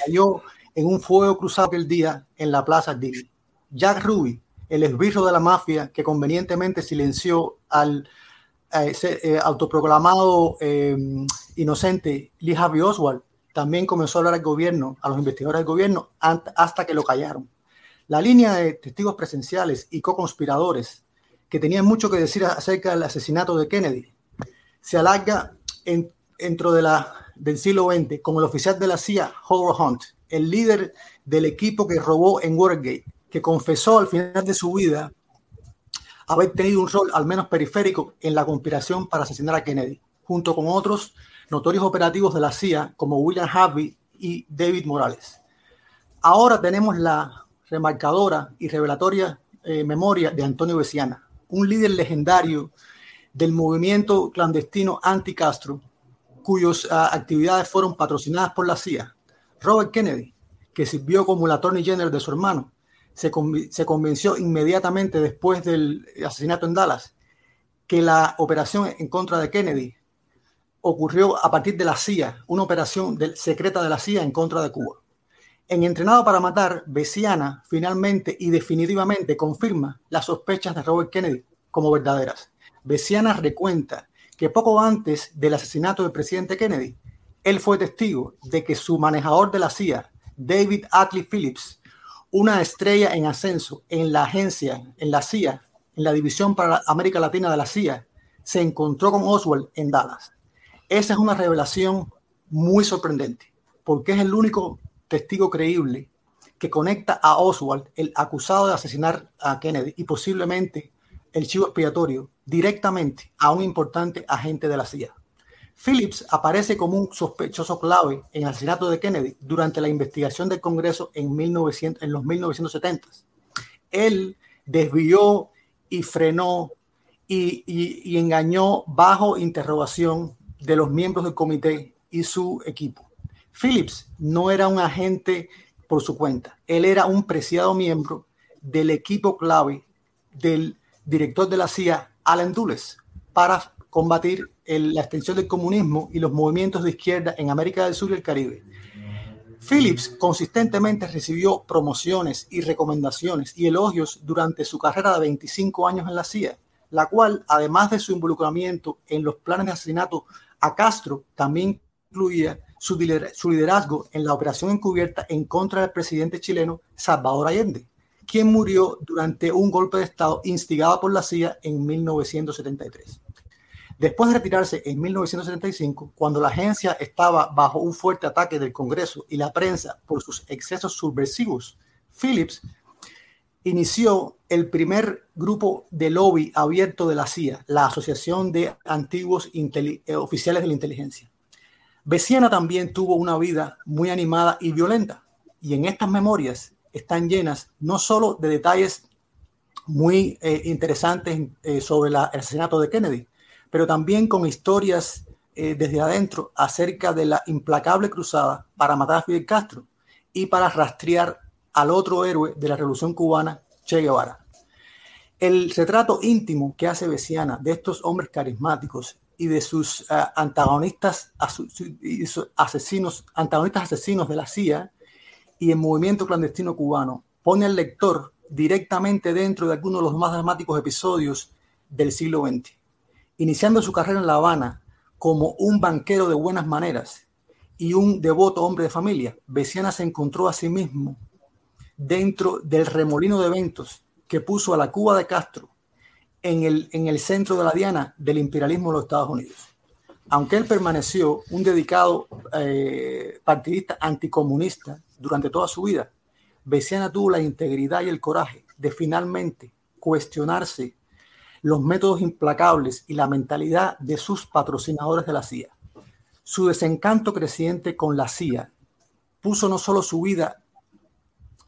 cayó en un fuego cruzado aquel día en la Plaza Dili. Jack Ruby, el esbirro de la mafia que convenientemente silenció al eh, eh, autoproclamado eh, inocente Lee Harvey Oswald, también comenzó a hablar al gobierno, a los investigadores del gobierno, hasta que lo callaron. La línea de testigos presenciales y co-conspiradores que tenían mucho que decir acerca del asesinato de Kennedy se alarga en, dentro de del siglo XX como el oficial de la CIA, Howard Hunt, el líder del equipo que robó en Watergate, que confesó al final de su vida haber tenido un rol al menos periférico en la conspiración para asesinar a Kennedy, junto con otros notorios operativos de la CIA como William Harvey y David Morales. Ahora tenemos la remarcadora y revelatoria eh, memoria de Antonio Besiana, un líder legendario del movimiento clandestino anti-Castro, cuyas uh, actividades fueron patrocinadas por la CIA. Robert Kennedy, que sirvió como el attorney general de su hermano, se, convenció inmediatamente después del asesinato en Dallas que la operación en contra de Kennedy ocurrió a partir de la CIA, una operación secreta de la CIA en contra de Cuba. En Entrenado para Matar, Besiana finalmente y definitivamente confirma las sospechas de Robert Kennedy como verdaderas. Besiana recuenta que poco antes del asesinato del presidente Kennedy, él fue testigo de que su manejador de la CIA, David Atley Phillips, una estrella en ascenso en la agencia, en la CIA, en la división para América Latina de la CIA, se encontró con Oswald en Dallas. Esa es una revelación muy sorprendente, porque es el único testigo creíble que conecta a Oswald, el acusado de asesinar a Kennedy y posiblemente el chivo expiatorio, directamente a un importante agente de la CIA. Phillips aparece como un sospechoso clave en el asesinato de Kennedy durante la investigación del Congreso en, 1900, en los 1970. Él desvió y frenó y, y, engañó bajo interrogación de los miembros del comité y su equipo. Phillips no era un agente por su cuenta, él era un preciado miembro del equipo clave del director de la CIA, Alan Dulles, para combatir la extensión del comunismo y los movimientos de izquierda en América del Sur y el Caribe. Phillips consistentemente recibió promociones y recomendaciones y elogios durante su carrera de 25 años en la CIA, la cual, además de su involucramiento en los planes de asesinato a Castro, también incluía su liderazgo en la operación encubierta en contra del presidente chileno Salvador Allende, quien murió durante un golpe de Estado instigado por la CIA en 1973. Después de retirarse en 1975, cuando la agencia estaba bajo un fuerte ataque del Congreso y la prensa por sus excesos subversivos, Phillips inició el primer grupo de lobby abierto de la CIA, la Asociación de Antiguos eh, Oficiales de la Inteligencia. Besiana también tuvo una vida muy animada y violenta, y en estas memorias están llenas no solo de detalles muy eh, interesantes eh, sobre el asesinato de Kennedy, pero también con historias eh, desde adentro acerca de la implacable cruzada para matar a Fidel Castro y para rastrear al otro héroe de la Revolución Cubana, Che Guevara. El retrato íntimo que hace Besiana de estos hombres carismáticos y de sus uh, antagonistas asesinos, antagonistas asesinos de la CIA y el movimiento clandestino cubano pone al lector directamente dentro de algunos de los más dramáticos episodios del siglo XX iniciando su carrera en La Habana como un banquero de buenas maneras y un devoto hombre de familia, Besiana se encontró a sí mismo dentro del remolino de eventos que puso a la Cuba de Castro en el, en el centro de la diana del imperialismo de los Estados Unidos. Aunque él permaneció un dedicado eh, partidista anticomunista durante toda su vida, Besiana tuvo la integridad y el coraje de finalmente cuestionarse los métodos implacables y la mentalidad de sus patrocinadores de la CIA. Su desencanto creciente con la CIA puso no solo su vida,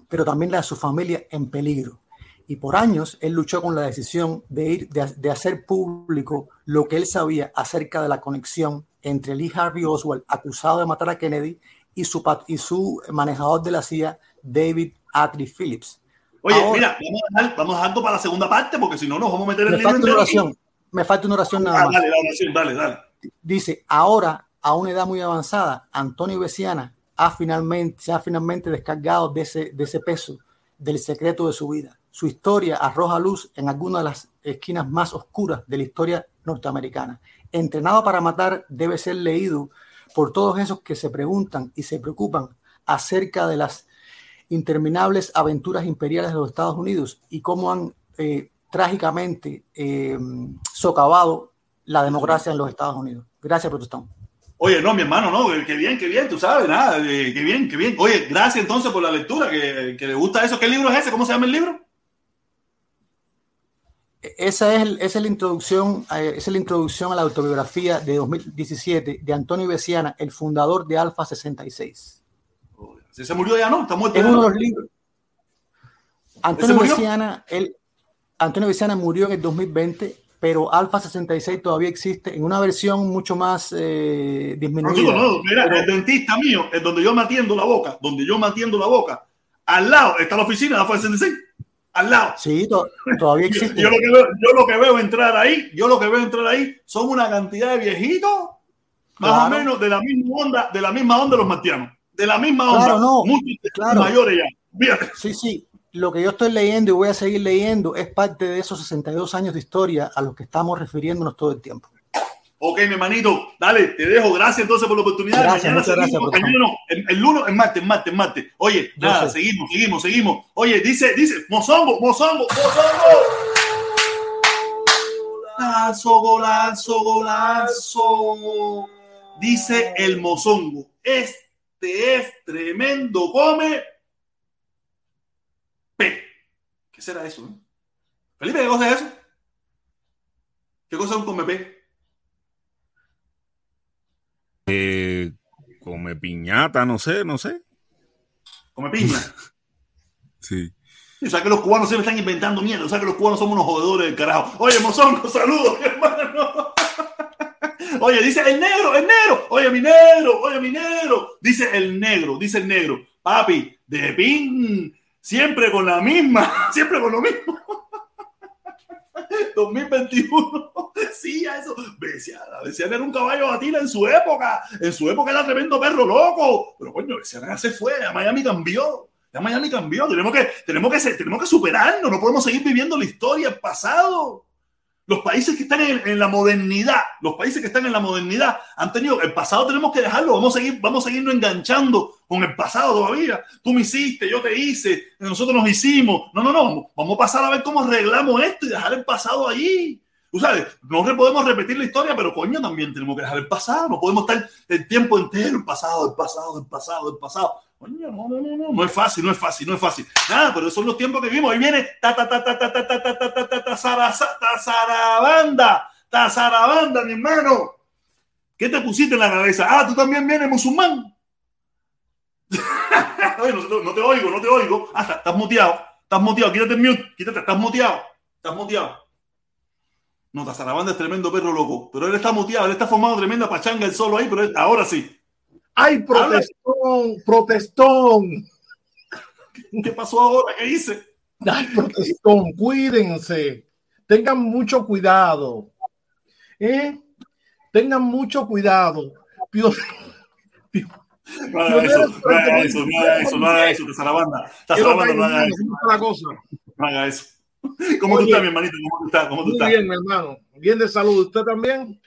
pero también la de su familia en peligro. Y por años él luchó con la decisión de ir de, hacer público lo que él sabía acerca de la conexión entre Lee Harvey Oswald, acusado de matar a Kennedy, y su, y su manejador de la CIA, David Atlee Phillips. Oye, Ahora- mira, vamos a, dejar, vamos a dejarlo para la segunda parte porque si no nos vamos a meter en Me el libro falta una oración. Me falta una oración nada Ah, más. dale, oración, dale, dale. Dice, ahora, a una edad muy avanzada, Antonio Besiana ha finalmente, se ha finalmente descargado de ese, de ese peso, del secreto de su vida. Su historia arroja luz en alguna de las esquinas más oscuras de la historia norteamericana. Entrenado para matar debe ser leído por todos esos que se preguntan y se preocupan acerca de las interminables aventuras imperiales de los Estados Unidos y cómo han eh, trágicamente eh, socavado la democracia en los Estados Unidos. Gracias, Protestón. Oye, no, mi hermano, no, qué bien, qué bien, tú sabes, nada, eh, qué bien, qué bien. Oye, gracias entonces por la lectura, que, que le gusta eso. ¿Qué libro es ese? ¿Cómo se llama el libro? Esa es, el- esa es la introducción, eh, esa es la introducción a la autobiografía de 2017 de Antonio Besiana, el fundador de Alfa 66. Si se murió ya no, está muerto. Es uno de ¿no? los libros. ¿Ese Antonio? Besiana, él, Antonio murió en el 2020, pero Alfa 66 todavía existe en una versión mucho más eh, No, disminuida. digo, no, mira, Pero- el dentista mío, es donde yo me atiendo la boca, donde yo me atiendo la boca, al lado está la oficina de la 66, al lado. Sí, to- todavía Yo, existe. yo lo que veo, yo lo que veo entrar ahí, yo lo que veo entrar ahí son una cantidad de viejitos, más Claro. o menos de la misma onda, de la misma onda de los martianos, de la misma onda, Claro, no, muchos claro. mayores ya. Fíjate. Sí, sí. Lo que yo estoy leyendo y voy a seguir leyendo es parte de esos 62 años de historia a los que estamos refiriéndonos todo el tiempo. Ok, mi hermanito, dale, te dejo. Gracias entonces por la oportunidad. Gracias, mañana gracias, seguimos. no, el, el lunes, el martes, el martes, el martes. Oye, Yo nada, sé. seguimos, seguimos, seguimos. Oye, dice, dice, mozongo, mozongo, mozongo. Golazo, golazo, golazo. Dice el mozongo. Este es tremendo, come. P. ¿Qué será eso? eh? Felipe, ¿qué cosa es eso? ¿Qué cosa es un come P? Eh, come piñata, no sé, no sé. Come piña. Sí. O sea que los cubanos siempre están inventando mierda. O sea que los cubanos somos unos jodedores del carajo. Oye, Mozongo, saludos, hermano. Oye, dice el negro, el negro. Oye, mi negro, oye, mi negro. Dice el negro, dice el negro. Papi, de pin, siempre con la misma, siempre con lo mismo. 2021. Sí, a eso. Besiana, Besiana era un caballo batila en su época. En su época era tremendo perro loco. Pero coño, Besiana ya se fue. A Miami cambió. Ya Miami cambió. Tenemos que, tenemos que, tenemos que superarnos. No podemos seguir viviendo la historia, el pasado. Los países que están en, la modernidad, los países que están en la modernidad han tenido el pasado, tenemos que dejarlo. Vamos a seguir, vamos a seguirnos enganchando con el pasado todavía. Tú me hiciste, yo te hice, nosotros nos hicimos. No, no, no. Vamos a pasar a ver cómo arreglamos esto y dejar el pasado allí. Tú sabes, no podemos repetir la historia, pero coño, también tenemos que dejar el pasado. No podemos estar el tiempo entero, el pasado, el pasado, el pasado, el pasado. No, es fácil, no es fácil, no es fácil. Nada, pero son los tiempos que vivimos. Ahí viene ta ta ta ta ta ta ta ta ta ta ta ta mi hermano. ¿Qué te pusiste en la cabeza? Ah, tú también vienes musulmán. No, te oigo, no te oigo. Ah, estás, muteado, estás muteado, quítate el mute, quítate, estás muteado, estás muteado. No, Tazarabanda es tremendo perro loco, pero él está muteado, él está formando tremenda pachanga el solo ahí, pero ahora sí. ¡Ay, protestón! ¡Protestón! ¿Qué pasó ahora? ¿Qué hice? ¡Ay, protestón! Cuídense. Tengan mucho cuidado. ¿Eh? Tengan mucho cuidado. Pío- Pío- No eso, no eso, no eso, no Tazarabanda. Tazarabanda, no haga eso, no haga eso. ¿Cómo tú estás, mi hermanito? ¿Cómo tú estás? ¿Cómo tú Muy estás? bien, mi hermano. Bien de salud. ¿Usted también?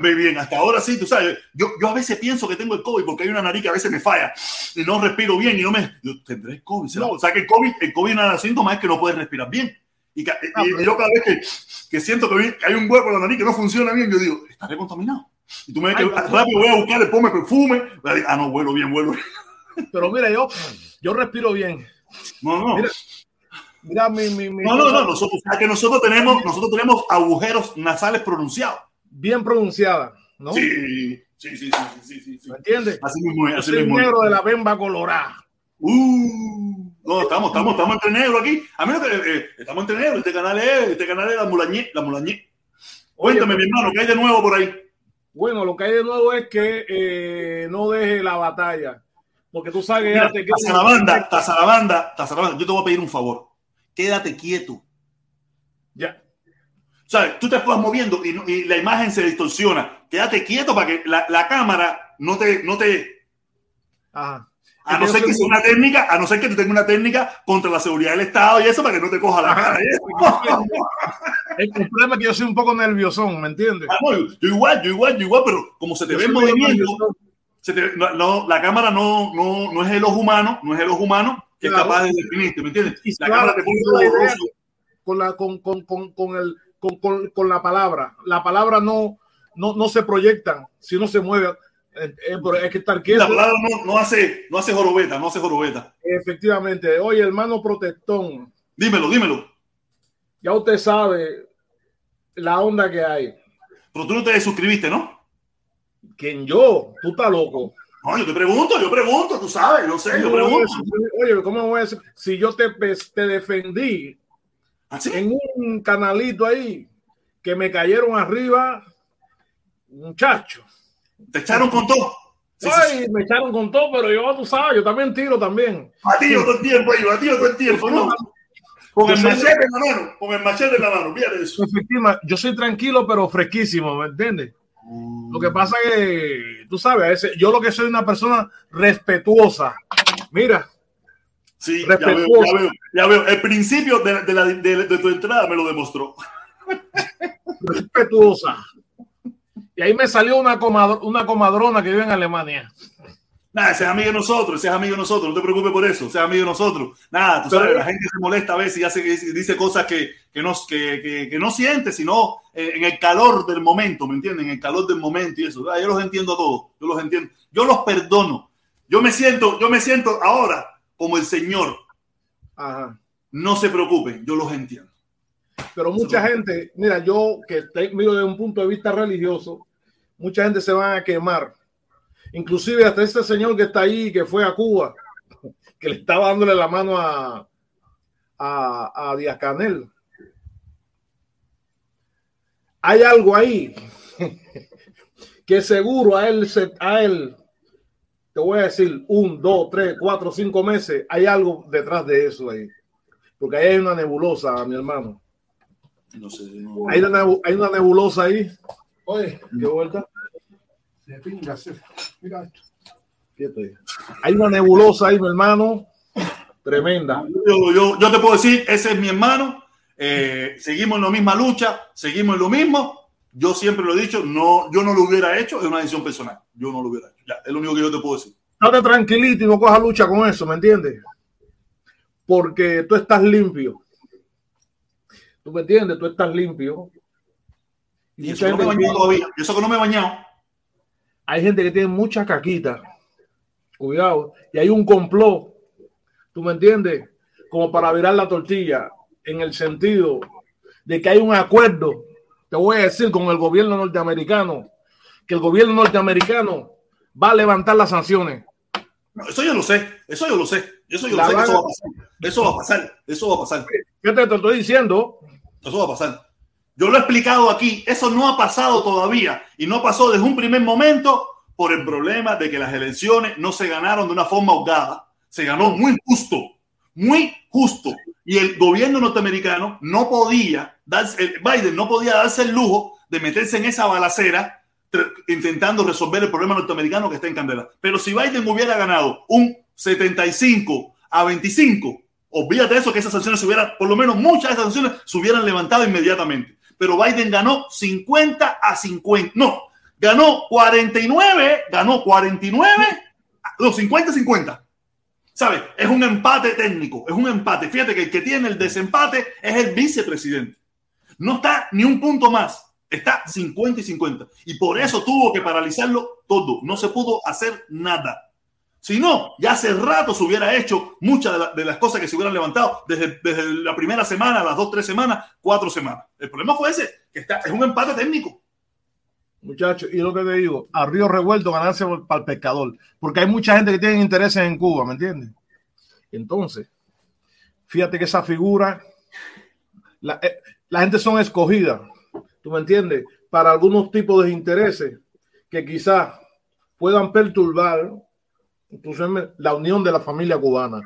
Muy bien, hasta ahora sí, tú sabes, yo, yo a veces pienso que tengo el COVID porque hay una nariz que a veces me falla y no respiro bien y no me... Yo tendré COVID, ¿será? No. O sea que el COVID, el COVID no es síntoma, es que no puedes respirar bien. Y, Ah, yo cada vez que, que siento que hay un hueco en la nariz que no funciona bien, yo digo, estaré contaminado. Y tú me ves que rápido voy a buscar el pome perfume. Ah, no, huelo bien, huelo bien. Pero mira, yo, yo respiro bien. No, no. Mira, Mira mi, mi, mi No, no, no, nosotros, o sea, que nosotros tenemos, nosotros tenemos agujeros nasales pronunciados. Bien pronunciada, ¿no? Sí, Sí, sí, sí, sí, sí, sí. ¿Me entiendes? Así mismo así soy mismo negro de la bemba colorada. Uh, no, estamos, estamos, estamos entre negros aquí. A mí lo que eh, estamos entre negros. Este canal es, este canal es la mulañé, la mulañé. Cuéntame, mi hermano, ¿qué hay de nuevo por ahí? Bueno, lo que hay de nuevo es que eh, no deje la batalla. Porque tú sabes que Mira, ya te Tazarabanda, Tazarabanda, Tazarabanda, yo te voy a pedir un favor. Quédate quieto. Ya. ¿Sabes? Tú te estás moviendo y, y la imagen se distorsiona. Quédate quieto para que la, la cámara no te, no te. Ajá. A no ser que sea una técnica, a no ser que tú tengas una técnica contra la seguridad del Estado y eso para que no te coja la cara. El problema es que yo soy un poco nerviosón, ¿me entiendes? Ah, no, yo, igual, yo igual, yo igual, pero como se te Yo ve en movimiento, nervioso. se te- no, no, la cámara no, no, no es el ojo humano, no es el ojo humano que Claro. es capaz de definirte, ¿me entiendes? La claro, cámara te pone con la con, con, con, con el con, con, con la palabra. La palabra no, no, no se proyectan si no se mueve. Eh, eh, pero hay que estar quieto. La palabra no, no hace, no hace jorobeta, no hace jorobeta. Efectivamente. Oye, hermano protestón, Dímelo, dímelo. ya usted sabe la onda que hay. Pero tú no te suscribiste, ¿no? ¿Quién yo? Tú estás loco. No, yo te pregunto, yo pregunto, tú sabes, yo sé, yo ¿Cómo voy a pregunto. Oye, ¿cómo voy a decir? Si yo te, te defendí ¿Así? en un canalito ahí que me cayeron arriba, muchacho. Te echaron con todo. Sí, sí, sí. Ay, me echaron con todo, pero yo, tú sabes, yo también tiro también. Batido todo el tiempo, ahí, batido todo el tiempo, ¿no? Con Yo el machete en la mano, con el machete en la mano, fíjate eso. Yo soy tranquilo, pero fresquísimo, ¿me entiendes? Lo que pasa es que, tú sabes, a veces, yo lo que soy una persona respetuosa. Mira, Sí, ya veo, ya veo, ya veo. El principio de, de la- de- de tu entrada me lo demostró. respetuosa. Y ahí me salió una, comadr- una comadrona que vive en Alemania. Nada, ese es amigo de nosotros, ese es amigo de nosotros, no te preocupes por eso, ese es amigo de nosotros. Nada, tú Pero- sabes, la gente se molesta a veces y hace, dice cosas que, que, no, que, que, que no siente, sino eh, en el calor del momento, ¿me entienden? En el calor del momento y eso. Ah, Yo los entiendo a todos, yo los entiendo. Yo los perdono. Yo me siento, yo me siento ahora como el Señor. Ajá. No se preocupen, yo los entiendo. Pero mucha gente, mira, yo que miro desde un punto de vista religioso, mucha gente se van a quemar. Inclusive hasta este señor que está ahí, que fue a Cuba, que le estaba dándole la mano a, a, a Díaz Canel. Hay algo ahí que seguro a él, se- a él, te voy a decir, un, dos, tres, cuatro, cinco meses, hay algo detrás de eso ahí. Porque ahí hay una nebulosa, mi hermano. No sé, no- Hay una, hay una nebulosa ahí. Oye, qué vuelta. Se pinga, se- Mira esto. Quieto ahí. Hay una nebulosa ahí, mi hermano. Tremenda. yo, yo, yo te puedo decir, ese es mi hermano, eh, seguimos en la misma lucha, seguimos en lo mismo. Yo siempre lo he dicho, no, yo no lo hubiera hecho, es una decisión personal. Yo no lo hubiera hecho. Ya, es lo único que yo te puedo decir. Estate tranquilito y no coja lucha con eso, ¿me entiendes? Porque tú estás limpio. ¿Tú me entiendes? Tú estás limpio. Y Y eso que no me he bañado todavía. Eso que no me he bañado. hay gente que tiene mucha caquita. Cuidado. Y hay un complot. ¿Tú me entiendes? Como para virar la tortilla. En el sentido de que hay un acuerdo, te voy a decir, con el gobierno norteamericano, que el gobierno norteamericano va a levantar las sanciones. No, eso yo lo sé, eso yo lo sé. Eso yo lo sé que eso va a pasar. Eso va a pasar. Eso va a pasar. ¿Qué te, te estoy diciendo? Eso va a pasar. Yo lo he explicado aquí. Eso no ha pasado todavía. Y no pasó desde un primer momento por el problema de que las elecciones no se ganaron de una forma ahogada. Se ganó muy justo. Muy justo. Y el gobierno norteamericano no podía darse, el Biden no podía darse el lujo de meterse en esa balacera intentando resolver el problema norteamericano que está en candela. Pero si Biden hubiera ganado un 75 a 25, olvídate de eso, que esas sanciones se hubieran, por lo menos muchas de esas sanciones se hubieran levantado inmediatamente. Pero Biden ganó 50 a 50. No, ganó 49, ganó 49, no, 50 a 50. ¿Sabes? Es un empate técnico, es un empate. Fíjate que el que tiene el desempate es el vicepresidente. No está ni un punto más, está 50 y 50. Y por eso tuvo que paralizarlo todo. No se pudo hacer nada. Si no, ya hace rato se hubiera hecho muchas de, la- de las cosas que se hubieran levantado desde, desde la primera semana, las dos, tres semanas, cuatro semanas. El problema fue ese, que está, es un empate técnico. Muchachos, y lo que te digo, a río revuelto ganarse para el pescador, porque hay mucha gente que tiene intereses en Cuba, ¿me entiendes? Entonces, fíjate que esa figura, la, eh, la gente son escogidas, ¿tú me entiendes? Para algunos tipos de intereses que quizás puedan perturbar la unión de la familia cubana.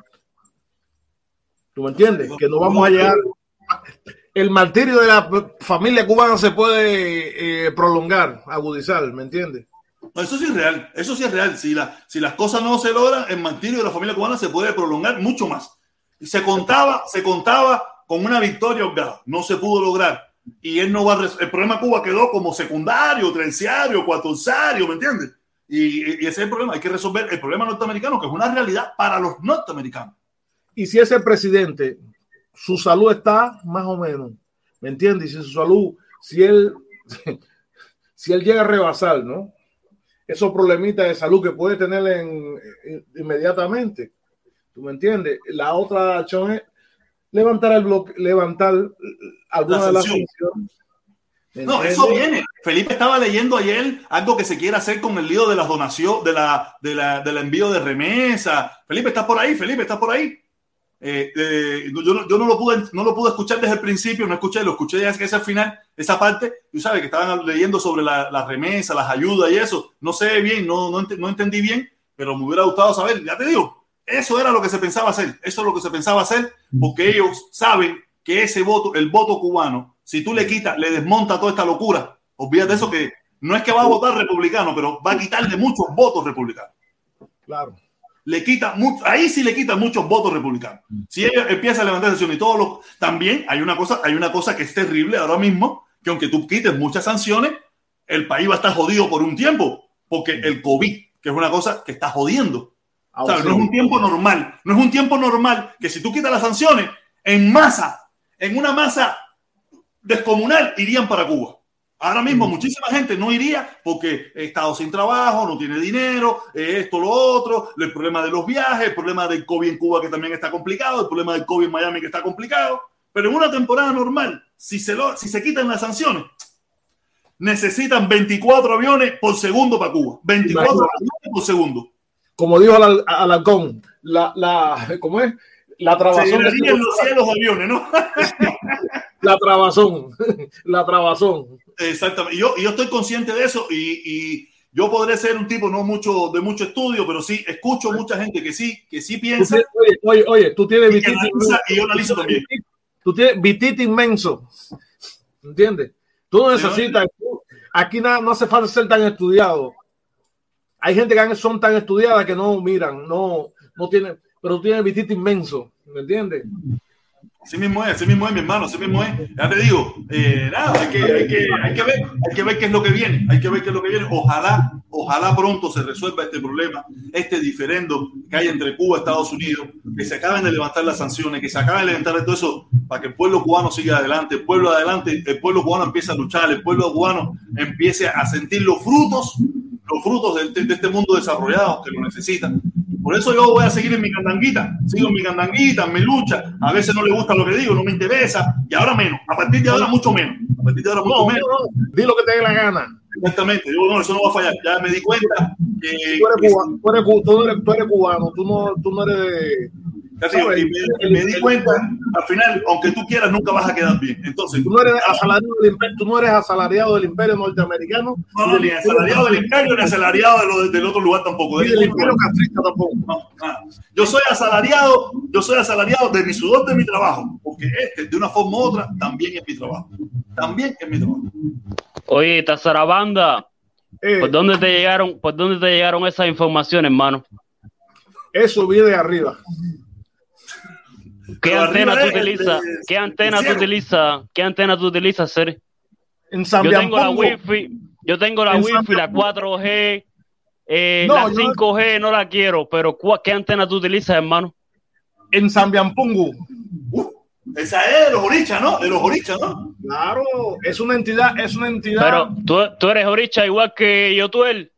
¿Tú me entiendes? Que no vamos a llegar. El martirio de la familia cubana se puede eh, prolongar, agudizar, ¿me entiendes? Eso sí es real, eso sí es real. Si, la, si las cosas no se logran, el martirio de la familia cubana se puede prolongar mucho más. Y se contaba, se contaba con una victoria holgada, no se pudo lograr. Y él no va a el problema Cuba quedó como secundario, terciario, cuatorzario, ¿me entiendes? Y, y ese es el problema, hay que resolver el problema norteamericano, que es una realidad para los norteamericanos. Y si ese presidente, su salud está más o menos, ¿me entiendes? Y si su salud, si él, si él llega a rebasar, ¿no? Esos problemitas de salud que puede tener en, en- inmediatamente, ¿tú me entiendes? La otra acción es levantar el bloque, levantar alguna La de las sanción. sanciones. ¿me No, eso viene. Felipe estaba leyendo ayer algo que se quiere hacer con el lío de las donaciones, de la, de la, del envío de remesa. Felipe, ¿estás por ahí? Felipe, ¿estás por ahí? Eh, eh, yo, no, yo no lo pude, no lo pude escuchar desde el principio, no escuché, lo escuché ya que es al final, esa parte, tú sabes que estaban leyendo sobre la, la remesa, las ayudas y eso. No sé bien, no, no, ent- no entendí bien, pero me hubiera gustado saber, ya te digo, eso era lo que se pensaba hacer, eso es lo que se pensaba hacer, porque ellos saben que ese voto, el voto cubano, si tú le quitas, le desmonta toda esta locura, olvídate eso que no es que va a votar republicano, pero va a quitarle muchos votos republicanos. Claro. Le quita mucho, ahí sí le quita muchos votos republicanos. Si ella empieza a levantar sanciones y todos los, también hay una cosa, hay una cosa que es terrible ahora mismo, que aunque tú quites muchas sanciones, el país va a estar jodido por un tiempo, porque el COVID, que es una cosa que está jodiendo. No es un tiempo normal. No es un tiempo normal que si tú quitas las sanciones, en masa, en una masa descomunal, irían para Cuba. Ahora mismo muchísima gente no iría porque he estado sin trabajo, no tiene dinero, esto, lo otro, el problema de los viajes, el problema del COVID en Cuba que también está complicado, el problema del COVID en Miami que está complicado. Pero en una temporada normal, si se, lo, si se quitan las sanciones, necesitan 24 aviones por segundo para Cuba. 24 Imagínate. aviones por segundo. Como dijo Al- Alarcón, la, la, ¿cómo es? La Se trabazón. de- llenarían los cielos aviones, ¿no? La trabazón. La trabazón. Exactamente. Yo, yo estoy consciente de eso y, y yo podré ser un tipo no mucho de mucho estudio, pero sí escucho mucha gente que sí, que sí piensa. tienes- oye, oye, oye, tú tienes Y analiza, y yo analizo también. Tú tienes vititi inmenso. ¿Entiendes? Tú no necesitas. Aquí nada, no hace falta ser tan estudiado. Hay gente que son tan estudiadas que no miran, no, no tienen, pero tú tienes vititi inmenso. ¿Me entiendes? Así mismo es, así mismo es, mi hermano, así mismo es. Ya te digo, eh, nada, hay que, hay, que, hay que ver, hay que ver qué es lo que viene, hay que ver qué es lo que viene. Ojalá, ojalá pronto se resuelva este problema, este diferendo que hay entre Cuba y Estados Unidos, que se acaben de levantar las sanciones, que se acaben de levantar todo eso para que el pueblo cubano siga adelante, el pueblo adelante, el pueblo cubano empiece a luchar, el pueblo cubano empiece a sentir los frutos, los frutos de, de este mundo desarrollado que lo necesita. Por eso yo voy a seguir en mi candanguita, sigo en mi candanguita, en mi lucha. A veces no le gusta lo que digo, no me interesa, y ahora menos. A partir de ahora, mucho menos. A partir de ahora, mucho No, menos. no, no. Di lo que te dé la gana. Exactamente. Yo, no, eso no va a fallar. Ya me di cuenta que. Tú eres, cubano, tú eres, cu- tú eres- tú eres cubano, tú no, tú no eres de. Y me, di cuenta, al final, aunque tú quieras, nunca vas a quedar bien. Entonces, Tú no eres asalariado del imperio, tú no eres asalariado del imperio norteamericano. no, no, ni asalariado del imperio, ni asalariado de lo- del otro lugar tampoco. Ni del imperio castrista tampoco. No, nada. Yo soy asalariado, yo soy asalariado de mi sudor de mi trabajo, porque este, de una forma u otra, también es mi trabajo. También es mi trabajo. Oye, Tazarabanda, Eh, ¿por dónde te llegaron, por dónde te llegaron esas informaciones, hermano? eso viene de arriba. ¿Qué antena tú utilizas? de- ¿Qué antena tú utilizas? ¿Qué antena tú utilizas, Seri? En Yo tengo la wifi, yo tengo la En wifi, la Zambiampongo. 4G, eh, No, la yo- 5G no la quiero, pero ¿cuál- ¿qué antena tú utilizas, hermano? en Zambiampungu. Uh, esa es de los orichas, ¿no? De los orichas, ¿no? Claro, es una entidad, es una entidad. Pero tú, tú eres oricha igual que Yotuel,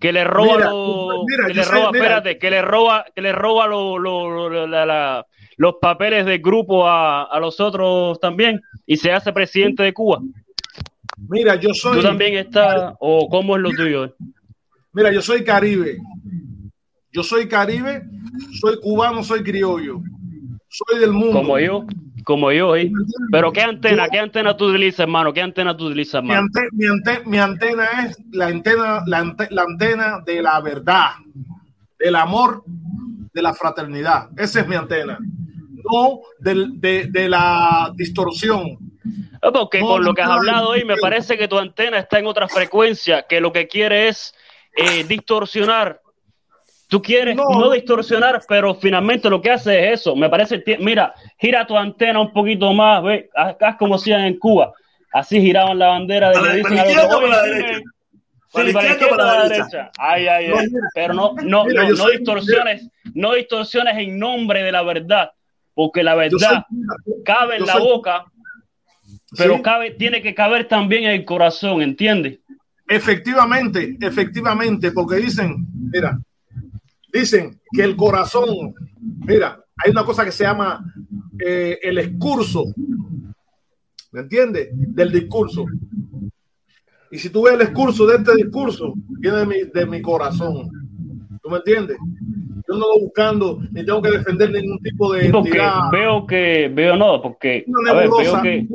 que le roba Mira, los, mira, que yo le sé, roba, mira. espérate, que le roba, que le roba lo- lo- lo- la- la- los papeles del grupo a, a los otros también y se hace presidente de Cuba. Mira, yo soy. ¿Tú también estás o cómo es lo tuyo? Mira, yo soy caribe. Yo soy caribe, soy cubano, soy criollo. Soy del mundo. Como yo, como yo, ¿eh? Pero ¿qué antena, qué antena tú utilizas, hermano? ¿Qué antena tú utilizas, Mi, hermano? ante- mi ante- mi antena es la antena, la, ante- la antena de la verdad, del amor, de la fraternidad. Esa es mi antena. No del- de, de la distorsión. Porque No, con lo que has no, hablado hoy me no. parece que tu antena está en otra frecuencia, que lo que quiere es eh, distorsionar. Tú quieres no. No. distorsionar, pero finalmente lo que hace es eso. Me parece, mira, gira tu antena un poquito más, ve, haz, como hacían en Cuba. Así giraban la bandera de ¿Para le la- dicen a o la "Oye, derecha? dime". ¿Para Sí, la para izquierda para derecha? derecha. Ay, ay, No, ay. mira, Pero no, no, mira, no, no distorsiones, no distorsiones en nombre de la verdad, porque la soy- verdad cabe en la soy- boca, pero Sí. cabe, tiene que caber también en el corazón, ¿entiendes? Efectivamente, efectivamente, porque dicen, mira, dicen que el corazón, mira, hay una cosa que se llama eh, el excurso, ¿me entiendes? Del discurso. Y si tú ves el discurso de este discurso, viene de mi, de mi corazón. ¿Tú me entiendes? Yo no ando buscando, ni tengo que defender ningún tipo de entidad. veo que, veo no, porque, a ver, veo que,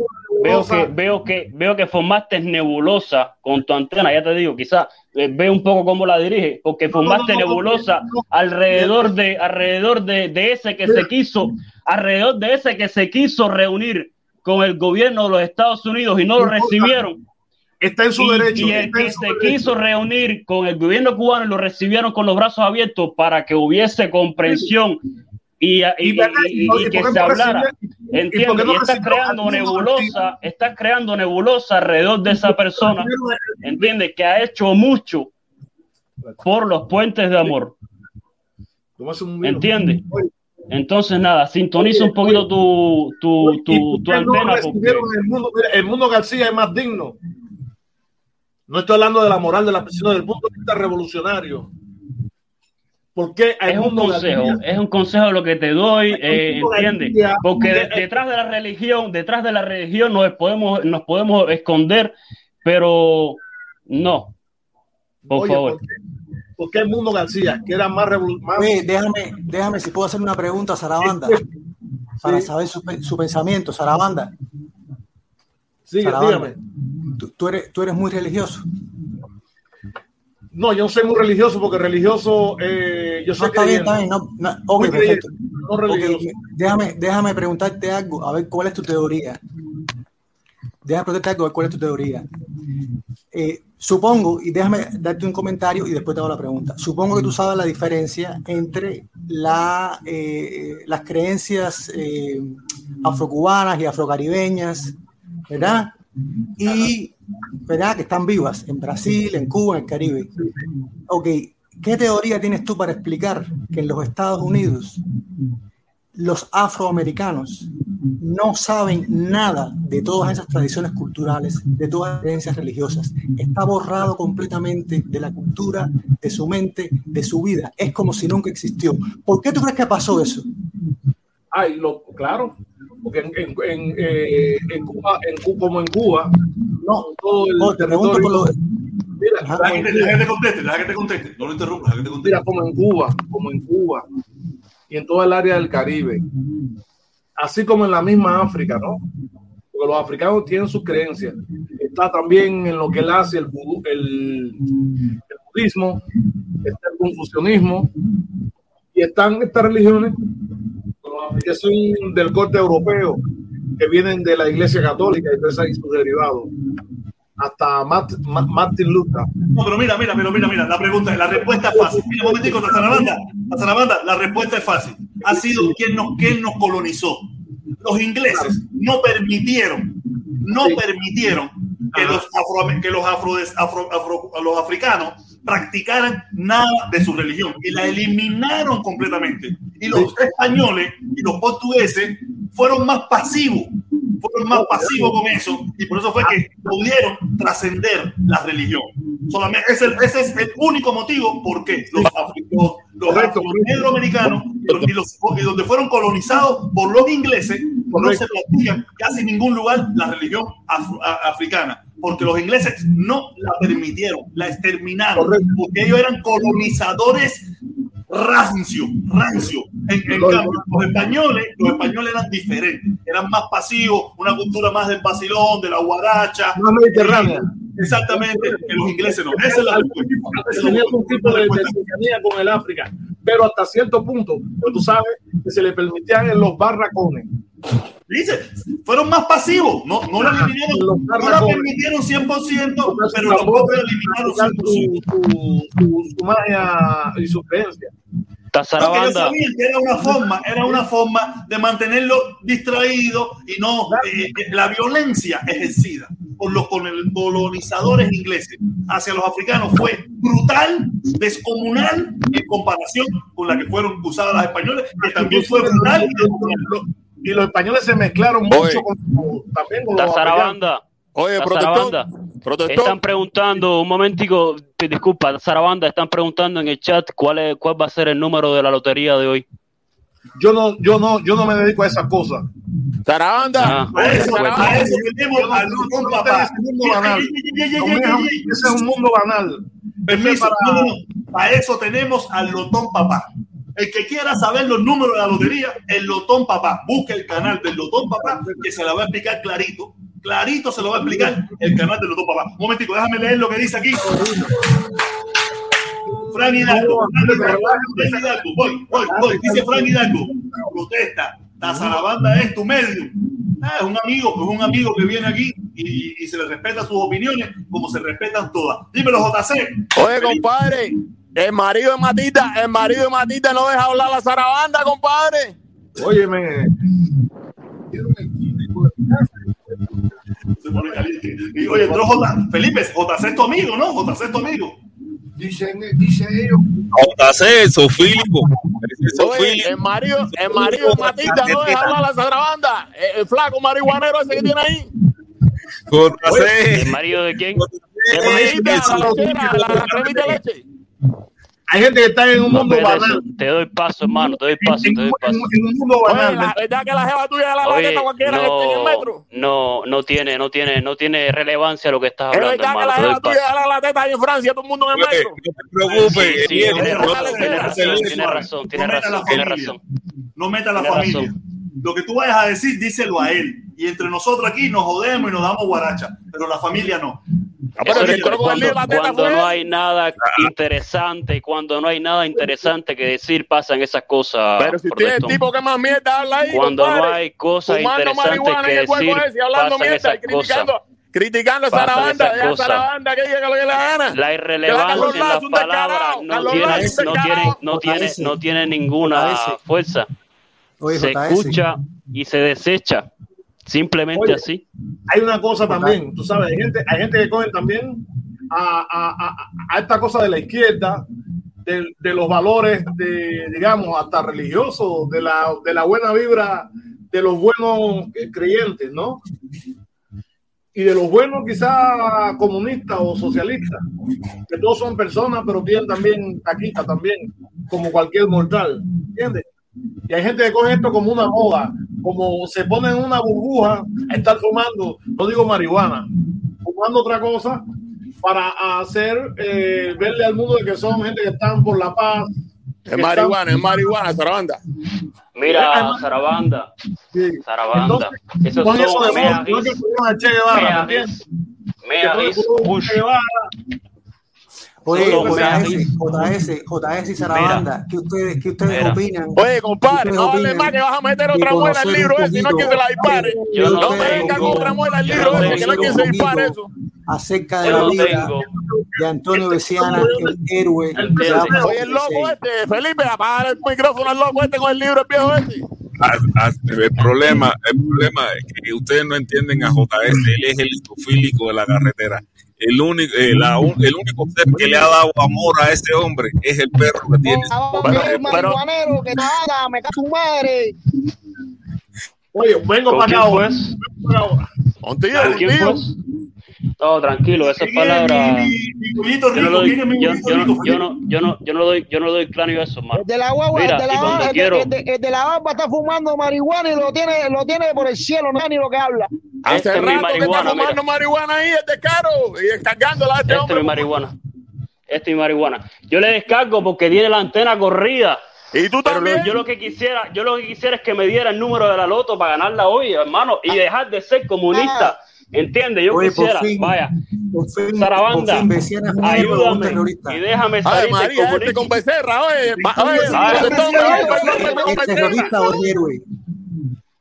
veo que, veo que, veo que formaste nebulosa con tu antena, ya te digo, quizás veo un poco cómo la dirige, porque no, formaste no, no, nebulosa alrededor de, alrededor de, de ese que se quiso, alrededor de ese que se quiso reunir con el gobierno de los Estados Unidos y no lo recibieron. Está en su y, derecho. y el está que se derecho. quiso reunir con el gobierno cubano y lo recibieron con los brazos abiertos para que hubiese comprensión y, y- Y, y- que se hablara. recibió- y- recibió creando nebulosa, estás creando nebulosa alrededor de esa persona, ¿entiendes? Que ha hecho mucho por los puentes de amor. ¿entiendes? Entonces, nada, sintoniza un poquito tu, tu, ¿y tu, tu antena. porque- el mundo? El mundo García es más digno. No estoy hablando de la moral de la persona, del punto de vista revolucionario. ¿Por qué el es un consejo, es un consejo lo que te doy, eh, ¿entiendes? Porque de- porque- detrás de la religión, detrás de la religión nos podemos, nos podemos esconder, pero no, por Oye, favor. ¿por qué, por qué el mundo García, que era más revolucionario? Déjame, déjame si puedo hacer una pregunta a Sarabanda para saber su, su pensamiento. Sarabanda, Sí, dígame. tú, tú eres, tú eres muy religioso. No, yo no soy muy religioso porque religioso, eh, yo No, soy está bien, está bien. No, no, ok, Muy perfecto. no religioso. déjame, déjame preguntarte algo, a ver cuál es tu teoría. Déjame preguntarte algo, a ver cuál es tu teoría. Eh, supongo, y déjame darte un comentario y después te hago la pregunta. Supongo que tú sabes la diferencia entre la, eh, las creencias eh, afrocubanas y afrocaribeñas, ¿verdad? Y, ¿verdad? Que están vivas en Brasil, en Cuba, en el Caribe. Ok, ¿qué teoría tienes tú para explicar que en los Estados Unidos los afroamericanos no saben nada de todas esas tradiciones culturales, de todas las creencias religiosas? Está borrado completamente de la cultura, de su mente, de su vida. Es como si nunca existió. ¿Por qué tú crees que pasó eso? Ay, lo, claro, porque en, en, en, eh, en Cuba, como en Cuba, No, todo el no, te pregunto por lo- mira, Ajá. Deja como que en te, Cuba, deja que te conteste, deja que te conteste. No lo interrumpas, deja que te conteste. mira, como en Cuba, como en Cuba y en toda el área del Caribe, así como en la misma África, ¿no? Porque los africanos tienen sus creencias. Está también en lo que él hace el, vudú- el, el budismo, está el confucianismo y están estas religiones que son del corte europeo, que vienen de la Iglesia Católica y, sus derivados, hasta Mart- Ma- Martin Luther. No, pero mira, mira, pero mira, mira, la pregunta, la respuesta es fácil. Mira, un momentico, Tazarabanda, la respuesta es fácil. Ha sido quien nos, quien nos colonizó. Los ingleses no permitieron, no Sí. permitieron que Ajá. los, afro, que los, afro, afro- afro- los africanos practicaran nada de su religión y la eliminaron completamente. Y los españoles y los portugueses fueron más pasivos, fueron más pasivos con eso y por eso fue que pudieron trascender la religión. Solamente ese, ese es el único motivo por qué los, afri- los, afroamericanos y los- y donde fueron colonizados por los ingleses no se practica casi en ningún lugar la religión afro- africana. Porque los ingleses no la permitieron, la exterminaron, porque ellos eran colonizadores rancio, rancio. En, en cambio, los españoles, los españoles eran diferentes, eran más pasivos, una cultura más del vacilón, de la guaracha. Más mediterránea. Exactamente, que los ingleses no. Esa es la Tenía un tipo de, cercanía con el África, pero hasta cierto punto, pues tú sabes que se le permitían en los barracones. Dice, fueron más pasivos, no, no la eliminaron, Los no barracones. permitieron 100%, Porque pero tampoco eliminaron su, 100%. su, su, su magia y su creencia. Porque Tazarabanda, sabían que era una forma, era una forma de mantenerlo distraído y no eh, la violencia ejercida por los colon- colonizadores ingleses hacia los africanos fue brutal, descomunal en comparación con la que fueron usadas las españoles, que también fue brutal. y descomunal. Y los españoles se mezclaron Oye. mucho con, también con los africanos. Tazarabanda, Oye. Protector. Están preguntando, un momentico, te- disculpa, Sarabanda, están preguntando en el chat cuál es, cuál va a ser el número de la lotería de hoy. Yo no, yo no, yo no me dedico a esas cosas. Sarabanda. Ah, A eso, a eso tenemos al Lutón Papá. Ese mundo banal. Es un mundo banal. Permiso, Para- no, no, no. Para eso tenemos al Lotón Papá. El que quiera saber los números de la lotería, el Lotón Papá. Busque el canal del Lotón Papá, que se la va a explicar clarito. Clarito se lo va a explicar el canal del Lotón Papá. Un momentico, déjame leer lo que dice aquí. Fran Hidalgo. Fran Hidalgo. Voy, voy, voy. Dice Fran Hidalgo. Protesta. Tazarabanda es tu medio. Ah, es un amigo, es un amigo que viene aquí y, y se le respeta sus opiniones como se respetan todas. Dímelo, JC. Oye, compadre. El marido de Matita, el marido de Matita no deja hablar a la Sarabanda, compadre. Óyeme, Se pone caliente. Y, oye, entró J. Felipe, JC es tu amigo, ¿no? JC es tu amigo. Dicen, dice ellos. JC, Sofílico. el marido, el marido de Matita no deja hablar a la Sarabanda. El, el flaco marihuanero ese que tiene ahí. ¿El JC. marido de quién? De Matita, la lechera, la, la cremita de leche. Hay gente que está en un No, mundo banal. eso. Te doy paso, hermano, te doy paso, En, te doy en- paso. en un mundo banal. la verdad que la jeva tuya de la Oye, cualquiera que esté en el no, metro. no, no tiene, no tiene, no tiene relevancia lo que estás Es hablando, verdad que la jeva tuya de la lateta ahí en Francia, todo el mundo en el Oye, metro. No te preocupes. Sí, Ariel, tiene no razón, tiene no razón, tiene razón, tiene No meta razón, la familia. razón. No meta a la Tiene familia. razón. Lo que tú vayas a decir, díselo a él. Y entre nosotros aquí nos jodemos y nos damos guaracha. Pero la familia no. Ah, pero cuando, cuando no hay nada interesante, cuando no hay nada interesante que decir, pasan esas cosas. Pero si tiene el tipo que más mierda habla ahí, Cuando no compadre. hay cosas interesantes que decir, ese y hablando pasan mierda esas cosas. criticando a Sarabanda, a. Sarabanda que diga lo que le gana. La irrelevancia en las palabras no tiene, no tiene, no tiene, no tiene ninguna fuerza. Oye, Se escucha y se desecha. Simplemente Oye, así. hay una cosa también, tú sabes, hay gente, hay gente que cogen también a, a- a- a esta cosa de la izquierda, de, de los valores, de, digamos, hasta religiosos, de la, de la buena vibra de los buenos eh, creyentes, ¿no? Y de los buenos quizás comunistas o socialistas, que todos son personas, pero tienen también taquita también, como cualquier mortal, ¿entiendes? Y hay gente que coge esto como una moda, como se pone en una burbuja a estar fumando, no digo marihuana, fumando otra cosa para hacer eh, verle al mundo de que son gente que están por la paz. Es marihuana, es marihuana, Sarabanda. Mira, Sarabanda, están- Sarabanda. Sí. Esos Con eso son de moda, no es que meagis, pusieron a Che Guevara, Oye, JS. JS, y Sarabanda, ¿qué ustedes, qué ustedes Mira. opinan? Oye, compadre, ¿Qué no hable más que vas a meter otra muela al libro ese, y no poquito quien se la dispare. Yo no No me ustedes venga con tengo- otra muela al libro ese, que no hay quien se dispare eso. acerca de la vida de Antonio Besiana, el héroe. Oye, el loco este, Felipe, apaga el micrófono al loco este con el libro, el viejo ese. Ah, ah, El problema, el problema es que ustedes no entienden a JS. Él es el isofílico de la carretera. El único, eh, la un- el único ser que le ha dado amor a ese hombre es el perro que tiene. Pero, pero, marihuanero que nada, me cago madre. Oye, vengo ¿Con para acá ahora. pues? vengo para acá ahora. un tío, ¿Con un quién pues? No, tranquilo, esas ¿Quién es palabras. Yo no doy, ¿Quién es yo, no, rico? yo no, yo no, yo no doy, yo no doy cráneo a eso, hermano. El de la guagua, Mira, el de la quiero, el de, el de la barba está fumando marihuana y lo tiene, lo tiene por el cielo, no ni lo que habla. Hace Esta es mi rato que está marihuana, fumando marihuana ahí, es de caro. Y descargándola a este Esta es hombre. mi marihuana. Esta es mi marihuana. Yo le descargo porque tiene la antena corrida. Y tú Pero también. lo- yo lo que quisiera, yo lo que quisiera es que me diera el número de la loto para ganarla hoy, hermano, y dejar de ser comunista. ¿Entiendes? Yo Oye, por quisiera, fin, vaya, por fin, por un ayúdame y déjame Ay, salir del María, este con becerra, oye. Oye, Ay, protestón, Becerra, oye, perdón, Becerra, perdón, ¿Es becerra. terrorista o héroe?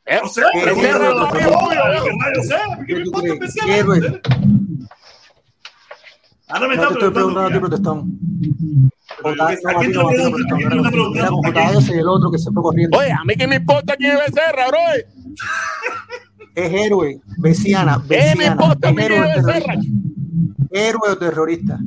Eh, No sé, ¿Qué pregúntale héroe, a los María, amigos, obvio, a obvio. que nadie sé, ¿qué ¿Qué me te estoy preguntando a. Oye, a mí que me importa quién es becerra, bro. Es héroe, Beciana, ¿Qué me Beciana. importa a ¿Es héroe terrorista? Héroe o terrorista.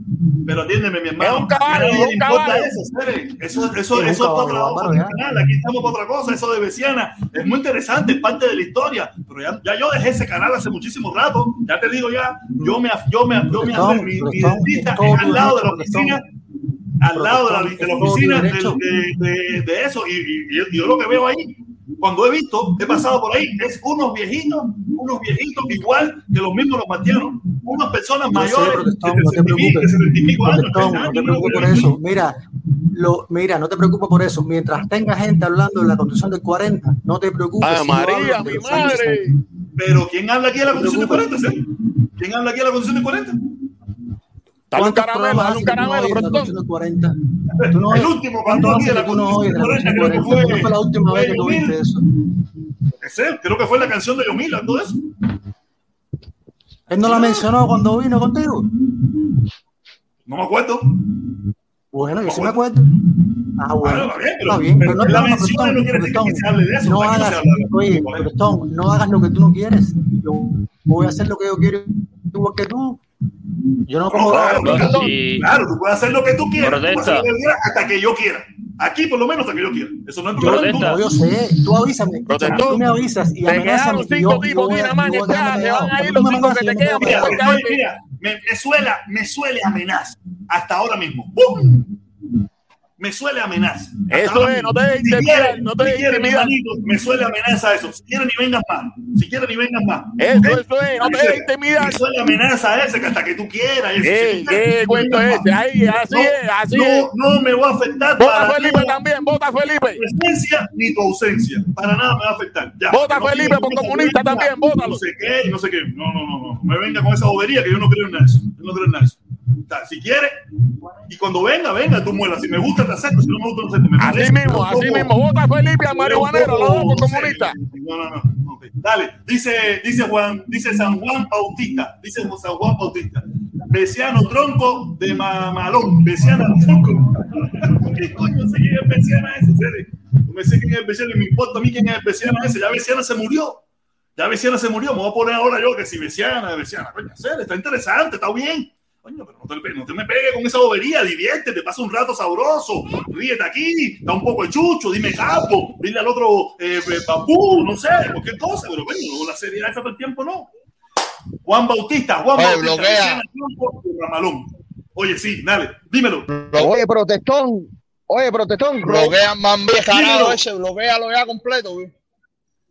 Pero atiéndeme, mi hermano. Es un caballo, es un caballo. Eso, eso, eso, Es eso, un es para caballo, otra. Aquí estamos para otra cosa. Eso de Besiana es muy interesante, es parte de la historia. Pero ya, ya yo dejé ese canal hace muchísimo rato. Ya te digo ya, yo me, yo me, yo me Protestón, mi, mi protestón, dentista es todo es al lado de la oficina. Al lado de la, de la oficina de, de, de eso. Y, y- y yo lo que veo ahí, cuando he visto, he pasado por ahí, es unos viejitos, unos viejitos igual que los mismos los martianos. Unas personas sé, mayores protestón, no te 60 y pico, de preocupes. 70 y pico años, Protestón, 80 no te años, preocupes por eso. Mira, lo, mira, no te preocupes por eso. Mientras tenga gente hablando de la constitución del 40, no te preocupes. Ay, si yo hablo María, mi madre. 60. Pero ¿quién habla aquí de la Constitución de preocupes. 40? ¿sí? ¿Quién habla aquí de la Constitución de 40? Dale un ¿Cuántos caramelo, dale un no caramelo, oyes de la protestón. constitución del 40? Tú no El último, ¿Cuánto cuando de la que tú no oyes de la Constitución constitución del 40? creo que ¿Cuándo fue la última vez que tú Yomil. viste eso? Ese, creo que fue la canción de Yomil, de eso. Él no la mencionó cuando vino contigo. No me acuerdo. Bueno, yo sí me acuerdo. Ah, Bueno, bueno. está bien, pero, Está bien, pero pero no no, no. No no hagas, oye, no hagas lo que tú no quieres. Yo voy a hacer lo que yo quiero igual que tú. Yo no No, como claro, No, claro, sí. claro, tú puedes hacer lo que tú quieras. tú puedes Protesta. hacer lo que quieras hasta que yo quiera. Aquí, por lo menos, hasta que yo quiera. Eso no es problema. Protesta. no, yo sé, tú avísame. Protestón. Tú me avisas y Te cinco tipos van a ir los cinco que te quedan, Mira, suela, me suele amenaza. Hasta ahora mismo. ¡Bum! Me suele amenaza. Eso es, no te Si no te si intimidar. hermanito, me suele amenaza eso. Si quieres, ni vengas más. Si quieres, ni vengas más. Eso, eso es, no te Dice, intimidar. Me suele amenaza ese que hasta que tú quieras. Eso. ¿Qué, Si tú quieres, qué ni cuento ese? Ahí, así No, es, así no, es. No me va a afectar Vota Felipe también, vota Felipe. tu presencia ni tu ausencia. Para nada me va a afectar. Ya. Vota Felipe por comunista también, vótalo. No sé qué, no sé qué. No, no, no, no. Me venga con esa bobería que yo no creo en eso. Yo no creo en eso. Si quieres, y cuando venga, venga, tú muelas. Si me gusta, te acepto. Si no me gusta, no acepto. Me Así parece mismo, así poco- mismo. Vota Felipe al marihuanero, no. No, no, no. no, ok. Dale, dice, dice Juan, dice San Juan Bautista, dice San Juan Bautista. Besiano tronco de mamalón, Besiana tronco. ¿Qué coño sé quién es Besiana ese? Cere? No me sé quién es Besiana y me importa a mí quién es Besiana ese. Ya Besiana se murió. Ya Besiana se murió. Me voy a poner ahora yo que si Besiana, Besiana. Coño, Cere, está interesante, está bien. Coño, pero no te, no te me pegues con esa bobería, diviértete, pasa un rato sabroso, ríete aquí, da un poco de chucho, dime capo, dile al otro eh, papú, no sé, cualquier cosa, pero bueno, la seriedad esa todo el tiempo no. Juan Bautista, Juan Oye, Bautista, bloquea. Ramalón. Oye, sí, dale, dímelo. Oye, protestón. Oye, protestón. Bloquea más Dímelo. descarado ese, bloquealo ya completo. güey.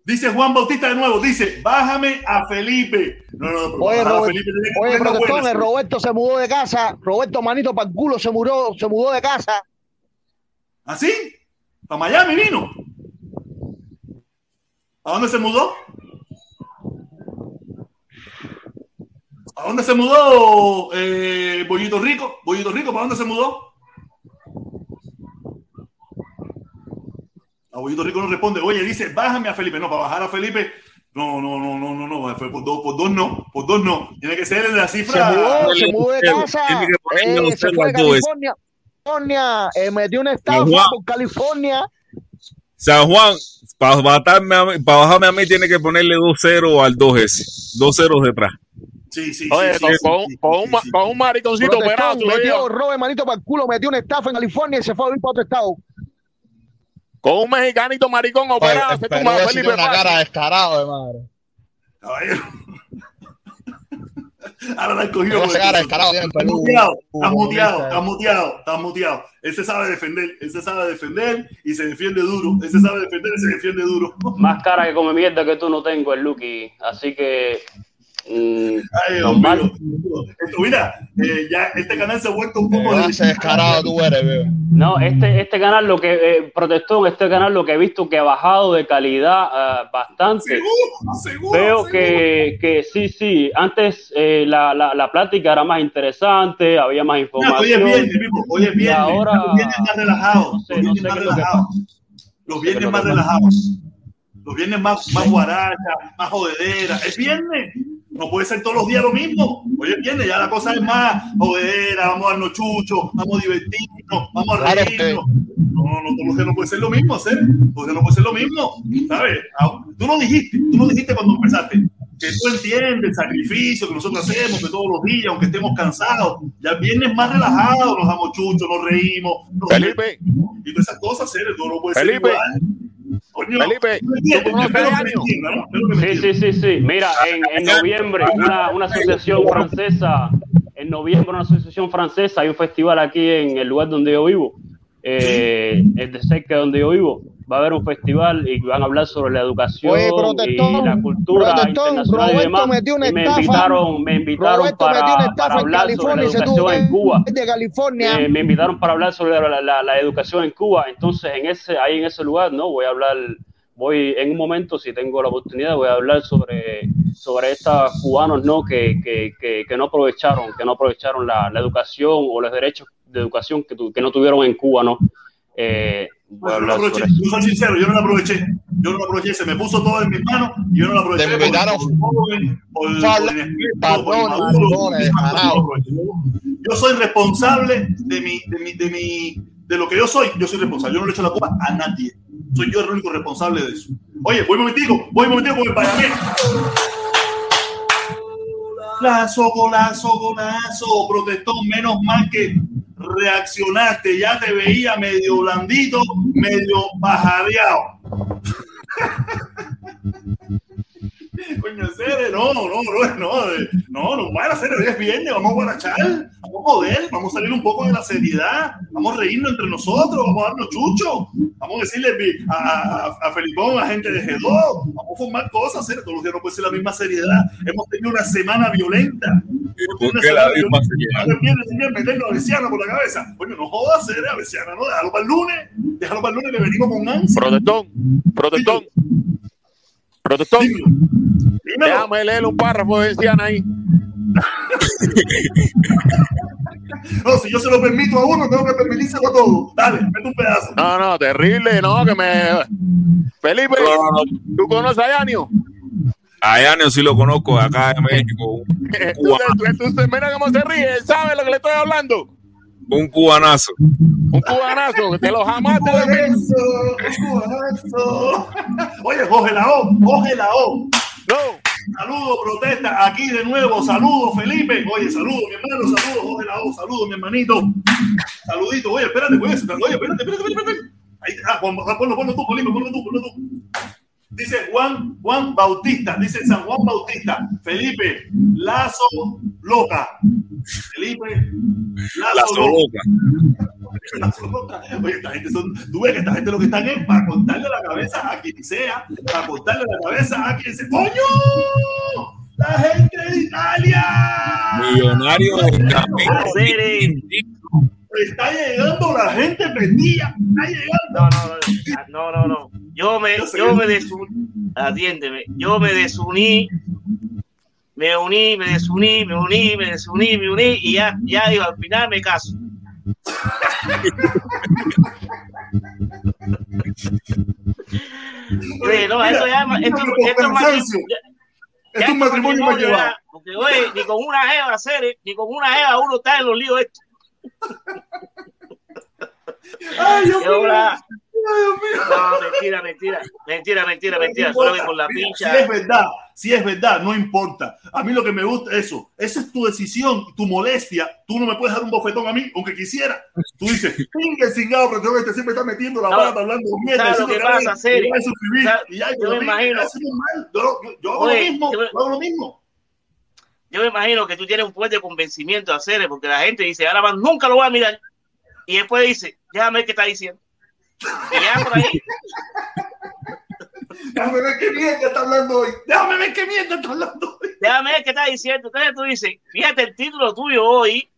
Dice Juan Bautista de nuevo, dice, bájame a Felipe. No, no, pero Oye, bajar a Robert- Felipe Oye, protestón, el Roberto se mudó de casa. Roberto Manito para el culo se mudó, se mudó de casa. ¿Así? ¿Para Miami vino? ¿A dónde se mudó? ¿A dónde se mudó eh, Bollito Rico? Bollito Rico, ¿para dónde se mudó? A Bollito Rico no responde. Oye, dice, bájame a Felipe. No, para bajar a Felipe. No, no, no, no, no, no. Fue por dos, por dos no. Por dos no. Tiene que ser la Se cifra. mudó, se mudó de casa. Tiene que ponerle Eh, se fue a. California. California, eh, metió una estafa San Juan. por California. San Juan, para bajarme a mí, tiene que ponerle dos ceros al 2S. Dos ceros detrás. Sí, sí, Oye, sí, con, sí, con- sí, un, con un mariconcito operado, metió. Robert Manito para el culo, metió una estafa en California y se fue a vivir para otro estado. Con un mexicanito maricón Oye, operado, se pero toma a Felipe una cara descarado de madre. Caballero. Ahora la han cogido. Cara descarado Está muteado, está muteado, está muteado, está muteado. Él se sabe defender, él se sabe defender y se defiende duro. Él se sabe defender y se defiende duro. Más cara que come mierda que tú no tengo el Lucky. Así que. Mm, Ay, Dios. Esto, mira, eh, ya este canal se ha vuelto un poco Clase descarado tú eres, veo. No, este, este canal lo que eh, protestó, este canal lo que he visto que ha bajado de calidad ah, bastante. Seguro, seguro, Veo seguro. que, que sí, sí. Antes eh, la, la, la plática era más interesante, había más Mira, información. Hoy es viernes, Pipo, hoy es viernes. ahora- Los viernes más relajados. no sé, los no viernes sé más relajados. Los viernes más relajados. Los viernes más, más guaracha, más jodedera. Es viernes. No puede ser todos los días lo mismo. Es viernes, ya la cosa es más jodedera, vamos a darnos chucho, vamos a divertirnos, vamos a reírnos. No, no, no, todos los días no puede ser lo mismo, hacer. Todos los días no puede ser lo mismo. ¿Sabes? Tú lo dijiste, tú lo dijiste cuando empezaste. Que tú entiendes el sacrificio que nosotros hacemos, que todos los días, aunque estemos cansados, ya el viernes más relajado, nos damos chucho, nos reímos. nos Felipe, y todas esas cosas, seres, no lo puede ser igual. Coño, Felipe, ¿tú conoces Sí, sí, sí, sí. Mira, en, en noviembre, una, una asociación francesa, en noviembre una asociación francesa, hay un festival aquí en el lugar donde yo vivo, eh, es de cerca de donde yo vivo. Va a haber un festival y van a hablar sobre la educación Oye, y la cultura internacional y Roberto demás. metió una Y me estafa. invitaron, me invitaron para, para hablar sobre la y educación en Cuba. de California. Eh, me invitaron para hablar sobre la, la- la educación en Cuba. Entonces, en ese, ahí en ese lugar, ¿no? Voy a hablar, voy en un momento, si tengo la oportunidad, voy a hablar sobre, sobre estos cubanos, ¿no? Que, que, que, que no aprovecharon, que no aprovecharon la, la educación o los derechos de educación que, tu- que no tuvieron en Cuba, ¿no? Eh, Yo no aproveché, yo soy sincero, yo no la aproveché. Yo no la aproveché, se me puso todo en mis manos y yo no la aproveché. Te invitaron. Yo- soy responsable de mi, de mi, de mi, de lo que yo soy. Yo soy responsable. Yo no le echo la culpa a nadie. Soy yo el único responsable de eso. Oye, voy un momentico, voy un momentico con el payamé. Golazo, golazo, golazo, protestó, menos mal que reaccionaste, ya te veía medio blandito, medio bajadeado. Coño, serio, no, no, no, no, eh, no, no, a hacer hoy es viernes, vamos a guarachar, vamos a joder, vamos a salir un poco de la seriedad, vamos a reírnos entre nosotros, vamos a darnos chucho, vamos a decirle a, a, a Felipón, a gente de G2, vamos a formar cosas, hacer, todos los días no puede ser la misma seriedad, hemos tenido una semana violenta. Hemos tenido ¿Por una qué la semana misma violenta. seriedad? Metiendo a Veciana por la cabeza. Coño, no jodas, ser a Veciana, no, déjalo para el lunes, déjalo para el lunes que venimos con ansia. protestón, protestón, protestón. Dímelo. Déjame leer un párrafo de Ciana ahí. No, si yo se lo permito a uno, tengo que permitírselo a todos. Dale, mete un pedazo. No, no, terrible, no, que me. Felipe, No, no, no. ¿tú conoces a Yanio? A Yanio sí lo conozco acá en México. Un. Entonces, mira cómo se ríe, sabe lo que le estoy hablando. Un cubanazo. Un cubanazo, te lo jamás te lo Eso, cubanazo. Oye, coge la O, coge la O. No, Saludos, protesta, aquí de nuevo. Saludos, Felipe. Oye, saludos, mi hermano, saludos, coge la O, saludos, mi hermanito. Saludito, oye, espérate, oye, oye, espérate, espérate, espérate. Ahí, ah, pon- ponlo, ponlo tú, Felipe, ponlo tú, ponlo tú. Dice Juan, Juan Bautista, dice San Juan Bautista, Felipe, Lazo Loca. Felipe, Lazo, Loca. Lazo Loca. Oye, esta gente son, tú ves que esta gente lo que están es para cortarle la cabeza a quien sea, para cortarle la cabeza a quien sea. ¡Coño! La gente de Italia Millonario de. Hacer, está llegando, la gente prendía, está llegando. No, no, no, no, no. Yo me, Yo me desuní, atiéndeme, yo me desuní, me uní, me desuní, me uní, me desuní, me uní y ya, ya digo, al final me caso. Oye, no, esto ya, esto, esto es cansancio. matrimonio. Esto es un matrimonio llevado. Porque, oye, ni con una jeva, hacer, ni con una jeva uno está en los líos estos. Ay, Dios mío. No, mentira, mentira, mentira, mentira, mentira, solo con la pincha. Si es verdad, si es verdad, no importa. A mí lo que me gusta es eso. Esa es tu decisión, tu molestia. Tú no me puedes dar un bofetón a mí, aunque quisiera. Tú dices, pingue cingado, pero este siempre está metiendo la pata hablando mierda. ¿sabes lo que pasa, Yo me imagino-. Yo, hago lo mismo, yo hago lo mismo. Yo me imagino que tú tienes un fuerte convencimiento de hacer, porque la gente dice, ahora más nunca lo voy a mirar. Y después dice, déjame ver qué está diciendo. Y ya por ahí, Déjame ver qué mierda está hablando hoy. Déjame ver qué mierda está hablando hoy. déjame ver qué está diciendo. Entonces tú dices, fíjate el título tuyo hoy.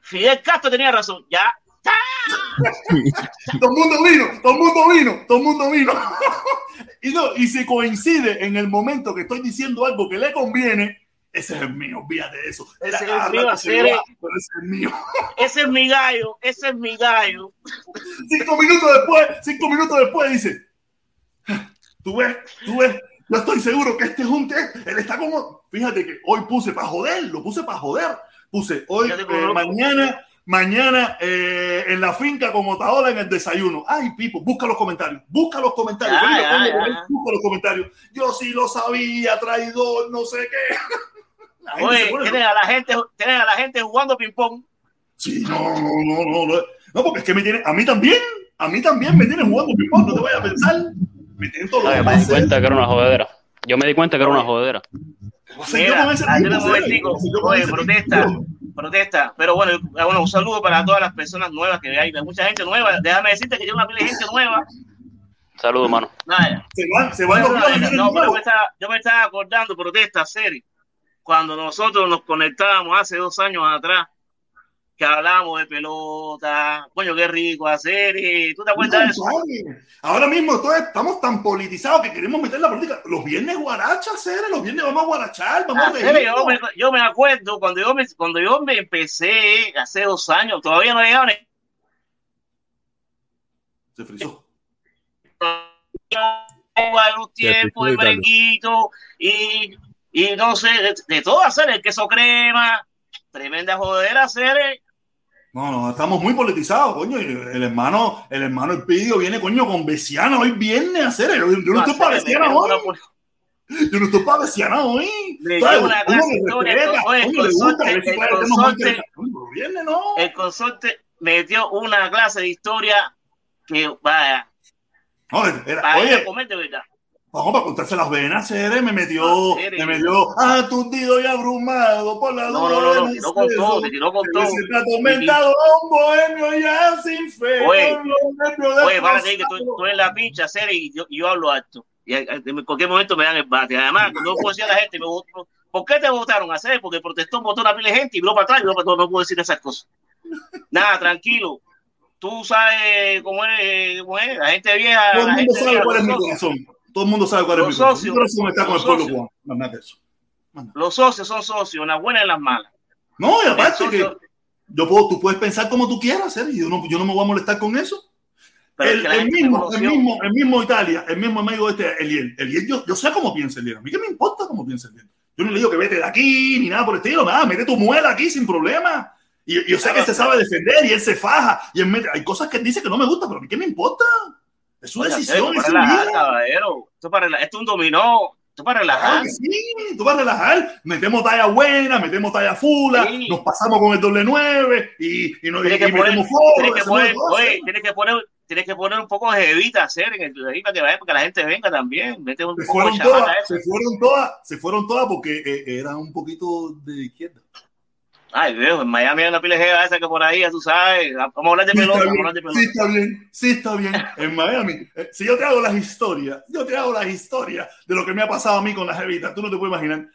Fidel Castro tenía razón. Ya. Todo el mundo vino, todo el mundo vino, todo el mundo vino. Y no, y si coincide en el momento que estoy diciendo algo que le conviene, ese es el mío, olvídate de eso. Ese es el mío, hacer va, ese es mío. Ese es mi gallo, ese es mi gallo. Cinco minutos después, cinco minutos después dice, tú ves, tú ves, yo estoy seguro que este es un test. Él está como, fíjate que hoy puse para joder, lo puse para joder. Puse hoy, eh, mañana, mañana eh, en la finca con Otaola en el desayuno. Ay, Pipo, busca los comentarios, busca los comentarios. Ya, ya, ya. busca los comentarios. Yo sí lo sabía, traidor, no sé qué. La Oye, tienen a la gente, tienen a la gente jugando ping-pong. Sí, no, no, no, no, no. No, porque es que me tiene, a mí también, a mí también me tienen jugando ping-pong, no te vayas a pensar. Me tienen No, los yo me di cuenta que era una jodedera. Yo me di cuenta que era una jodedera. O sea, Mira, serio, yo oye, protesta, protesta. Pero bueno, eh, bueno, un saludo para todas las personas nuevas que hay, hay mucha gente nueva. Déjame decirte que yo una pila de gente nueva. Saludos, mano. Nada, Se van, se van no, no, pero yo me, estaba, yo me estaba acordando, protesta, serie, cuando nosotros nos conectábamos hace dos años atrás, que hablábamos de pelota, coño, qué rico hacer, y ¿tú te acuerdas de eso? Ahora mismo todos estamos tan politizados que queremos meter la política. Los viernes guarachas, Cere, los viernes vamos a guarachar, vamos a Ah, serie, yo, me, reírnos. yo me acuerdo cuando yo me, cuando yo me empecé hace dos años, todavía no llegaba ni Se frizó. un tiempo de merenguito y, y no sé, de, de todo hacer, el queso crema, tremenda jodera hacer. No, no, estamos muy politizados, coño. El hermano, el hermano Elpidio viene, coño, con Besiana hoy viernes a hacer. Yo, yo no estoy para Besiana hoy. Yo no estoy para Besiana hoy. El consorte- el el consorte- viernes no. Consorte metió una clase de historia que vaya, No, era- para oye, comer de verdad. Vamos para contarse las venas, Cere, me metió, Ah, Cere. me metió aturdido y abrumado por la No, no, no, no, tiró con todo, te tiró con todo. Se está atormentado un bohemio ya sin fe. Oye, Oye, para que tú, tú eres la pincha, serie, y yo, yo hablo alto. Y a- a- en cualquier momento me dan el bate. Además, yo puedo decir a la gente, me votó- ¿por qué te votaron? A serie, porque protestó, votó una pila de gente y vino para atrás y yo no, no puedo decir esas cosas. Nada, tranquilo. Tú sabes cómo es, cómo es. la gente vieja. Todo el mundo sabe cuál es mi corazón. Todo el mundo sabe cuál es mi Los corazón. socios, Mi corazón está con el pueblo socios. cubano. No, eso. Los socios son socios, en las buenas y en las malas. No, y El aparte socio- que yo puedo, tú puedes pensar como tú quieras, y yo no, yo no me voy a molestar con eso. Pero es el, que mismo, el mismo, el mismo Italia, el mismo amigo este, Eliel. Eliel yo, yo sé cómo piensa Eliel. A mí qué me importa cómo piensa Eliel. Yo no le digo que vete de aquí ni nada por el estilo. Nada, mete tu muela aquí sin problema. Y, yo sé que se sabe defender y él se faja. Y él mete- hay cosas que él dice que no me gustan, pero a mí qué me importa. Es su decisión, es para relajar, caballero. Esto, es para esto es un dominó. Esto es para relajar. que sí, tú vas a relajar, metemos talla buena, metemos talla fula, Sí. nos pasamos con el doble nueve y, y, no, y, Tienes que y poner, metemos foro, tienes que poner, oye, tienes que poner, tienes que poner un poco de jevita hacer en el ahí para que vaya, para que la gente venga también. Mete un se poco fueron todas, eso. se fueron todas, se fueron todas porque eh, eran un poquito de izquierda. Ay, veo, en Miami hay una pila de jeva esa que por ahí, ya tú sabes. Vamos a hablar de Sí pelota, vamos a hablar de sí pelota. está bien, sí está bien. En Miami, eh, si yo te hago las historias, yo te hago las historias de lo que me ha pasado a mí con las jevitas, tú no te puedes imaginar.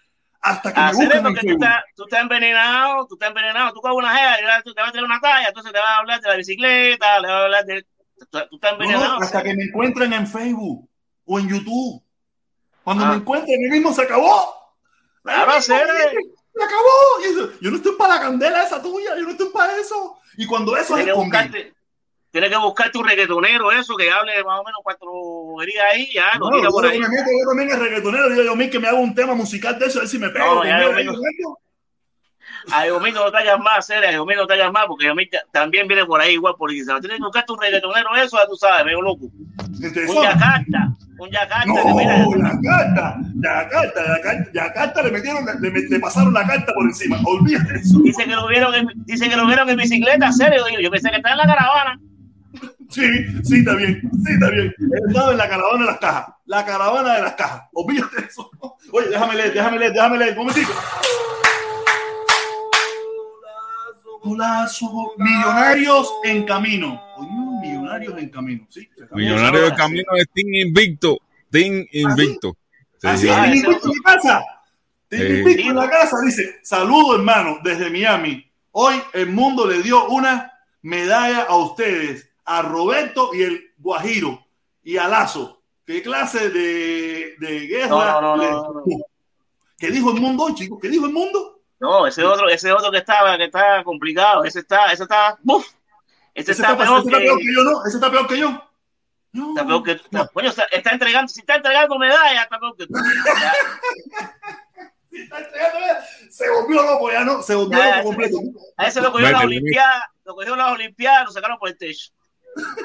Hasta que me Hacer buscan eso en que tú estás, tú estás envenenado, tú estás envenenado, tú coges una jeva tú te vas a tener una talla, entonces te vas a hablar de la bicicleta, le vas a hablar de... Tú, estás No, no, envenenado. hasta que me encuentren en Facebook o en YouTube. Cuando Ah. me encuentren, mí mismo se acabó. Claro, Ahí hacer. mismo, Se acabó. Y eso- yo no estoy para la candela esa tuya, yo no estoy para eso. Y cuando eso Tienes es que buscarte, tienes que buscar tu reggaetonero, eso, que hable más o menos cuatro boberías ahí, ya, No, tira yo por ahí. que me meto yo también es reggaetonero. Digo yo, mí que me hago un tema musical de eso, a ver si me pego. No, ya. ¿no? A Diomino no te hagas más, serio, a Diomino no te hagas más, porque Diomino también viene por ahí igual politizado. Tienes que buscarte un reggaetonero, eso, ya tú sabes, medio loco. Entonces, Un Yakarta, No, mira, le metieron, le, pasaron la carta por encima. Olvídate eso. dice que lo vieron en, dice que lo vieron en bicicleta, serio, yo pensé que estaba en la caravana. Sí, sí, está bien, sí, está bien. He estado en la caravana de las cajas. La caravana de las cajas. Olvídate eso. Oye, déjame leer, déjame leer, déjame leer. Un momentito. Golazo. Millonarios en camino. Oye, millonarios en camino. Sí, se cambió. Millonario de camino de Team Invicto. Team Invicto. Sí, Así sí. es, Team Invicto en mi casa. Team Sí. Invicto en la casa dice: Saludo, hermano, desde Miami. Hoy el mundo le dio una medalla a ustedes, a Roberto y el Guajiro y a Lazo. ¿Qué clase de, de guerra? No, no, no, le- no, no. ¿Qué dijo el mundo hoy, chicos? ¿Qué dijo el mundo? No, ese otro, ese otro que estaba, que está complicado, ese está, ese está, ¡buf! Ese, Ese está, está, peor está que, peor que yo, ¿no? Ese está peor que yo. está peor que está, coño, está, está entregando, si está entregando medallas, está peor que tú. Ya, Se volvió loco ya, ¿no? Se volvió Ya, loco completo. A ese lo cogió en las Olimpiadas, lo cogió en las Olimpiadas, lo sacaron por el techo.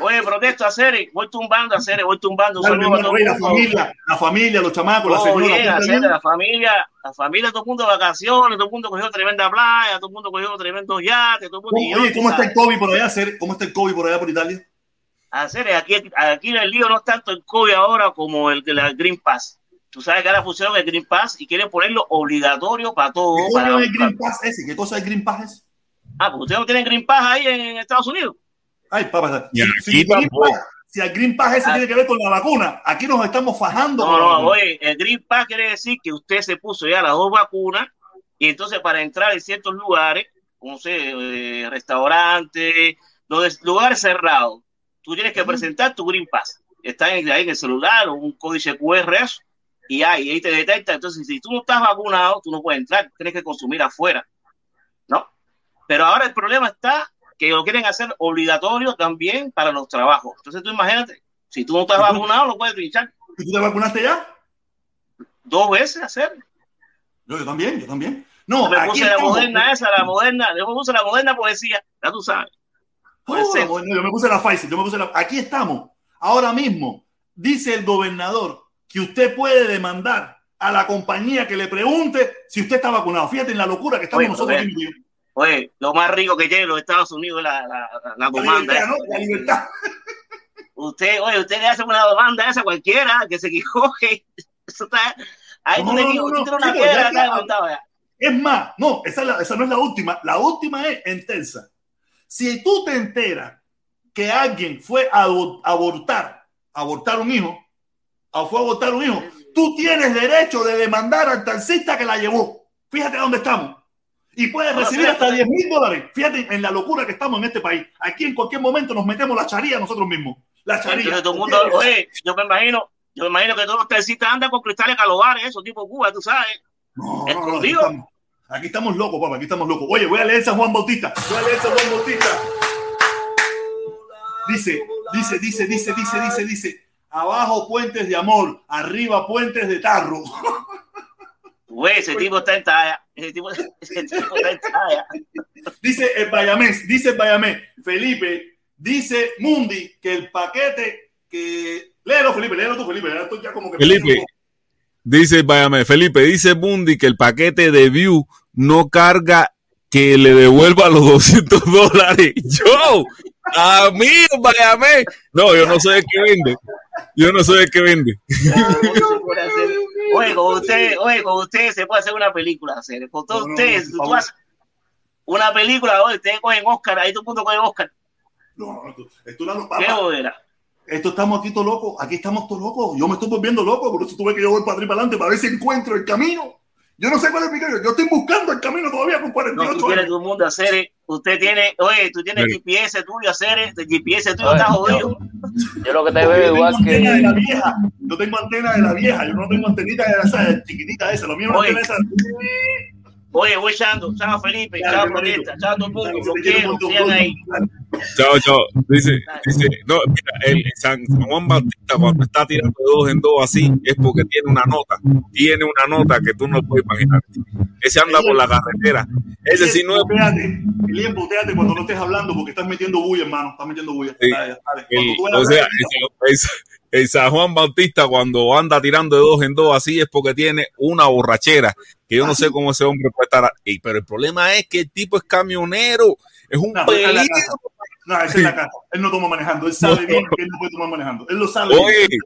Oye, protesto a Cere, voy tumbando a Cere, voy tumbando. Saludo a todo el la mundo. familia, la familia, los chamacos, la señora. bien, ¿todo a? Cere, la familia, la familia, todo el mundo de vacaciones, todo el mundo cogió tremenda playa, todo el mundo cogió tremendo yate, todo el mundo. y yo, Oye, ¿cómo está el COVID por allá, Cere? ¿Cómo está el COVID por allá por Italia? hacer aquí, aquí el lío no es tanto el COVID ahora como el de la Green Pass. Tú sabes que ahora pusieron el Green Pass y quieren ponerlo obligatorio para todo. ¿Qué Para, es el Green Pass ese? ¿Qué cosa es Green Pass ese? ah, porque ustedes no tienen Green Pass ahí en Estados Unidos. Ay, papá. Si, aquí si, Green tampoco. Pass- si el Green Pass ese Ah. tiene que ver con la vacuna, aquí nos estamos fajando. No, no, oye, el Green Pass quiere decir que usted se puso ya las dos vacunas y entonces para entrar en ciertos lugares, como sé, eh, restaurantes, los lugares cerrados, tú tienes que presentar tu Green Pass. Está en, ahí en el celular o un códice QR eso, y ahí, ahí te detecta. Entonces, si tú no estás vacunado, tú no puedes entrar, tienes que consumir afuera. ¿No? Pero ahora el problema está que lo quieren hacer obligatorio también para los trabajos. Entonces tú imagínate, si tú no estás vacunado, lo puedes trinchar ¿Y tú te vacunaste ya? dos veces hacer. Yo, yo también, yo también. No, Yo me puse la moderna esa, la moderna, yo me puse la moderna poesía, ya tú sabes. Oh, yo me puse la Pfizer, yo me puse la... Aquí estamos. Ahora mismo, dice el gobernador que usted puede demandar a la compañía que le pregunte si usted está vacunado. Fíjate en la locura que estamos Oye, nosotros oye. Oye, lo más rico que tiene los Estados Unidos es la, la, la La demanda. libertad, esa. ¿no? La libertad. Usted, oye, usted le hace una demanda a esa cualquiera que se equivoque. Eso está, ahí No, no, no, una piedra acá levantada. Es más, no, esa, es esa no es la última. La última es intensa. Si tú te enteras que alguien fue a abo- abortar, abortar un hijo, o fue a abortar un hijo, tú tienes derecho de demandar al taxista que la llevó. Fíjate dónde estamos. Y puedes No, recibir hasta 10 mil dólares. Fíjate en la locura que estamos en este país. Aquí en cualquier momento nos metemos la charía nosotros mismos. La charía. Entonces todo el mundo, oye, yo me imagino, yo me imagino que todos los taxistas andan con cristales calobares, esos tipo Cuba, tú sabes. No, no, no, aquí escondido. estamos, aquí estamos locos, papá, aquí estamos locos. Oye, voy a leer San Juan Bautista. Voy a leer San Juan Bautista. Dice, dice, dice, dice, dice, dice, dice. Abajo puentes de amor, arriba puentes de tarro. Güey, ese tipo está en talla. Ese tipo, ese tipo está en talla. Dice el Bayamés, dice el Bayamés. Felipe, dice Mundi que el paquete que. Léelo, Felipe, léelo tú, Felipe. ya estoy ya como que- Felipe, dice, váyame, Felipe, dice Bundy que el paquete de View no carga que le devuelva los 200 dólares. Yo, a mí, váyame. No, yo no sé el que vende. Yo no soy el que vende. Oye, con usted, oye, con usted se puede hacer una película, hacer. Con todos No, no, ustedes, tú haces una película, oye, ustedes cogen Oscar, ahí todo el mundo coge Oscar. No, esto, no, Qué papá, bodera. esto estamos aquí todos locos. Aquí estamos todos locos. Yo me estoy volviendo loco. Por eso tuve que yo voy para atrás para adelante para ver si encuentro el camino. Yo no sé cuál es mi camino. Yo estoy buscando el camino todavía con No, 48 tú tienes años. todo el mundo a hacer. Usted tiene, oye, tú tienes Sí. GPS tuyo a hacer. El GPS tuyo está jodido. Yo lo que te veo yo igual tengo antena de la que. vieja. Yo tengo antena de la vieja. Yo no tengo antenita de la esa, chiquitita esa. Lo mío es antena esa. Oye, voy echando. Chao, Felipe. Chao. Protesta. Chao, todo el mundo. Los quiero. Sigan ahí. Chao, chao. Dice, dice, no, mira, el San Juan Bautista cuando está tirando de dos en dos así es porque tiene una nota. Tiene una nota que tú no puedes imaginar. Ese anda por la carretera. Ese sí no es. Elías, botéate cuando no estés hablando porque estás metiendo bulla, hermano. Estás metiendo bulla. Sí. Dale, dale. El- o sea, el- el San Juan Bautista cuando anda tirando de dos en dos así es porque tiene una borrachera que yo no sé cómo ese hombre puede estar. Ey, pero el problema es que el tipo es camionero, es un No, peligro. No, esa es la casa. Él no toma manejando. Él sabe bien que él no puede tomar manejando. Él lo sabe. Oye, bien.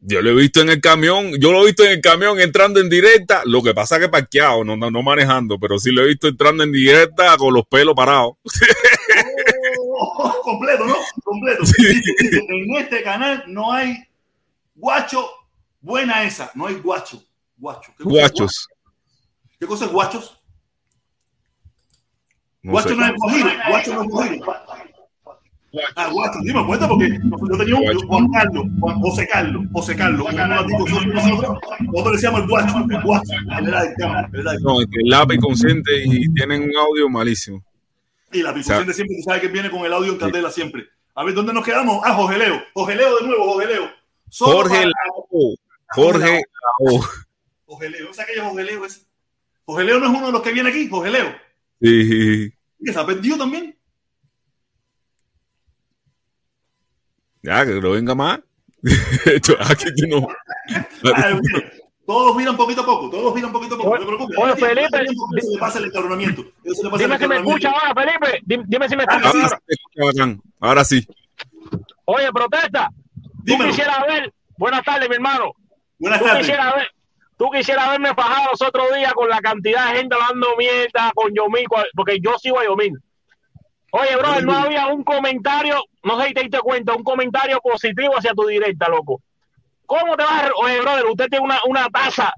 yo lo he visto en el camión, yo lo he visto en el camión entrando en directa, lo que pasa que parqueado, no, no, no manejando, pero sí lo he visto entrando en directa con los pelos parados. Oh, completo, ¿no? Completo. En este canal no hay guacho. Buena esa. No hay guacho. Guacho. ¿Qué cosa es Guachos. guacho? ¿Qué cosa es guachos? No guacho sé. no es cogido. Guacho no es cogido. Ah, guacho, dime cuenta porque yo tenía un Juan Carlos, Juan José Carlos, José Carlos, nosotros, nosotros le decíamos el guacho, el guacho, él era No, es que el lápiz consciente y tienen un audio malísimo. Y la discusión de siempre, tú sabes que viene con el audio en candela siempre. A ver, ¿dónde nos quedamos? Ah, Jorge Leo. Jorge Leo de nuevo, Jorge Leo. Solo Jorge para- Lao. Jorge Leo. ¿Sabes qué es Jorge Leo? Es? Jorge Leo no es uno de los que viene aquí, Jorge Leo. Sí. Que se ha perdido también. Ya, que no venga más. Aquí tú no. Todos miran poquito a poco, todos miran poquito a poco. No te preocupes. Oye, Felipe, le pasa el. Eso le pasa el Dime si me escucha ahora, Felipe. Dime, dime si me escucha Ahora ahora. sí, te escucha bacán. Ahora sí. Oye, protesta. Tú quisieras ver. Buenas tardes, mi hermano. Buenas tú tardes. Quisieras ver, tú quisieras verme fajado los otros días con la cantidad de gente hablando mierda con Yomil, porque yo sigo a Yomil. Oye, brother, no había un comentario, no sé si te diste cuenta, un comentario positivo hacia tu directa, loco. ¿Cómo te vas a... Oye, brother, usted tiene una, una taza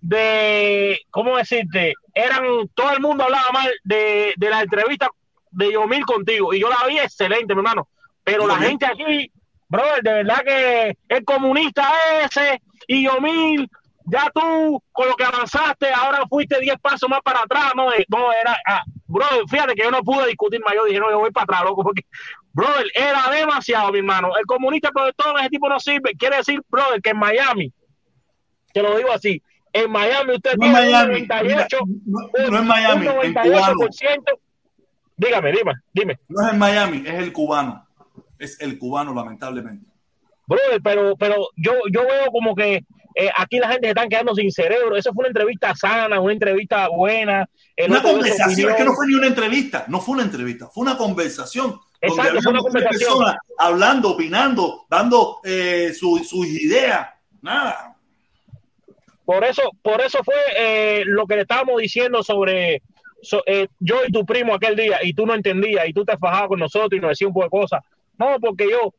de... ¿Cómo decirte? Eran... Todo el mundo hablaba mal de, de la entrevista de Yomil contigo. Y yo la vi excelente, mi hermano. Pero la gente aquí, brother, de verdad que el comunista ese y Yomil, ya tú con lo que avanzaste, ahora fuiste 10 pasos más para atrás. No, no era... ah, brother, fíjate que yo no pude discutir más. Yo dije, no, yo voy para atrás, loco, porque... Brother, era demasiado, mi hermano. El comunista protector, ese tipo no sirve. Quiere decir, brother, que en Miami, te lo digo así, en Miami usted No en tiene Miami, un 98, no, no en Miami, un en cubano. 98%. Dígame, dime, dime. No es en Miami, es el cubano. Es el cubano, lamentablemente. Brother, pero, pero yo, yo veo como que eh, aquí la gente se están quedando sin cerebro. Eso fue una entrevista sana, una entrevista buena. el Una conversación, es que no fue ni una entrevista, no fue una entrevista, fue una conversación. Exacto, donde fue una conversación. personas hablando, opinando, dando eh, su- sus ideas. Nada. Por eso, por eso fue eh, lo que le estábamos diciendo sobre so- yo y tu primo aquel día, y tú no entendías, y tú te fajabas con nosotros y nos decías un poco de cosas. No, porque yo,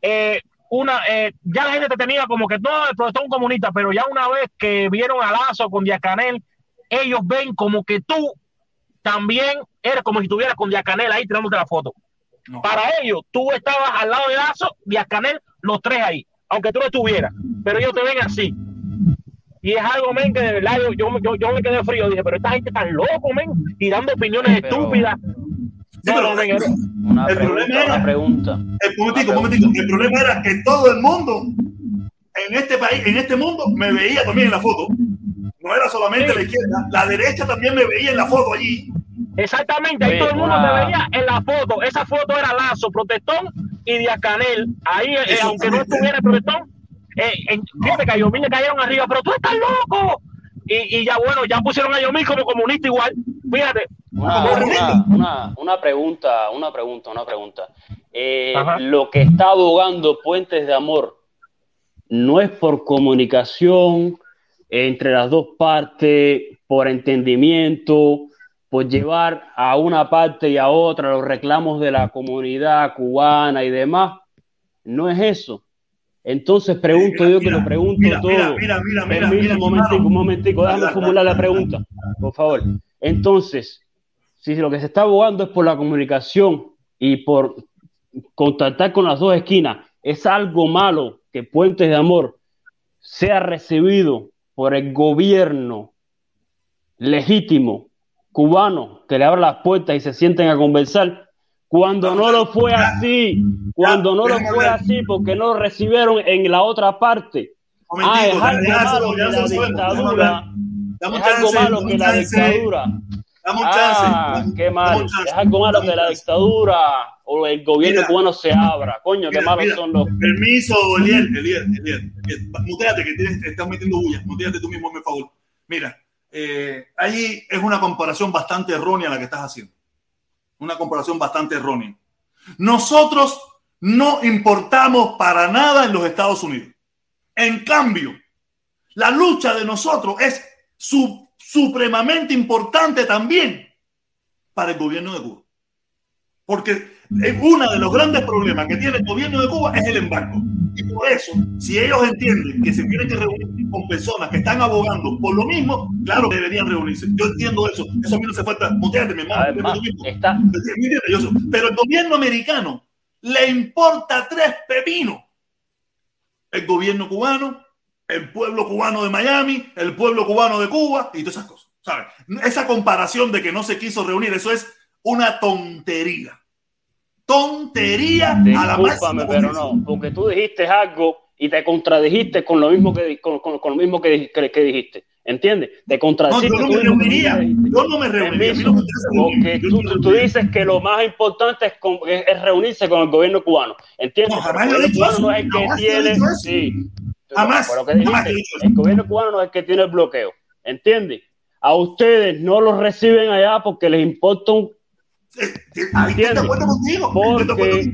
eh, una, eh, ya la gente te tenía como que no, el profesor es un comunista, pero ya una vez que vieron a Lazo con Diacanel, ellos ven como que tú también eres como si estuvieras con Diacanel ahí tirándote la foto. Para ellos, tú estabas al lado de Lazo, Diacanel, los tres ahí, aunque tú no estuvieras, pero ellos te ven así. Y es algo, men, que de verdad yo, yo, yo, yo me quedé frío. Dije, pero esta gente tan loco, men, y dando opiniones Pero- estúpidas. No, no, Una El pregunta, problema era- una pregunta. El, momentico, un momentico. El problema era que todo el mundo en este país, en este mundo, me veía también en la foto. No era solamente la izquierda, la derecha también me veía en la foto allí. Exactamente, ahí Oye, todo el mundo una- te veía en la foto. Esa foto era Lazo, Protestón y Diacanel. Ahí, eh, aunque no estuviera el Protestón, eh, en- fíjate que a Yomil le cayeron arriba, pero tú estás loco. Y, y ya bueno, ya pusieron a Yomil como comunista igual. Fíjate. Una, una, una, una pregunta, una pregunta, una pregunta. Eh, lo que está abogando Puentes de Amor no es por comunicación entre las dos partes, por entendimiento, por llevar a una parte y a otra los reclamos de la comunidad cubana y demás. No es eso. Entonces pregunto yo que lo pregunto mira, todo. mira, mira, mira, mira, mira, un momentico, un momentico, déjame formular la pregunta, por favor. Entonces, si lo que se está abogando es por la comunicación y por contactar con las dos esquinas, es algo malo que Puentes de Amor sea recibido por el gobierno legítimo cubano que le abra las puertas y se sienten a conversar, cuando no lo fue así, cuando no lo fue así, porque no lo recibieron en la otra parte. Ah, es algo malo lo- que la dictadura, es algo malo que la dictadura. Ah, qué mal. Es algo malo que la dictadura o el gobierno Mira. cubano se abra. Coño, qué malos mira, son los. Permiso, Eliel, Eliel, Eliel. Eliel. Muteate, que tienes, te estás metiendo bulla. Muteate tú mismo, por favor. Mira, eh, allí es una comparación bastante errónea la que estás haciendo. Una comparación bastante errónea. Nosotros no importamos para nada en los Estados Unidos. En cambio, la lucha de nosotros es su- supremamente importante también para el gobierno de Cuba. Porque uno de los grandes problemas que tiene el gobierno de Cuba es el embargo. Y por eso, si ellos entienden que se tienen que reunir con personas que están abogando por lo mismo, claro que deberían reunirse. Yo entiendo eso. Eso a mí no se falta. Muteate, mi hermano. Pero el gobierno americano le importa tres pepinos. El gobierno cubano, el pueblo cubano de Miami, el pueblo cubano de Cuba y todas esas cosas. ¿sabes? Esa comparación de que no se quiso reunir, eso es una tontería. Tontería a la máxima pero no, porque tú dijiste algo y te contradijiste con lo mismo que, con, con- con lo mismo que, que- que dijiste. ¿Entiendes? Te No, contradijiste. yo no me reuniría. Yo no me reuniría. No Porque tú, no dices que lo más importante es, con- es- es reunirse con el gobierno cubano. ¿Entiendes? No, jamás el gobierno cubano no es el que tiene. Sí. Jamás, Pero que dijiste, el gobierno cubano no es el que tiene el bloqueo. ¿Entiendes? A ustedes no los reciben allá porque les importa un Porque,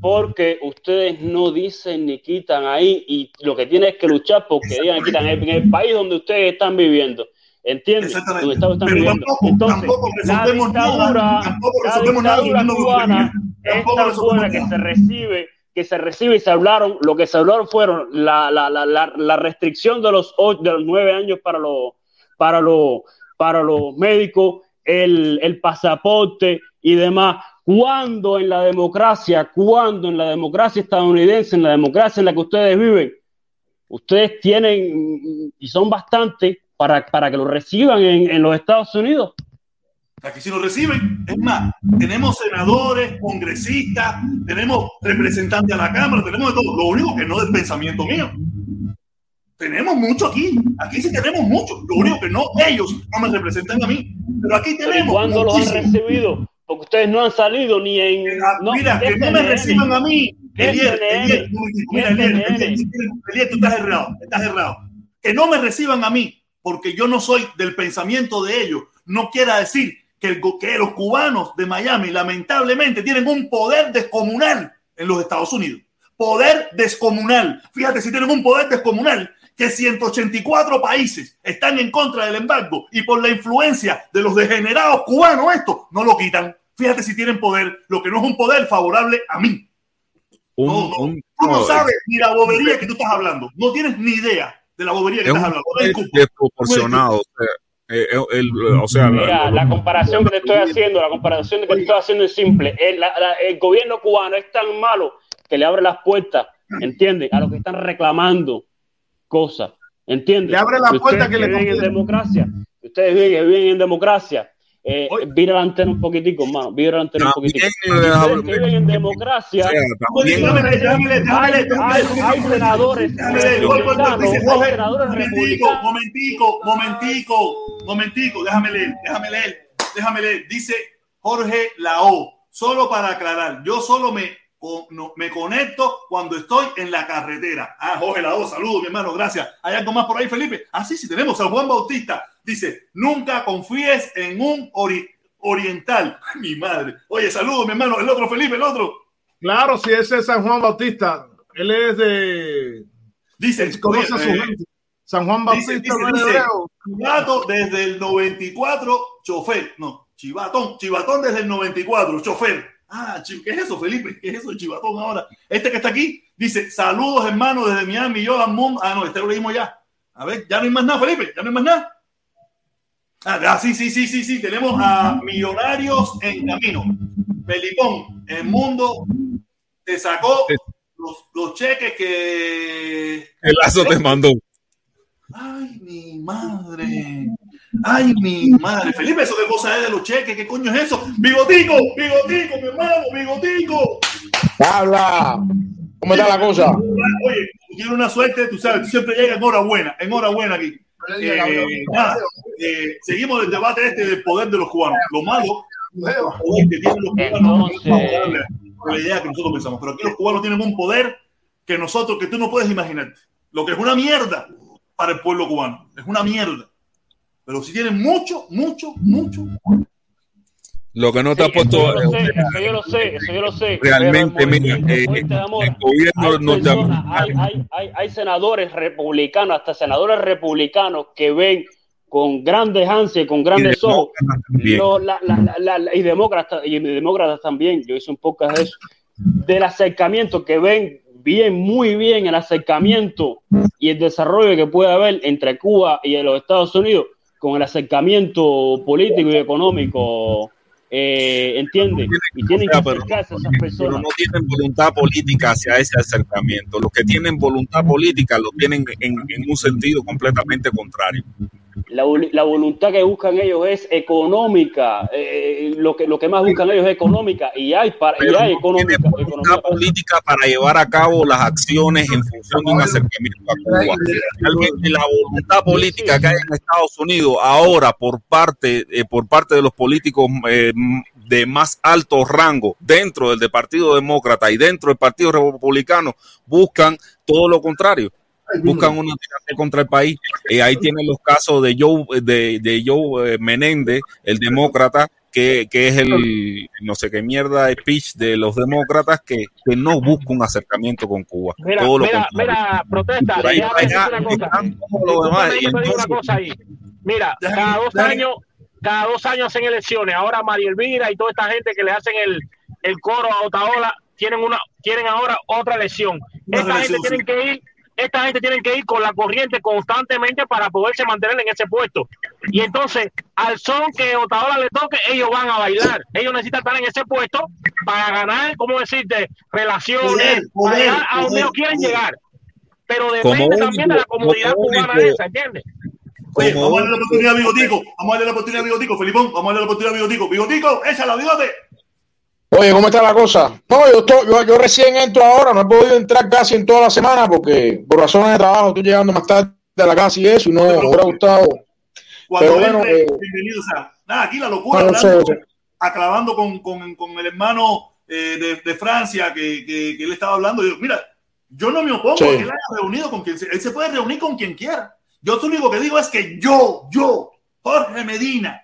porque ustedes no dicen ni quitan ahí y lo que tienen es que luchar porque digan y quitan en el país donde ustedes están viviendo. ¿Entiendes? Donde están Pero viviendo. tampoco, Entonces, tampoco la resolvemos nada, dictadura, tampoco la resolvemos nada dictadura viviendo con cubana es Tampoco tan resolvemos buena que se recibe que se recibe y se hablaron, lo que se hablaron fueron la, la, la, la, la restricción de los, ocho- de los nueve años para los, para los, para los médicos, el, el pasaporte y demás. Cuando en la democracia, cuando en la democracia estadounidense, en la democracia en la que ustedes viven, ustedes tienen y son bastantes para, para que lo reciban en, en los Estados Unidos. Aquí si nos reciben, es más, tenemos senadores, congresistas, tenemos representantes a la Cámara, tenemos de todo. Lo único que no es pensamiento mío. Tenemos mucho aquí. Aquí sí tenemos mucho. Lo único que no, ellos no me representan a mí. Pero aquí Pero ¿y tenemos. cuándo los han muchísimo. recibido? Porque ustedes no han salido ni en. No, Mira, ¿qué que no me reciban a mí. ¿Qué Elier? Elier, mira, ¿Qué Elier? Elier, tú estás errado, estás errado. Que no me reciban a mí, porque yo no soy del pensamiento de ellos, no quiera decir que, el que los cubanos de Miami lamentablemente tienen un poder descomunal en los Estados Unidos. Poder descomunal. Fíjate si tienen un poder descomunal que 184 países están en contra del embargo y por la influencia de los degenerados cubanos esto no lo quitan. Fíjate si tienen poder, lo que no es un poder favorable a mí. Un, No, no. un- Tú no sabes ni la bobería que tú estás hablando. No tienes ni idea de la bobería que es estás hablando. Disculpa. desproporcionado. O sea, eh, eh, el- o sea, la- Mira, la comparación que te estoy haciendo, la comparación que te estoy haciendo es simple. El, la- la- el gobierno cubano es tan malo que le abre las puertas, ¿entiendes? A los que están reclamando cosas, ¿entiendes? Le abre la puerta ustedes que le viven en conviene. democracia. Ustedes viven, viven en democracia. Eh, vira la antena un poquitico, hermano. Vira la antena un poquitico. Eh, Ustedes que viven en democracia. leer, déjame Hay, senadores momentico, momentico, momentico, momentico, déjame leer, déjame leer, déjame leer. Dice Jorge Lao, solo para aclarar, yo solo me, no- me conecto cuando estoy en la carretera. Ah, Jorge Lao, saludos, mi hermano, gracias. ¿Hay algo más por ahí, Felipe? Ah, sí, sí, tenemos. San Juan Bautista dice, nunca confíes en un ori- oriental. Mi madre. Oye, saludos, mi hermano. El otro, Felipe, el otro. Claro, si ese es San Juan Bautista, él es de. Dice, él conoce a su oye, eh, gente. San Juan Bautista dice, dice. Chivato desde el 94, chofer. No, chivatón, chivatón desde el 94, chofer. Ah, ¿qué es eso, Felipe? ¿Qué es eso, chivatón ahora? Este que está aquí dice, saludos hermano desde Miami, yo Moon. Ah, no, este lo leímos ya. A ver, ya no hay más nada, Felipe, ya no hay más nada. Ah, ah, sí, sí, sí, sí, sí, tenemos a Millonarios en camino. Felipón, el mundo te sacó los, los cheques que... El lazo te mandó. Ay, mi madre. Ay, mi madre. Felipe, eso qué cosa es de los cheques, ¿qué coño es eso? Bigotico, bigotico, mi hermano, bigotico. Habla. ¿Cómo está la cosa? Oye, tú tienes una suerte, tú sabes, tú siempre llegas en hora buena, en hora buena aquí. Eh, nada, eh, seguimos el debate este del poder de los cubanos. Lo malo poder que tienen los cubanos no es favorable a la idea que nosotros pensamos. Pero aquí los cubanos tienen un poder que nosotros, que tú no puedes imaginarte. Lo que es una mierda para el pueblo cubano. Es una mierda. Pero sí tienen mucho, mucho, mucho. Lo que no te Sí, ha puesto eso yo lo sé, eso yo lo sé, eso yo lo sé. realmente, mira, eh, Amor, el gobierno hay, personas, hay, hay, hay, hay senadores republicanos, hasta senadores republicanos que ven con grandes ansias, con grandes ojos, también. lo- la- la- la- la- la- y, demócratas, y demócratas también, yo hice un podcast de eso, del acercamiento que ven bien, muy bien el acercamiento y el desarrollo que puede haber entre Cuba y los Estados Unidos con el acercamiento político y económico, eh, ¿entiendes? Y tienen que pero- acercarse a esas pero personas. no tienen voluntad política hacia ese acercamiento. Los que tienen voluntad política lo tienen en, en un sentido completamente contrario. La, la voluntad que buscan ellos es económica, eh, lo, que, lo que más buscan ellos es económica y hay, para, y hay no económica, política para llevar a cabo las acciones en función de un acercamiento a Cuba. Realmente la voluntad política que hay en Estados Unidos ahora por parte, eh, por parte de los políticos eh, de más alto rango dentro del Partido Demócrata y dentro del Partido Republicano buscan todo lo contrario. Buscan una tirante contra el país. Eh, ahí tienen los casos de Joe, de, de Joe eh, Menéndez, el demócrata, que, que es el no sé qué mierda pitch de los demócratas que, que no busca un acercamiento con Cuba. Mira, todo lo mira, mira, protesta. Por ahí una cosa. digo una entonces- cosa ahí. Mira, cada dos déjame- años, cada dos años hacen elecciones. Ahora María Elvira y toda esta gente que le hacen el, el coro a Otaola tienen una, tienen ahora otra elección. Esta gente elección, tienen que ir, esta gente tienen que ir con la corriente constantemente para poderse mantener en ese puesto. Y entonces, al son que Otaola le toque, ellos van a bailar. Ellos necesitan estar en ese puesto para ganar, ¿cómo decirte? Relaciones, Poder, para poder, llegar a donde ellos quieren poder. llegar. Pero Como depende también de la comunidad cubana único- esa, ¿entiendes? Oye, vamos a darle la oportunidad a Bigotico. Vamos a darle la oportunidad a Bigotico, Felipón. Vamos a darle la oportunidad a Bigotico. Bigotico, échala, bigote. Oye, ¿cómo está la cosa? No, yo, estoy- yo, yo recién entro ahora, no he podido entrar casi en toda la semana porque por razones de trabajo estoy llegando más tarde a la casa y eso y no me hubiera gustado. Cuando Pero bueno, entre, eh, bienvenido. O sea, nada, aquí la locura, no, sé, hablando, con, con, con el hermano eh, de, de Francia que, que, que él estaba hablando. Yo, mira, yo no me opongo Sí. a que él haya reunido con quien él se puede reunir con quien quiera. Yo lo único que digo es que yo, yo, Jorge Medina,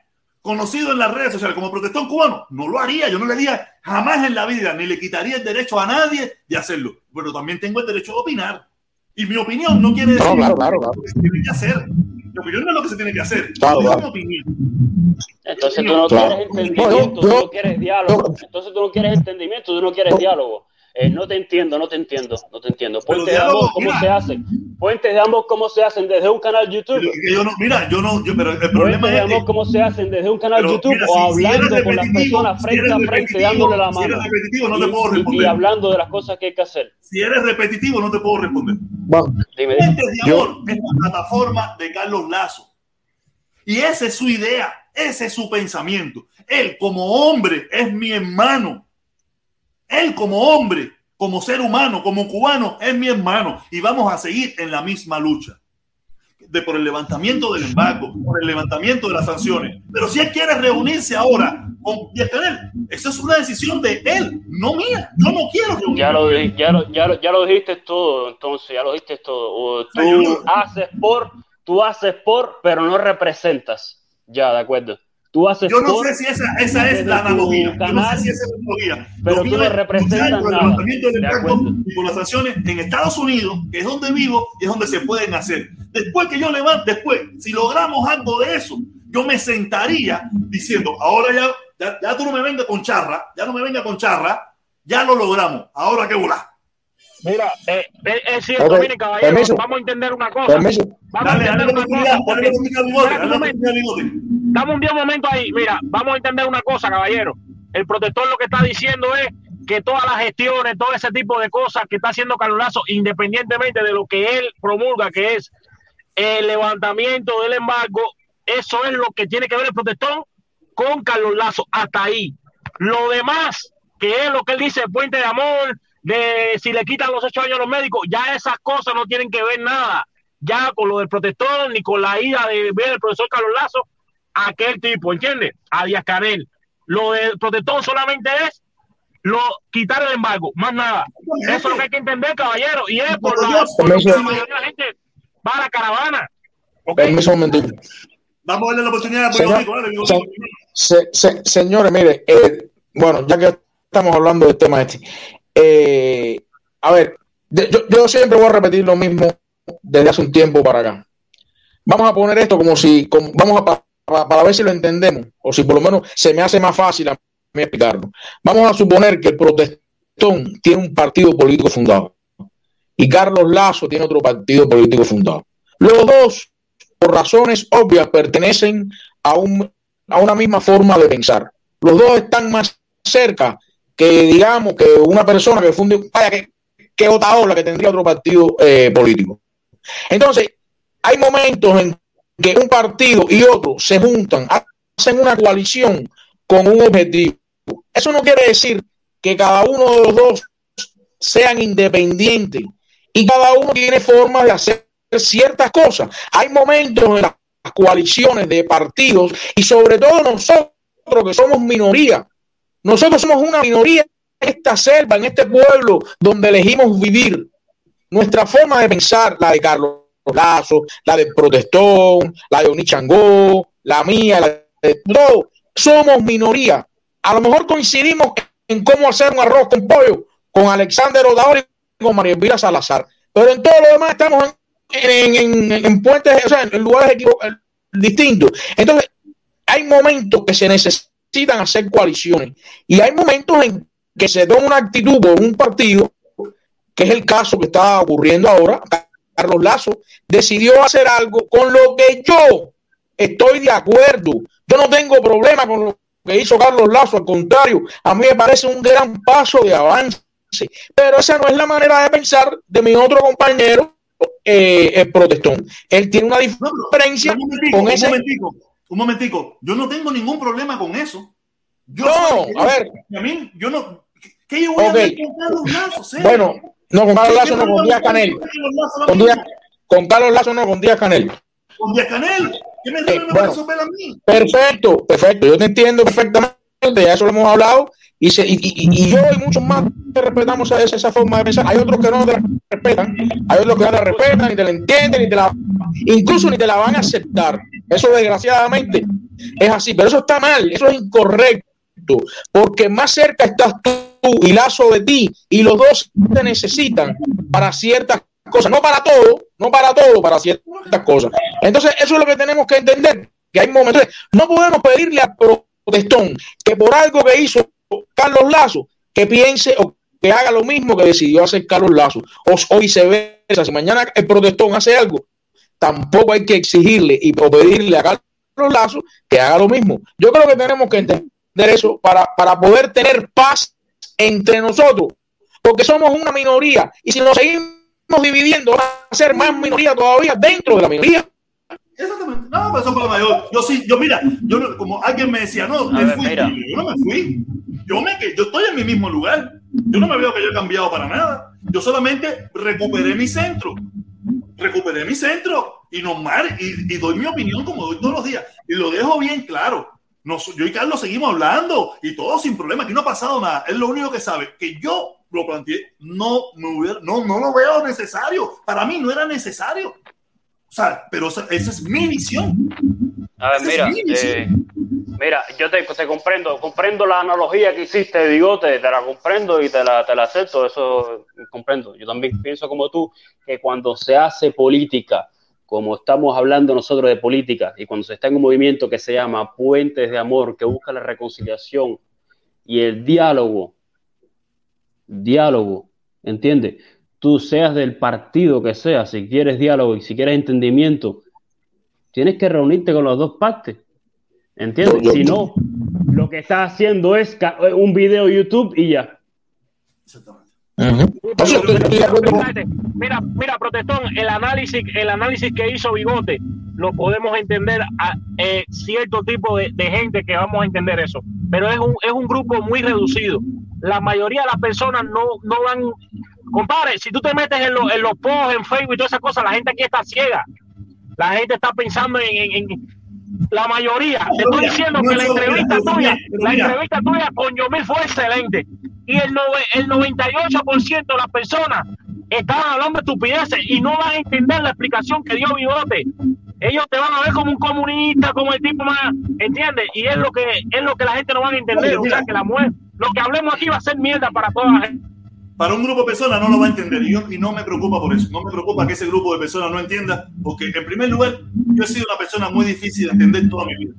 conocido en las redes sociales como protestón cubano, no lo haría. Yo no le haría jamás en la vida, ni le quitaría el derecho a nadie de hacerlo. Pero también tengo el derecho de opinar. Y mi opinión no quiere decir No, claro, claro, claro. lo que se tiene que hacer. Mi opinión no es lo que se tiene que hacer. Mi opinión. Entonces tú no Claro. quieres entendimiento, tú no quieres diálogo. Entonces tú no quieres entendimiento, tú no quieres diálogo. Eh, no te entiendo, no te entiendo, no te entiendo. Puentes de ambos, ¿cómo mira. se hacen? Puentes de ambos, ¿cómo se hacen? Desde un canal YouTube. Yo no, mira, yo no, yo, pero el Puentes problema de es ambos, ¿cómo se hacen? Desde un canal Pero, YouTube mira, o si- si hablando eres con las repetitivo, personas si frente a frente, dándole la si mano. eres repetitivo, no te Y- puedo y- y, responder. hablando de las cosas que hay que hacer. si eres repetitivo no te puedo responder. Bueno, Dime, dime. Puentes de amor es la plataforma de Carlos Lazo. Y esa es su idea, ese es su pensamiento. Él como hombre es mi hermano. Él como hombre, como ser humano, como cubano, es mi hermano. Y vamos a seguir en la misma lucha. De por el levantamiento del embargo, por el levantamiento de las sanciones. Pero si él quiere reunirse ahora con Díaz Canel, esa es una decisión de él, no mía. Yo no quiero reunirme. Ya lo, ya, lo, ya, lo, ya lo dijiste todo, entonces, ya lo dijiste todo. O tú no- haces por, tú haces por, pero no representas. Ya, de acuerdo. Tú haces Yo no sé si esa, esa es la analogía. Yo no sé si esa es la analogía. pero tú no es representas el levantamiento del acuerdo. y por las sanciones en Estados Unidos, que es donde vivo y es donde se pueden hacer. Después que yo levante, después, si logramos algo de eso, yo me sentaría diciendo, ahora ya, ya, ya tú no me vengas con charra, ya no me vengas con charra, ya lo logramos, ahora qué volar. Mira, eh, eh, es cierto, Ok, miren, caballero, permiso. vamos a entender una cosa. Permiso. Vamos a Dale, dale entender la una cosa. dale porque- dale un la momento. Dame un, ahí. Mira, vamos a entender una cosa, caballero. El protector lo que está diciendo es que todas las gestiones, todo ese tipo de cosas que está haciendo Carlos Lazo, independientemente de lo que él promulga, que es el levantamiento del embargo, eso es lo que tiene que ver el protector con Carlos Lazo. Hasta ahí. Lo demás, que es lo que él dice, puente de amor, de si le quitan los ocho años a los médicos, ya esas cosas no tienen que ver nada ya con lo del protector ni con la ida de ver el profesor Carlos Lazo a aquel tipo, ¿entiendes? A Díaz Canel. Lo del protector solamente es lo quitar el embargo, más nada. Eso es lo que hay que entender, caballero, y es por la, por la mayoría de la gente va a la caravana. ¿ok? Permiso un momentito. Vamos a darle la oportunidad Señor, se- señores, mire, eh, bueno, ya que estamos hablando del tema este, eh, a ver, yo, siempre voy a repetir lo mismo desde hace un tiempo para acá. Vamos a poner esto como si, vamos a pa- pa- para ver si lo entendemos, o si por lo menos se me hace más fácil a mí explicarlo. Vamos a suponer que el protestón tiene un partido político fundado y Carlos Lazo tiene otro partido político fundado. Los dos, por razones obvias, pertenecen a, un, a una misma forma de pensar. Los dos están más cerca que, digamos, que una persona que funde, vaya, que, que Otaola, que tendría otro partido eh, político. Entonces, hay momentos en que un partido y otro se juntan, hacen una coalición con un objetivo. Eso no quiere decir que cada uno de los dos sean independientes y cada uno tiene formas de hacer ciertas cosas. Hay momentos en las coaliciones de partidos y sobre todo nosotros que somos minoría. Nosotros somos una minoría en esta selva, en este pueblo donde elegimos vivir. Nuestra forma de pensar, la de Carlos Lazo, la de Protestón, la de Onichangó, la mía, la de todos, somos minoría. A lo mejor coincidimos en cómo hacer un arroz con pollo con Alexander Odaori y con María Elvira Salazar. Pero en todo lo demás estamos en, en, en, en puentes, en lugares distintos. Entonces, hay momentos que se necesitan hacer coaliciones y hay momentos en que se toma una actitud por un partido, que es el caso que está ocurriendo ahora. Carlos Lazo decidió hacer algo con lo que yo estoy de acuerdo. Yo no tengo problema con lo que hizo Carlos Lazo, al contrario, a mí me parece un gran paso de avance. Pero esa no es la manera de pensar de mi otro compañero, eh, el protestón. Él tiene una diferencia con ese. Un momentico. Yo no tengo ningún problema con eso. Yo No, soy- a ver. A mí, yo no. ¿Qué yo voy a Ok. ver con Carlos Lazo? serio? Bueno, no, con Carlos ¿Qué- Lazo no, con Díaz Canel. con? Díaz- con Carlos Lazo no, con Díaz Canel. Con Díaz Canel. ¿Qué me, Eh, a bueno. resolver a mí? Perfecto, perfecto. Yo te entiendo perfectamente, ya eso lo hemos hablado. Y, se- y, y- y yo y muchos más respetamos esa, esa forma de pensar. Hay otros que no la respetan, hay otros que no la respetan, ni te la entienden, ni te la, incluso ni te la van a aceptar. Eso desgraciadamente es así, pero eso está mal, eso es incorrecto, porque más cerca estás tú y Lazo de ti, y los dos te necesitan para ciertas cosas, no para todo, no para todo, para ciertas cosas. Entonces, eso es lo que tenemos que entender, que hay momentos, no podemos pedirle a Protestón que por algo que hizo Carlos Lazo, que piense o que haga lo mismo que decidió hacer Carlos Lazo, o, o viceversa, si mañana el Protestón hace algo, tampoco hay que exigirle y pedirle a Carlos Lazo que haga lo mismo. Yo creo que tenemos que entender eso para, para poder tener paz entre nosotros, porque somos una minoría y si nos seguimos dividiendo, va a ser más minoría todavía dentro de la minoría. Exactamente. No, pero eso es problema. Yo, sí, yo mira, yo como alguien me decía, no, me ver, fui. Yo no me fui. Yo me yo estoy en mi mismo lugar. Yo no me veo que yo he cambiado para nada. Yo solamente recuperé mi centro. Recuperé mi centro y normal y, y doy mi opinión como doy todos los días. Y lo dejo bien claro. Nos- yo y Carlos seguimos hablando y todo sin problema. Aquí no ha pasado nada. Es lo único que sabe. Que yo lo planteé. No, me hubiera- no, no lo veo necesario. Para mí no era necesario. O sea, pero esa, esa es mi visión. A ver, Esa es mira, eh, mira, yo te, te comprendo, comprendo la analogía que hiciste, Bigote, te la comprendo y te la, te la acepto, eso comprendo. Yo también pienso como tú que cuando se hace política, como estamos hablando nosotros de política, y cuando se está en un movimiento que se llama Puentes de Amor, que busca la reconciliación y el diálogo, diálogo, ¿entiendes? Tú seas del partido que seas, si quieres diálogo y si quieres entendimiento, tienes que reunirte con las dos partes. ¿Entiendes? Si no, lo que estás haciendo es ca- un video YouTube y ya. Mira, mira, protestón, el análisis, el análisis que hizo Bigote lo podemos entender a eh, cierto tipo de, de gente que vamos a entender eso, pero es un, es un grupo muy reducido. La mayoría de las personas no, no van, compadre, si tú te metes en, lo- en los posts, en Facebook y todas esas cosas, la gente aquí está ciega. La gente está pensando en, en- en- la mayoría. Te estoy mira, diciendo no, que la entrevista tuya, la entrevista tuya con Yomil fue excelente. Y el, nove- el 98% de las personas estaban hablando de estupideces y no van a entender la explicación que dio Bigote. ellos te van a ver como un comunista, como el tipo más, ¿entiendes? Y es lo que es lo que la gente no va a entender, o sea, que la mujer, lo que hablemos aquí va a ser mierda para toda la gente. Para un grupo de personas no lo va a entender y, yo, y no me preocupa por eso. No me preocupa que ese grupo de personas no entienda, porque en primer lugar, yo he sido una persona muy difícil de entender toda mi vida.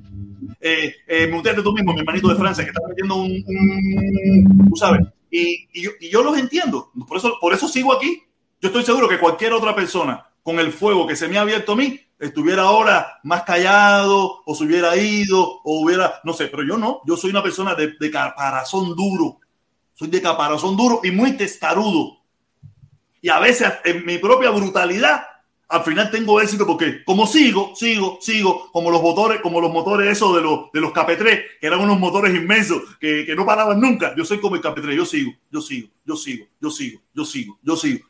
Eh, eh, me tú mismo, mi hermanito de Francia, que está metiendo un, un- tú sabes, y, y yo, y yo los entiendo. Por eso, por eso sigo aquí. Yo estoy seguro que cualquier otra persona con el fuego que se me ha abierto a mí estuviera ahora más callado o se hubiera ido o hubiera, no sé, pero yo no. Yo soy una persona de, de caparazón duro. Soy de caparazón duro y muy testarudo. Y a veces en mi propia brutalidad, al final tengo éxito porque como sigo, sigo, sigo, como los motores, como los motores esos de los, de los KP3, que eran unos motores inmensos, que, que no paraban nunca. Yo soy como el KP3, yo sigo, yo sigo, yo sigo, yo sigo, yo sigo, yo sigo.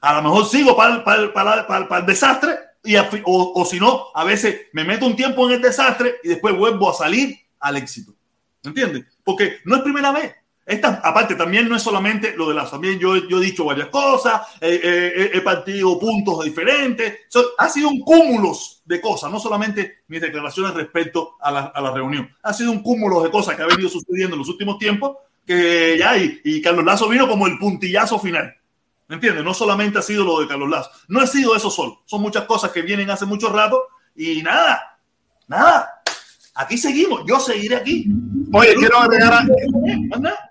A lo mejor sigo para para para para el- desastre y a o, o si no, a veces me meto un tiempo en el desastre y después vuelvo a salir al éxito. ¿Entiendes? Porque no es primera vez. Esta, aparte, también no es solamente lo de las. También yo, yo he dicho varias cosas, eh, eh, he partido puntos diferentes. So, ha sido un cúmulo de cosas, no solamente mis declaraciones respecto a la, a la reunión. Ha sido un cúmulo de cosas que ha venido sucediendo en los últimos tiempos. Que ya, y, y Carlos Lazo vino como el puntillazo final. ¿Me entiendes? No solamente ha sido lo de Carlos Lazo. No ha sido eso solo. Son muchas cosas que vienen hace mucho rato y nada, nada. Aquí seguimos. Yo seguiré aquí. Oye, quiero agregar, a-.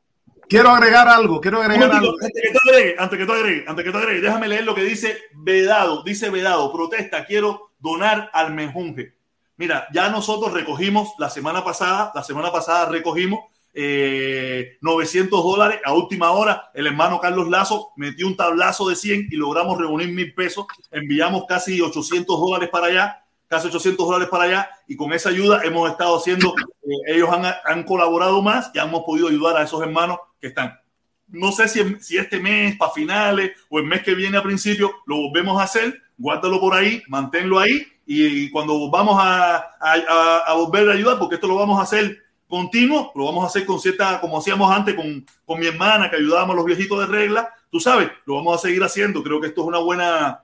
quiero agregar algo, quiero agregar algo. Antes que tú agregues, antes que tú agregues, antes que tú agregues, déjame leer lo que dice Vedado. Dice Vedado, protesta, quiero donar al menjunje. Mira, ya nosotros recogimos la semana pasada, la semana pasada recogimos eh, 900 dólares a última hora. El hermano Carlos Lazo metió un tablazo de 100 y logramos reunir mil pesos. Enviamos casi 800 dólares para allá, casi 800 dólares para allá y con esa ayuda hemos estado haciendo, eh, ellos han, han colaborado más y hemos podido ayudar a esos hermanos que están. No sé si, si este mes para finales o el mes que viene a principio lo volvemos a hacer, guárdalo por ahí, manténlo ahí y cuando vamos a, a, a- volver a ayudar, porque esto lo vamos a hacer continuo, lo vamos a hacer con cierta, como hacíamos antes con, con mi hermana, que ayudábamos a los viejitos de regla, tú sabes, lo vamos a seguir haciendo, creo que esto es una buena,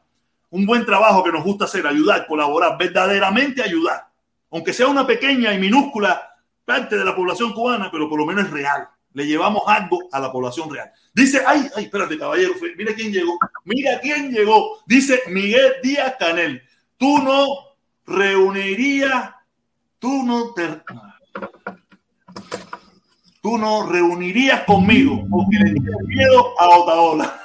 un buen trabajo que nos gusta hacer, ayudar, colaborar, verdaderamente ayudar, aunque sea una pequeña y minúscula parte de la población cubana, pero por lo menos es real. Le llevamos algo a la población real. Dice, ay, ay, espérate, caballero, mira quién llegó, mira quién llegó. Dice Miguel Díaz Canel, tú no reunirías, tú no te, tú no reunirías conmigo porque le tienes miedo a Otaola.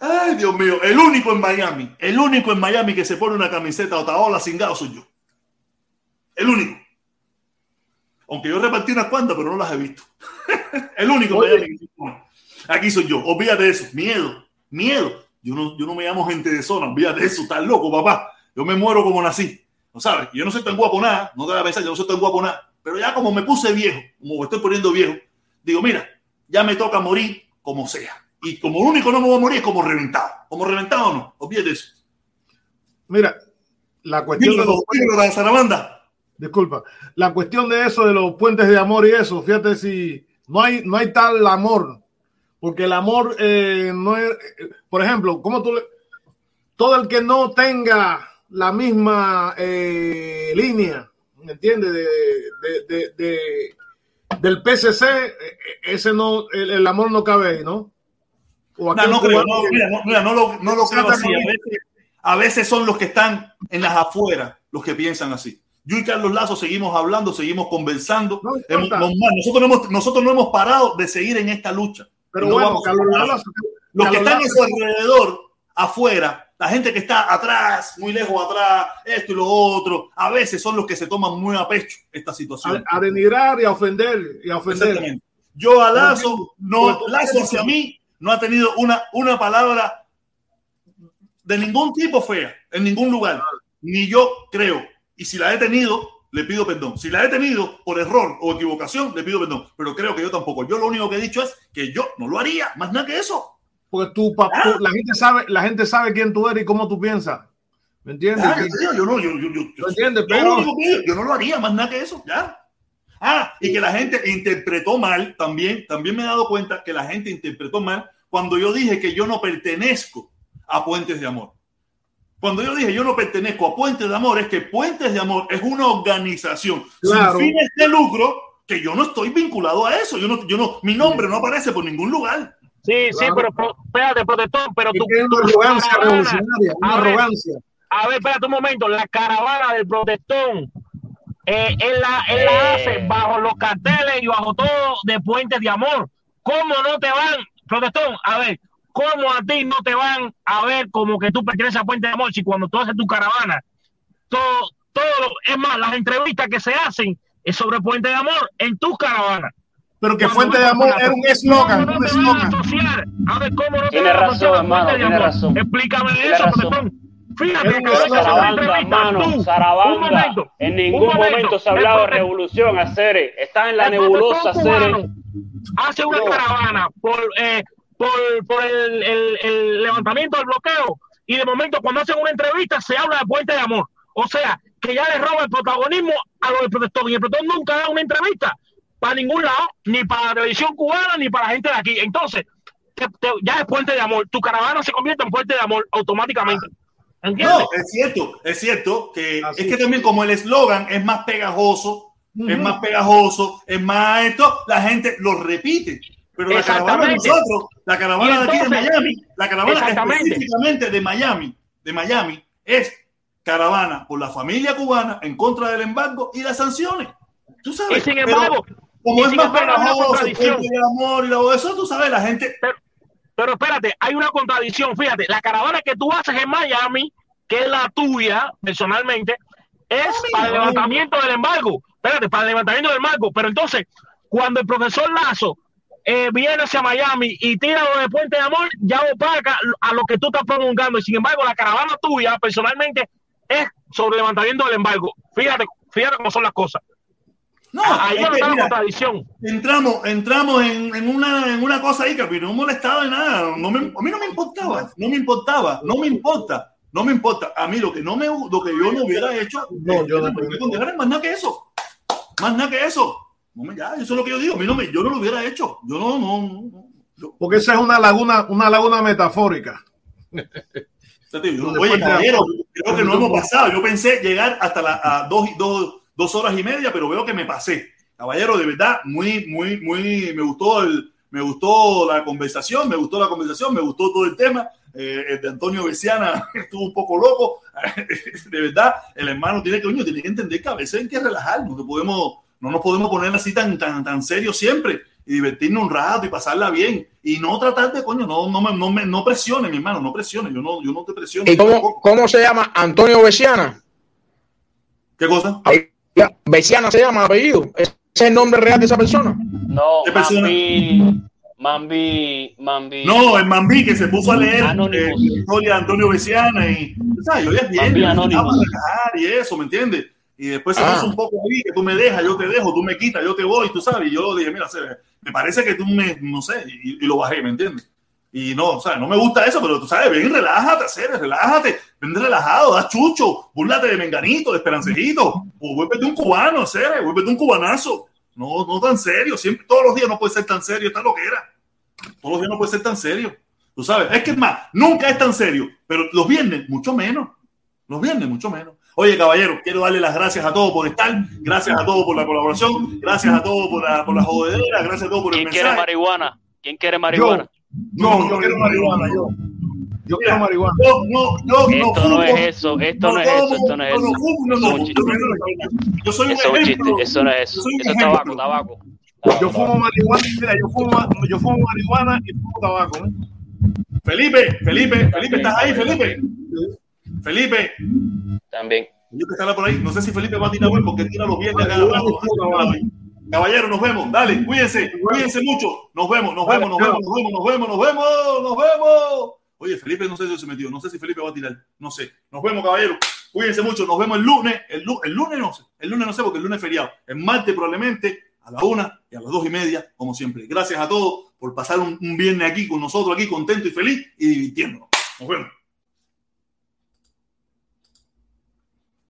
Ay, Dios mío, el único en Miami, el único en Miami que se pone una camiseta Otaola cingado soy yo. El único. Aunque yo repartí unas cuantas, pero no las he visto. el único en Miami que se pone. Aquí soy yo. Olvídate de eso. Miedo. Miedo. Yo no, yo no me llamo gente de zona. Olvídate de eso. Estás loco, papá. Yo me muero como nací. ¿No sabes? Yo no soy tan guapo nada. No te vas a pensar, yo no soy tan guapo nada. Pero ya como me puse viejo, como me estoy poniendo viejo, digo, mira, ya me toca morir como sea. Y como único no me voy a morir es como reventado. Como reventado no. Olvídate de eso. Mira, la cuestión de los Dan Sarabanda. Disculpa, la cuestión de eso, de los puentes de amor y eso, fíjate si no hay, no hay tal amor, porque el amor eh, no es, eh, por ejemplo, como tú le, todo el que no tenga la misma eh, línea, ¿me entiendes? De, de- de- de- del PCC, eh, ese no, el, el amor no cabe ahí, ¿no? O No, no creo, no, que- mira, no, mira, no lo, no lo creo así. A veces, a veces son los que están en las afueras los que piensan así. Yo y Carlos Lazo seguimos hablando, seguimos conversando. Hemos- importa. nos- nosotros, no hemos, nosotros no hemos parado de seguir en esta lucha. Pero no bueno, vamos a Carlos. Lazo- los que Carlos están a Lazo- su alrededor, afuera, la gente que está atrás, muy lejos atrás, esto y lo otro, a veces son los que se toman muy a pecho esta situación. a, a denigrar y a ofender y a ofender. Yo a Lazo, no, Lazo hacia mí no ha tenido una, una palabra de ningún tipo fea, en ningún lugar. Ni yo creo. Y si la he tenido, le pido perdón. Si la he tenido por error o equivocación, le pido perdón. Pero creo que yo tampoco. Yo lo único que he dicho es que yo no lo haría, más nada que eso. Porque tú, Ah. la gente sabe, la gente sabe quién tú eres y cómo tú piensas. ¿Me entiendes? Ya, yo yo no, yo, yo, yo, yo- ¿Me entiendes? yo lo Pero único que digo, yo no lo haría, más nada que eso, ya. Ah, y que la gente interpretó mal también, también me he dado cuenta que la gente interpretó mal cuando yo dije que yo no pertenezco a Puentes de Amor. Cuando yo dije yo no pertenezco a Puentes de Amor, es que Puentes de Amor es una organización Claro. sin fines de lucro que yo no estoy vinculado a eso. Yo no, yo no, mi nombre no aparece por ningún lugar. Sí, sí, pero espérate, protestón, pero tú. Una tu arrogancia caravana- revolucionaria, una a ver, arrogancia. A ver, espérate un momento. La caravana del protestón, eh, él la, él la hace bajo los carteles y bajo todo de Puentes de Amor. ¿Cómo no te van, protestón? A ver, ¿cómo a ti no te van a ver como que tú perteneces a Puentes de Amor si cuando tú haces tu caravana, todo, todo lo, es más, las entrevistas que se hacen es sobre Puentes de Amor en tus caravanas. Pero que Cuando Fuente de Amor era un eslogan, ¿Cómo un no a eslogan. asociar? A ver, ¿cómo no te Tiene razón, hermano, tiene Amor? razón. Explícame Tiene eso, razón. Fíjate, que Sarabanda, tú, momento, En ningún momento, se ha hablado de revolución, Acere. Está en la nebulosa, Acere. hace una caravana por, eh, por, por el, el- el levantamiento del bloqueo y de momento cuando hacen una entrevista se habla de Puente de Amor. O sea, que ya le roba el protagonismo a los del protestón y el protestón nunca da una entrevista para ningún lado, ni para la televisión cubana, ni para la gente de aquí. Entonces, te- te- ya es Puente de Amor. Tu caravana se convierte en Puente de Amor automáticamente. ¿Entiendes? No, es cierto, es cierto que Así es que también como el eslogan es más pegajoso, es más pegajoso, es más esto, la gente lo repite. Pero la caravana de nosotros, la caravana de aquí de Miami, la caravana específicamente de Miami, de Miami, es caravana por la familia cubana en contra del embargo y las sanciones. Tú sabes. Y sin pero embargo, como y es sin más pegajoso, de amor y todo eso, tú sabes, la gente Pero espérate, hay una contradicción. Fíjate, la caravana que tú haces en Miami, que es la tuya personalmente, es para el levantamiento del embargo. Espérate, para el levantamiento del embargo. Pero entonces, cuando el profesor Lazo eh, viene hacia Miami y tira lo de Puente de Amor, ya opaca a lo que tú estás promulgando. Y sin embargo, la caravana tuya personalmente es sobre el levantamiento del embargo. Fíjate, fíjate cómo son las cosas. No, Ahí es que, está la mira, contradicción. entramos, entramos en, en una, en una cosa ahí mí no me molestaba de nada. No me- a mí no me importaba, no me importaba, no me importa, no me importa. A mí lo que no me lo que yo no hubiera hecho, No, yo no- me más nada que eso. Más nada que eso. No me, ya, eso es lo que yo digo. A mí no me, yo no lo hubiera hecho. Yo no, no, no, no. Yo- Porque esa es una laguna, una laguna metafórica. yo Oye, caballero, creo que no hemos pasado. Yo pensé llegar hasta las a dos, dos, dos horas y media, pero veo que me pasé. Caballero, de verdad, muy, muy, muy, me gustó el, me gustó la conversación, me gustó la conversación, me gustó todo el tema. Eh, el de Antonio Besiana estuvo un poco loco. de verdad, el hermano tiene que, coño, tiene que entender que a veces hay que relajarnos, que podemos, no nos podemos poner así tan, tan, tan serios siempre y divertirnos un rato y pasarla bien y no tratar de, coño, no, no, me, no, me, no presione, mi hermano, no presione, yo no, yo no te presiono. ¿Y cómo, cómo se llama? Antonio Besiana. ¿Qué cosa? Ahí, Besiana se llama apellido. Ese es el nombre real de esa persona. No, ¿Qué persona? Mambi, Mambi, Mambi. No, el Mambí que se puso a leer eh, la historia de Antonio Besiana y, ¿sabes? Yo ya es bien, y eso, ¿me entiendes? Y después se Ah. puso un poco ahí, que tú me dejas, yo te dejo, tú me quitas, yo te voy, tú sabes. Y yo dije, mira, se- me parece que tú me, no sé, y, y lo bajé, ¿me entiendes? Y no, o sea, no me gusta eso, pero tú sabes, ven, relájate, hacer, relájate, ven relajado, da chucho, búrlate de Menganito, de Esperancejito, o vuélvete un cubano, hacer, vuélvete un cubanazo. No, no tan serio, siempre, todos los días no puede ser tan serio, está lo que era. Todos los días no puede ser tan serio. Tú sabes, es que es más, nunca es tan serio, pero los viernes mucho menos. Los viernes mucho menos. Oye, caballero, quiero darle las gracias a todos por estar, gracias a todos por la colaboración, gracias a todos por la, por la jodedera, gracias a todos por el ¿Quién quiere marihuana? ¿Quién quiere marihuana? No, yo quiero marihuana, yo. Yo quiero marihuana. No, yo no Esto no es eso, esto no es eso, esto no es yo no eso. fumo, no, Eso es no, un chiste. yo- soy un Eso es un chiste, eso no es eso. Eso es tabaco, tabaco. Yo fumo marihuana, mira, yo fumo, yo fumo marihuana y fumo tabaco. ¿eh? Felipe, Felipe, Felipe, ¿estás ahí, Felipe? Felipe, También. yo que estaba por ahí, no sé si Felipe va a tirar hoy porque tira los viernes a cada rato. Caballero, nos vemos, dale, cuídense, cuídense mucho. Nos vemos, nos vemos, nos vemos, nos vemos, nos vemos, nos vemos, nos vemos. Oye, Felipe no sé si se metió, no sé si Felipe va a tirar, no sé. Nos vemos, caballero. Cuídense mucho, nos vemos el lunes. El, el lunes no sé, el lunes no sé porque el lunes es feriado. El martes probablemente a la una y a las dos y media, como siempre. Gracias a todos por pasar un, un viernes aquí con nosotros, aquí contento y feliz y divirtiéndonos. Nos vemos.